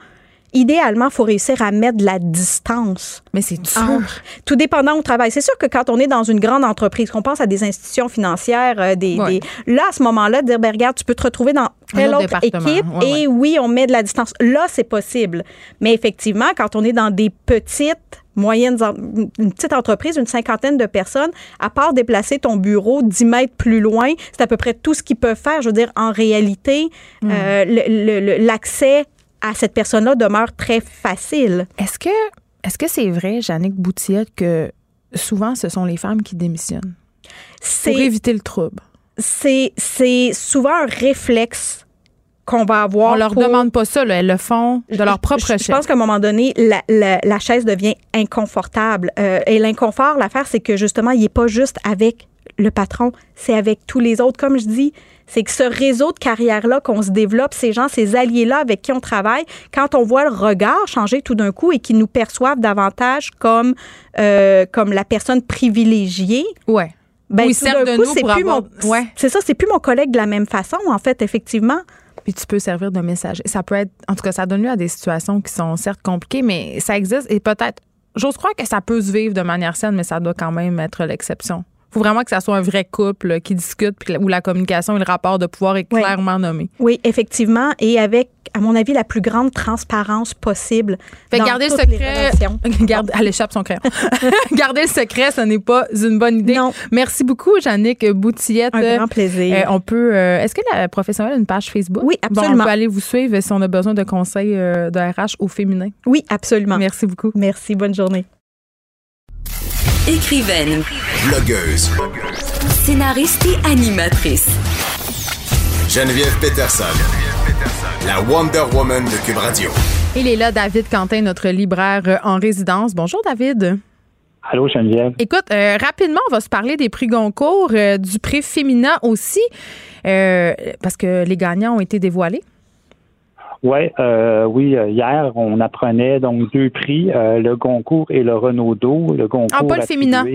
idéalement, faut réussir à mettre de la distance. Mais c'est dur. Ah, tout dépendant au travail. C'est sûr que quand on est dans une grande entreprise, qu'on pense à des institutions financières, euh, des, là, à ce moment-là, dire, ben, regarde, tu peux te retrouver dans telle autre, équipe et oui, on met de la distance. Là, c'est possible. Mais effectivement, quand on est dans des petites moyennes, une petite entreprise, une cinquantaine de personnes, à part déplacer ton bureau 10 mètres plus loin, c'est à peu près tout ce qu'ils peuvent faire. Je veux dire, en réalité, hmm. euh, l'accès à cette personne-là demeure très facile. Est-ce que est-ce que c'est vrai, Jannick Boutillette, que souvent ce sont les femmes qui démissionnent? Pour éviter le trouble? C'est souvent un réflexe qu'on va avoir. On leur demande pas ça, elles le font de leur propre chef. Je pense qu'à un moment donné, la, chaise devient inconfortable. Euh, et l'inconfort, l'affaire, c'est que justement, il n'est pas juste avec le patron, c'est avec tous les autres. Comme je dis, c'est que ce réseau de carrière-là qu'on se développe, ces gens, ces alliés-là avec qui on travaille, quand on voit le regard changer tout d'un coup et qui nous perçoivent davantage comme, euh, comme la personne privilégiée. Ouais. Ben, tout d'un coup, c'est plus mon, ouais. c'est ça, c'est plus mon collègue de la même façon, en fait, effectivement. Puis tu peux servir de message. Ça peut être, en tout cas, ça donne lieu à des situations qui sont certes compliquées, mais ça existe et peut-être, j'ose croire que ça peut se vivre de manière saine, mais ça doit quand même être l'exception faut vraiment que ça soit un vrai couple qui discute, où la communication et le rapport de pouvoir est clairement nommé. Oui, effectivement, et avec, à mon avis, la plus grande transparence possible. Fait garder le secret. Garde, elle échappe son crayon. garder le secret, ce n'est pas une bonne idée. Non. Merci beaucoup, Jannick Boutillette. Un grand plaisir. Euh, on peut. Euh, est-ce que la professionnelle a une page Facebook? Oui, absolument. on peut aller vous suivre si on a besoin de conseils euh, de RH au féminin. Oui, absolument. Merci beaucoup. Merci. Bonne journée. Écrivaine. Blogueuse. Scénariste et animatrice. Geneviève Peterson. La Wonder Woman de Cube Radio. Il est là, David Quentin, notre libraire en résidence. Bonjour, David. Allô, Geneviève. Écoute, euh, rapidement, on va se parler des prix Goncourt, euh, du prix féminin aussi, euh, parce que les gagnants ont été dévoilés. Ouais, oui, hier, on apprenait donc deux prix, le Goncourt et le Renaudot. Le Goncourt ah, pas le féminin.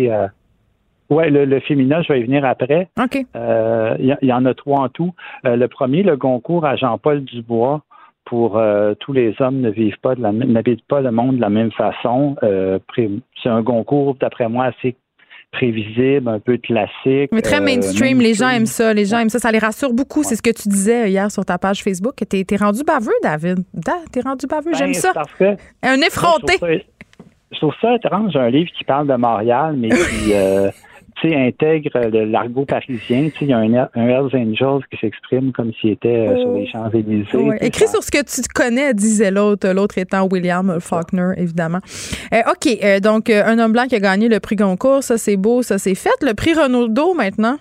Oui, le, féminin, je vais y venir après. OK. Il y, en a trois en tout. le premier, le Goncourt à Jean-Paul Dubois pour tous les hommes ne vivent pas de la n'habitent pas le monde de la même façon. c'est un concours, d'après moi, assez prévisible, un peu classique. Mais très mainstream, les gens aiment ça, les gens aiment ça, ça les rassure beaucoup, c'est ce que tu disais hier sur ta page Facebook. T'es es rendu baveux, David. T'es rendu baveux, j'aime ça. un effronté. je, trouve ça, étrange, un livre qui parle de Montréal, mais qui intègre l'argot parisien. Il y a un, un Hells Angels qui s'exprime comme s'il était euh, sur les Champs-Élysées. Écrit sur ce que tu connais, disait l'autre, l'autre étant William Faulkner, évidemment. Euh, OK, euh, donc un homme blanc qui a gagné le prix Goncourt, ça c'est beau, ça c'est fait. Le prix Renaudot maintenant?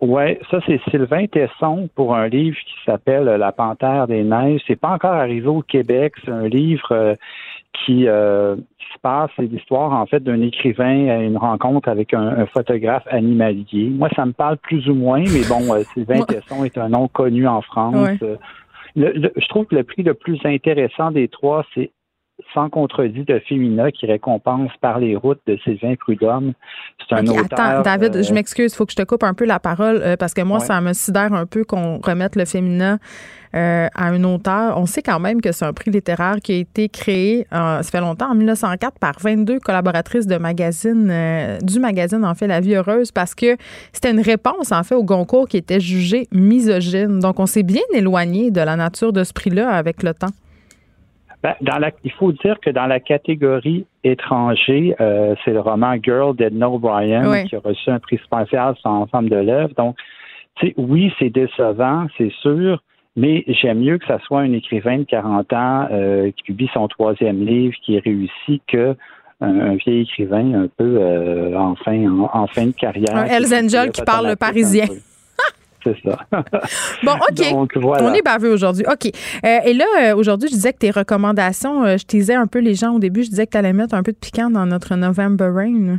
Oui, ça c'est Sylvain Tesson pour un livre qui s'appelle La Panthère des Neiges. C'est pas encore arrivé au Québec. C'est un livre qui, se passe, c'est l'histoire en fait d'un écrivain à une rencontre avec un, photographe animalier. Moi, ça me parle plus ou moins, mais bon, euh, Sylvain Tesson est un nom connu en France. Euh, je trouve que le prix le plus intéressant des trois, c'est sans contredit de Femina qui récompense par les routes de Sylvain Prudhomme. C'est un auteur. Attends, David, je euh, m'excuse, il faut que je te coupe un peu la parole parce que moi, ça me sidère un peu qu'on remette le Femina euh, à un auteur. On sait quand même que c'est un prix littéraire qui a été créé, euh, ça fait longtemps, en 1904, par 22 collaboratrices de magazine, euh, du magazine, en fait, La Vie Heureuse, parce que c'était une réponse, en fait, au Goncourt qui était jugé misogyne. Donc, on s'est bien éloigné de la nature de ce prix-là avec le temps. Ben, dans la, il faut dire que dans la catégorie étranger, c'est le roman Girl d'Edna O'Brien qui a reçu un prix spécial sans femme de l'œuvre. Donc, oui, c'est décevant, c'est sûr, mais j'aime mieux que ça soit un écrivain de 40 ans euh, qui publie son troisième livre, qui est réussi, que un, vieil écrivain un peu euh, en, fin, en, fin de carrière. Un Hells Angel qui parle le parisien. C'est ça. bon, OK. On est baveux aujourd'hui. OK. Euh, et là, aujourd'hui, je disais que tes recommandations, je disais un peu les gens au début, je disais que tu allais mettre un peu de piquant dans notre November Rain.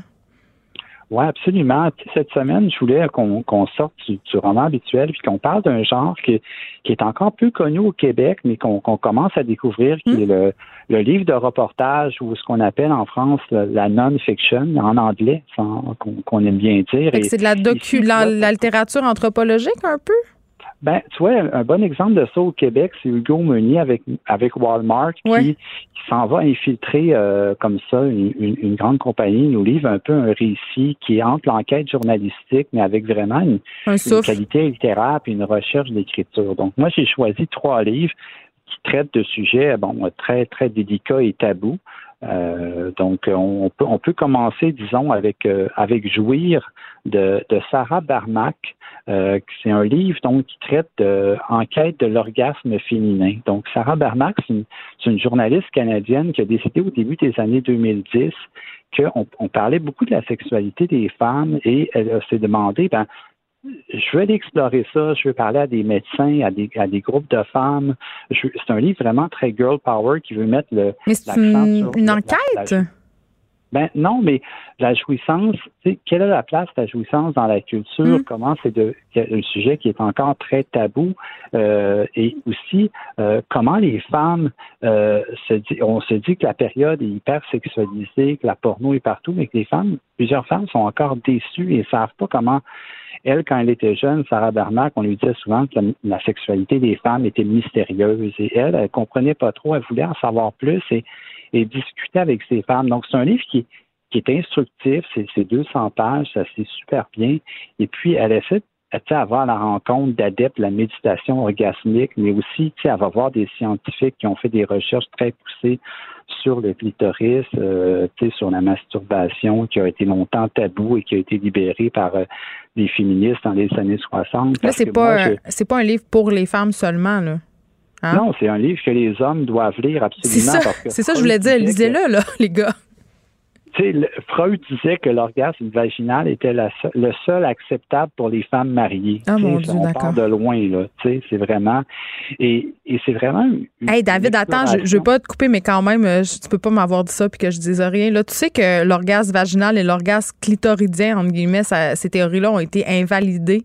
Oui, absolument. Cette semaine, je voulais qu'on sorte du, roman habituel puis qu'on parle d'un genre qui, qui, est encore peu connu au Québec, mais qu'on commence à découvrir, qui hmm. est le, livre de reportage ou ce qu'on appelle en France la non-fiction, en anglais, qu'on aime bien dire. C'est de la, docu la littérature anthropologique un peu? Ben, tu vois, un bon exemple de ça au Québec, c'est Hugo Meunier avec, avec Walmart qui, s'en va infiltrer euh, comme ça une, une, grande compagnie, nous livre un peu un récit qui est entre l'enquête journalistique, mais avec vraiment une, qualité littéraire et une recherche d'écriture. Donc, moi, j'ai choisi trois livres qui traitent de sujets bon très très délicats et tabous. Euh, donc, on peut on peut commencer, disons, avec euh, avec jouir de, de Sarah Barmack. Euh, c'est un livre donc qui traite de enquête de l'orgasme féminin. Donc, Sarah Barmack, c'est une, journaliste canadienne qui a décidé au début des années 2010 qu'on on parlait beaucoup de la sexualité des femmes et elle s'est demandé, ben, je veux aller explorer ça, je veux parler à des médecins, à des, à des groupes de femmes. C'est un livre vraiment très girl power qui veut mettre le. Mais c'est une, une, enquête? Ben non, mais la jouissance, quelle est la place de la jouissance dans la culture? Mm. Comment c'est de un sujet qui est encore très tabou euh, et aussi euh, comment les femmes euh, se dit, on se dit que la période est hyper sexualisée, que la porno est partout, mais que les femmes, plusieurs femmes sont encore déçues et savent pas comment elle, quand elle était jeune, Sarah Bernard, on lui disait souvent que la, sexualité des femmes était mystérieuse et elle, elle comprenait pas trop, elle voulait en savoir plus et et discuter avec ces femmes. Donc, c'est un livre qui, qui est instructif, c'est 200 pages, ça c'est super bien. Et puis, elle essaie avoir la rencontre d'adeptes de la méditation orgasmique, mais aussi, elle va voir des scientifiques qui ont fait des recherches très poussées sur le clitoris, euh, sur la masturbation, qui a été longtemps tabou et qui a été libéré par euh, les féministes dans les années 60. Là, c'est pas, c'est pas un livre pour les femmes seulement, là. Hein? Non, c'est un livre que les hommes doivent lire absolument. C'est ça, je voulais dire. Lisez-le, là, les gars. Freud disait que l'orgasme vaginal était le seul acceptable pour les femmes mariées. Ah, mon Dieu, on part de loin, là. C'est vraiment. Et, c'est vraiment. hey, David, attends, je, ne veux pas te couper, mais quand même, euh, tu peux pas m'avoir dit ça puis que je dise rien. Là, tu sais que l'orgasme vaginal et l'orgasme clitoridien, entre guillemets, ces théories-là ont été invalidées.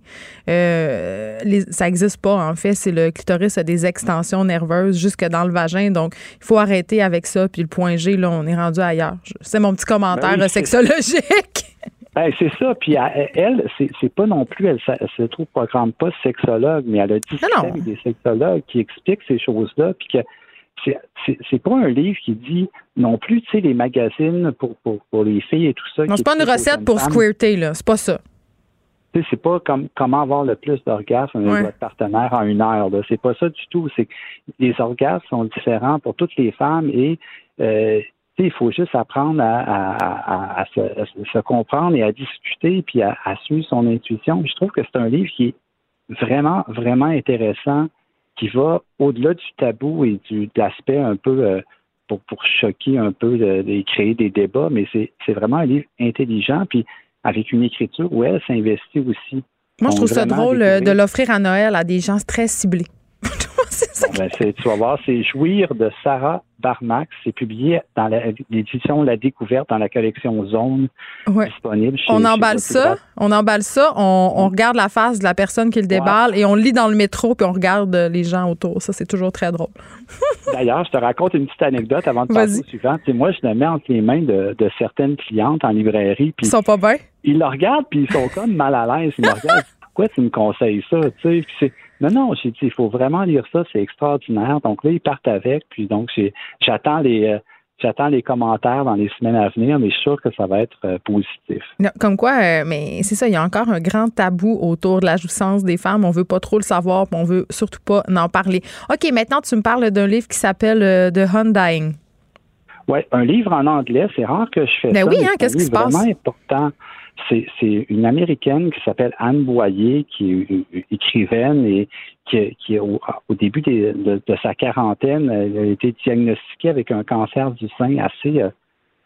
Euh, ça n'existe pas, en fait. C'est le clitoris a des extensions nerveuses jusque dans le vagin. Donc, il faut arrêter avec ça. Puis le point G, là, on est rendu ailleurs. C'est mon petit commentaire ben sexologique. Ben, c'est ça. Puis elle, c'est pas non plus, elle, se trouve programme pas sexologue, mais elle a discuté des sexologues qui expliquent ces choses-là, puis que c'est pas un livre qui dit non plus, tu sais, les magazines pour, pour, les filles et tout ça. Non, c'est pas une recette pour squirter, là. C'est pas ça. C'est pas comme comment avoir le plus d'orgasmes avec votre partenaire en une heure. C'est pas ça du tout. C'est les orgasmes sont différents pour toutes les femmes et euh, il faut juste apprendre à, se, comprendre et à discuter, puis à, suivre son intuition. Je trouve que c'est un livre qui est vraiment, vraiment intéressant, qui va au-delà du tabou et du, de l'aspect un peu euh, pour, pour choquer un peu, de, créer des débats, mais c'est vraiment un livre intelligent, puis avec une écriture où elle s'investit aussi. Moi, je trouve ça drôle euh, de l'offrir à Noël à des gens très ciblés. Ben, tu vas voir, c'est Jouir de Sarah Barmax. C'est publié dans l'édition La Découverte dans la collection Zone disponible. on emballe ça, on emballe ça, on, regarde la face de la personne qui le déballe et on lit dans le métro puis on regarde les gens autour. Ça, c'est toujours très drôle. D'ailleurs, je te raconte une petite anecdote avant de passer au suivant. moi, je le mets entre les mains de, certaines clientes en librairie. Ils sont pas bien? Ils le regardent puis ils sont comme mal à l'aise. Ils me regardent. Pourquoi tu me conseilles ça? Tu sais, non, non, j'ai dit, il faut vraiment lire ça, c'est extraordinaire. Donc là, ils partent avec, puis donc j'attends les euh, j'attends les commentaires dans les semaines à venir, mais je suis sûr que ça va être euh, positif. comme quoi, euh, mais c'est ça, il y a encore un grand tabou autour de la jouissance des femmes. On veut pas trop le savoir, puis on veut surtout pas en parler. OK, maintenant tu me parles d'un livre qui s'appelle The Undying. Oui, un livre en anglais, c'est rare que je fais ben ça. oui, hein, qu'est-ce qui se passe? vraiment important. C'est une Américaine qui s'appelle Anne Boyer, qui est écrivaine et qui, qui au, début de, sa quarantaine, elle a été diagnostiquée avec un cancer du sein assez, euh,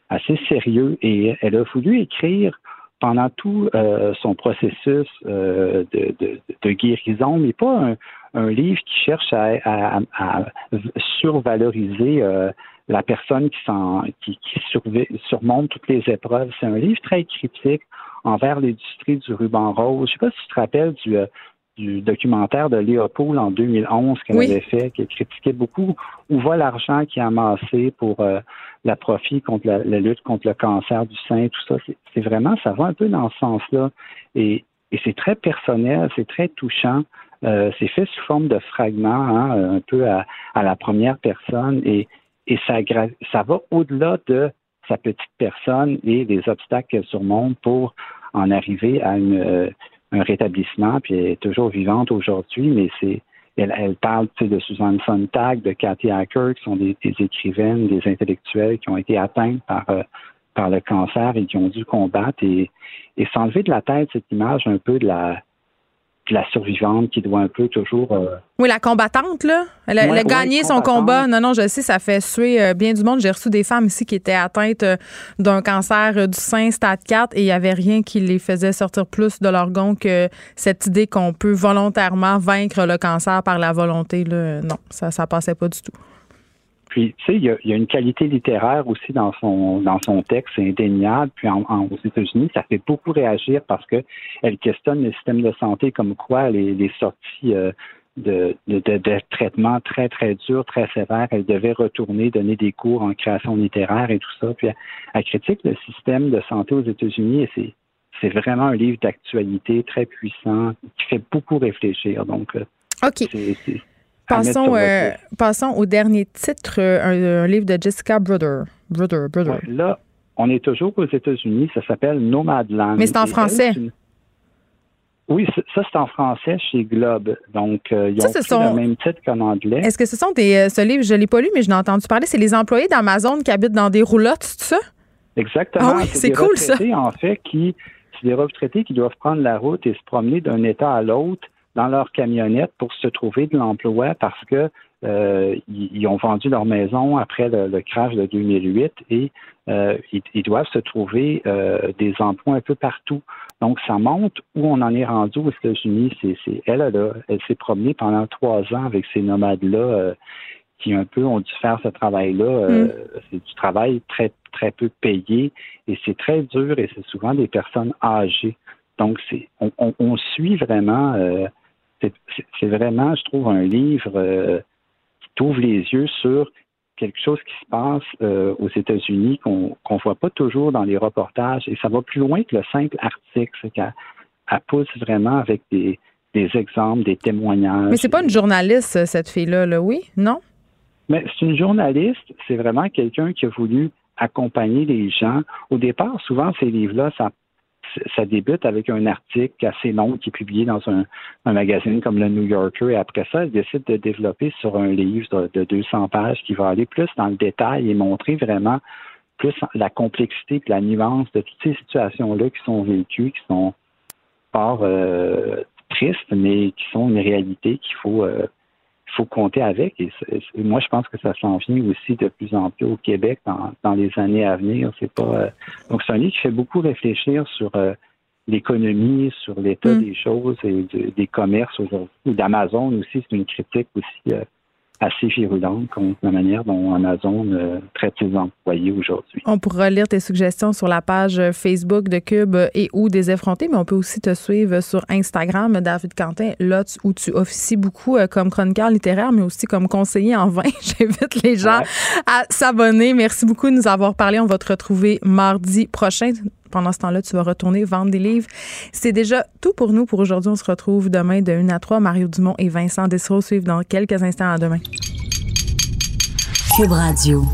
assez sérieux et elle a voulu écrire pendant tout euh, son processus euh, de, guérison, mais pas un, livre qui cherche à, survaloriser la personne qui, qui, qui surmonte toutes les épreuves. C'est un livre très critique envers l'industrie du ruban rose. Je ne sais pas si tu te rappelles du, euh, du documentaire de Léopold en 2011 qu'elle avait fait, qui critiquait beaucoup où va l'argent qui est amassé pour euh, la profit contre la, lutte contre le cancer du sein, tout ça? C'est vraiment, ça va un peu dans ce sens-là. Et, et c'est très personnel, c'est très touchant. Euh, c'est fait sous forme de fragments, hein, un peu à, à, la première personne. Et, et ça, ça va au-delà de sa petite personne et les obstacles qu'elle surmonte pour en arriver à euh, un rétablissement, puis elle est toujours vivante aujourd'hui, mais c'est elle, parle de Suzanne Sontag, de Cathy Hacker, qui sont des, écrivaines, des intellectuels qui ont été atteints par, euh, par le cancer et qui ont dû combattre et, et s'enlever de la tête cette image un peu de la la survivante qui doit un peu toujours. Euh, oui, la combattante, là. Elle a, gagné son combat. Non, non, je sais, ça fait suer euh, bien du monde. J'ai reçu des femmes ici qui étaient atteintes euh, d'un cancer du sein stade 4 et il n'y avait rien qui les faisait sortir plus de leur gond que cette idée qu'on peut volontairement vaincre le cancer par la volonté. Là. Non, ça ne passait pas du tout. Puis, tu sais, il y, a, une qualité littéraire aussi dans son dans son texte, c'est indéniable. Puis, en, aux États-Unis, ça fait beaucoup réagir parce que elle questionne le système de santé comme quoi les, les sorties euh, de, de, de, traitements très, très durs, très sévères. Elle devait retourner donner des cours en création littéraire et tout ça. Puis, elle, critique le système de santé aux États-Unis et c'est c'est vraiment un livre d'actualité très puissant qui fait beaucoup réfléchir. Donc, euh, OK. Passons, euh, passons au dernier titre, euh, un, livre de Jessica Brother. là, on est toujours aux États-Unis. Ça s'appelle Nomadland. Mais c'est en français. Oui, ça, c'est en français chez Globe. Donc, euh, ils ont le même titre qu'en anglais. Est-ce que ce sont des. Euh, ce livre, je ne l'ai pas lu, mais je l'ai entendu parler. C'est les employés d'Amazon qui habitent dans des roulottes, c'est ça? Exactement. Ah oui, c'est cool, ça. En fait, qui. C'est des retraités qui doivent prendre la route et se promener d'un État à l'autre dans leur camionnette pour se trouver de l'emploi parce que euh, ils, ont vendu leur maison après le, crash de 2008 et euh, ils, doivent se trouver euh, des emplois un peu partout. Donc, ça montre où on en est rendu aux États-Unis. C'est, elle, elle, elle s'est promenée pendant trois ans avec ces nomades-là qui un peu ont dû faire ce travail-là. Mm. C'est du travail très, très peu payé et c'est très dur et c'est souvent des personnes âgées. Donc, c'est, on, on, suit vraiment, c'est, vraiment, je trouve, un livre t'ouvre les yeux sur quelque chose qui se passe euh, aux États-Unis qu'on ne voit pas toujours dans les reportages. Et ça va plus loin que le simple article. C'est qu'elle pousse vraiment avec des, exemples, des témoignages. Mais c'est pas une journaliste, cette fille-là, là, oui? Non? Mais c'est une journaliste. C'est vraiment quelqu'un qui a voulu accompagner les gens. Au départ, souvent, ces livres-là, ça ça débute avec un article assez long qui est publié dans un, magazine comme le New Yorker. Et après ça, elle décide de développer sur un livre de, 200 pages qui va aller plus dans le détail et montrer vraiment plus la complexité et la nuance de toutes ces situations-là qui sont vécues, qui sont pas euh, tristes, mais qui sont une réalité qu'il faut euh, il faut compter avec. Et, moi, je pense que ça s'en vient aussi de plus en plus au Québec dans, les années à venir. C'est pas euh, donc c'est un livre qui fait beaucoup réfléchir sur euh, l'économie, sur l'état mm. des choses et des commerces aujourd'hui. D'Amazon aussi, c'est une critique aussi euh, assez virulente contre la manière dont Amazon euh, traite ses employés aujourd'hui. On pourra lire tes suggestions sur la page Facebook de Cube et ou des effrontés, mais on peut aussi te suivre sur Instagram, David Quentin, là où tu officies beaucoup euh, comme chroniqueur littéraire, mais aussi comme conseiller en vin. J'invite les gens à s'abonner. Merci beaucoup de nous avoir parlé. On va te retrouver mardi prochain pendant ce temps-là, tu vas retourner vendre des livres. C'est déjà tout pour nous pour aujourd'hui. On se retrouve demain de 1 à 3. Mario Dumont et Vincent Dessereau suivent dans quelques instants à demain. Cube Radio.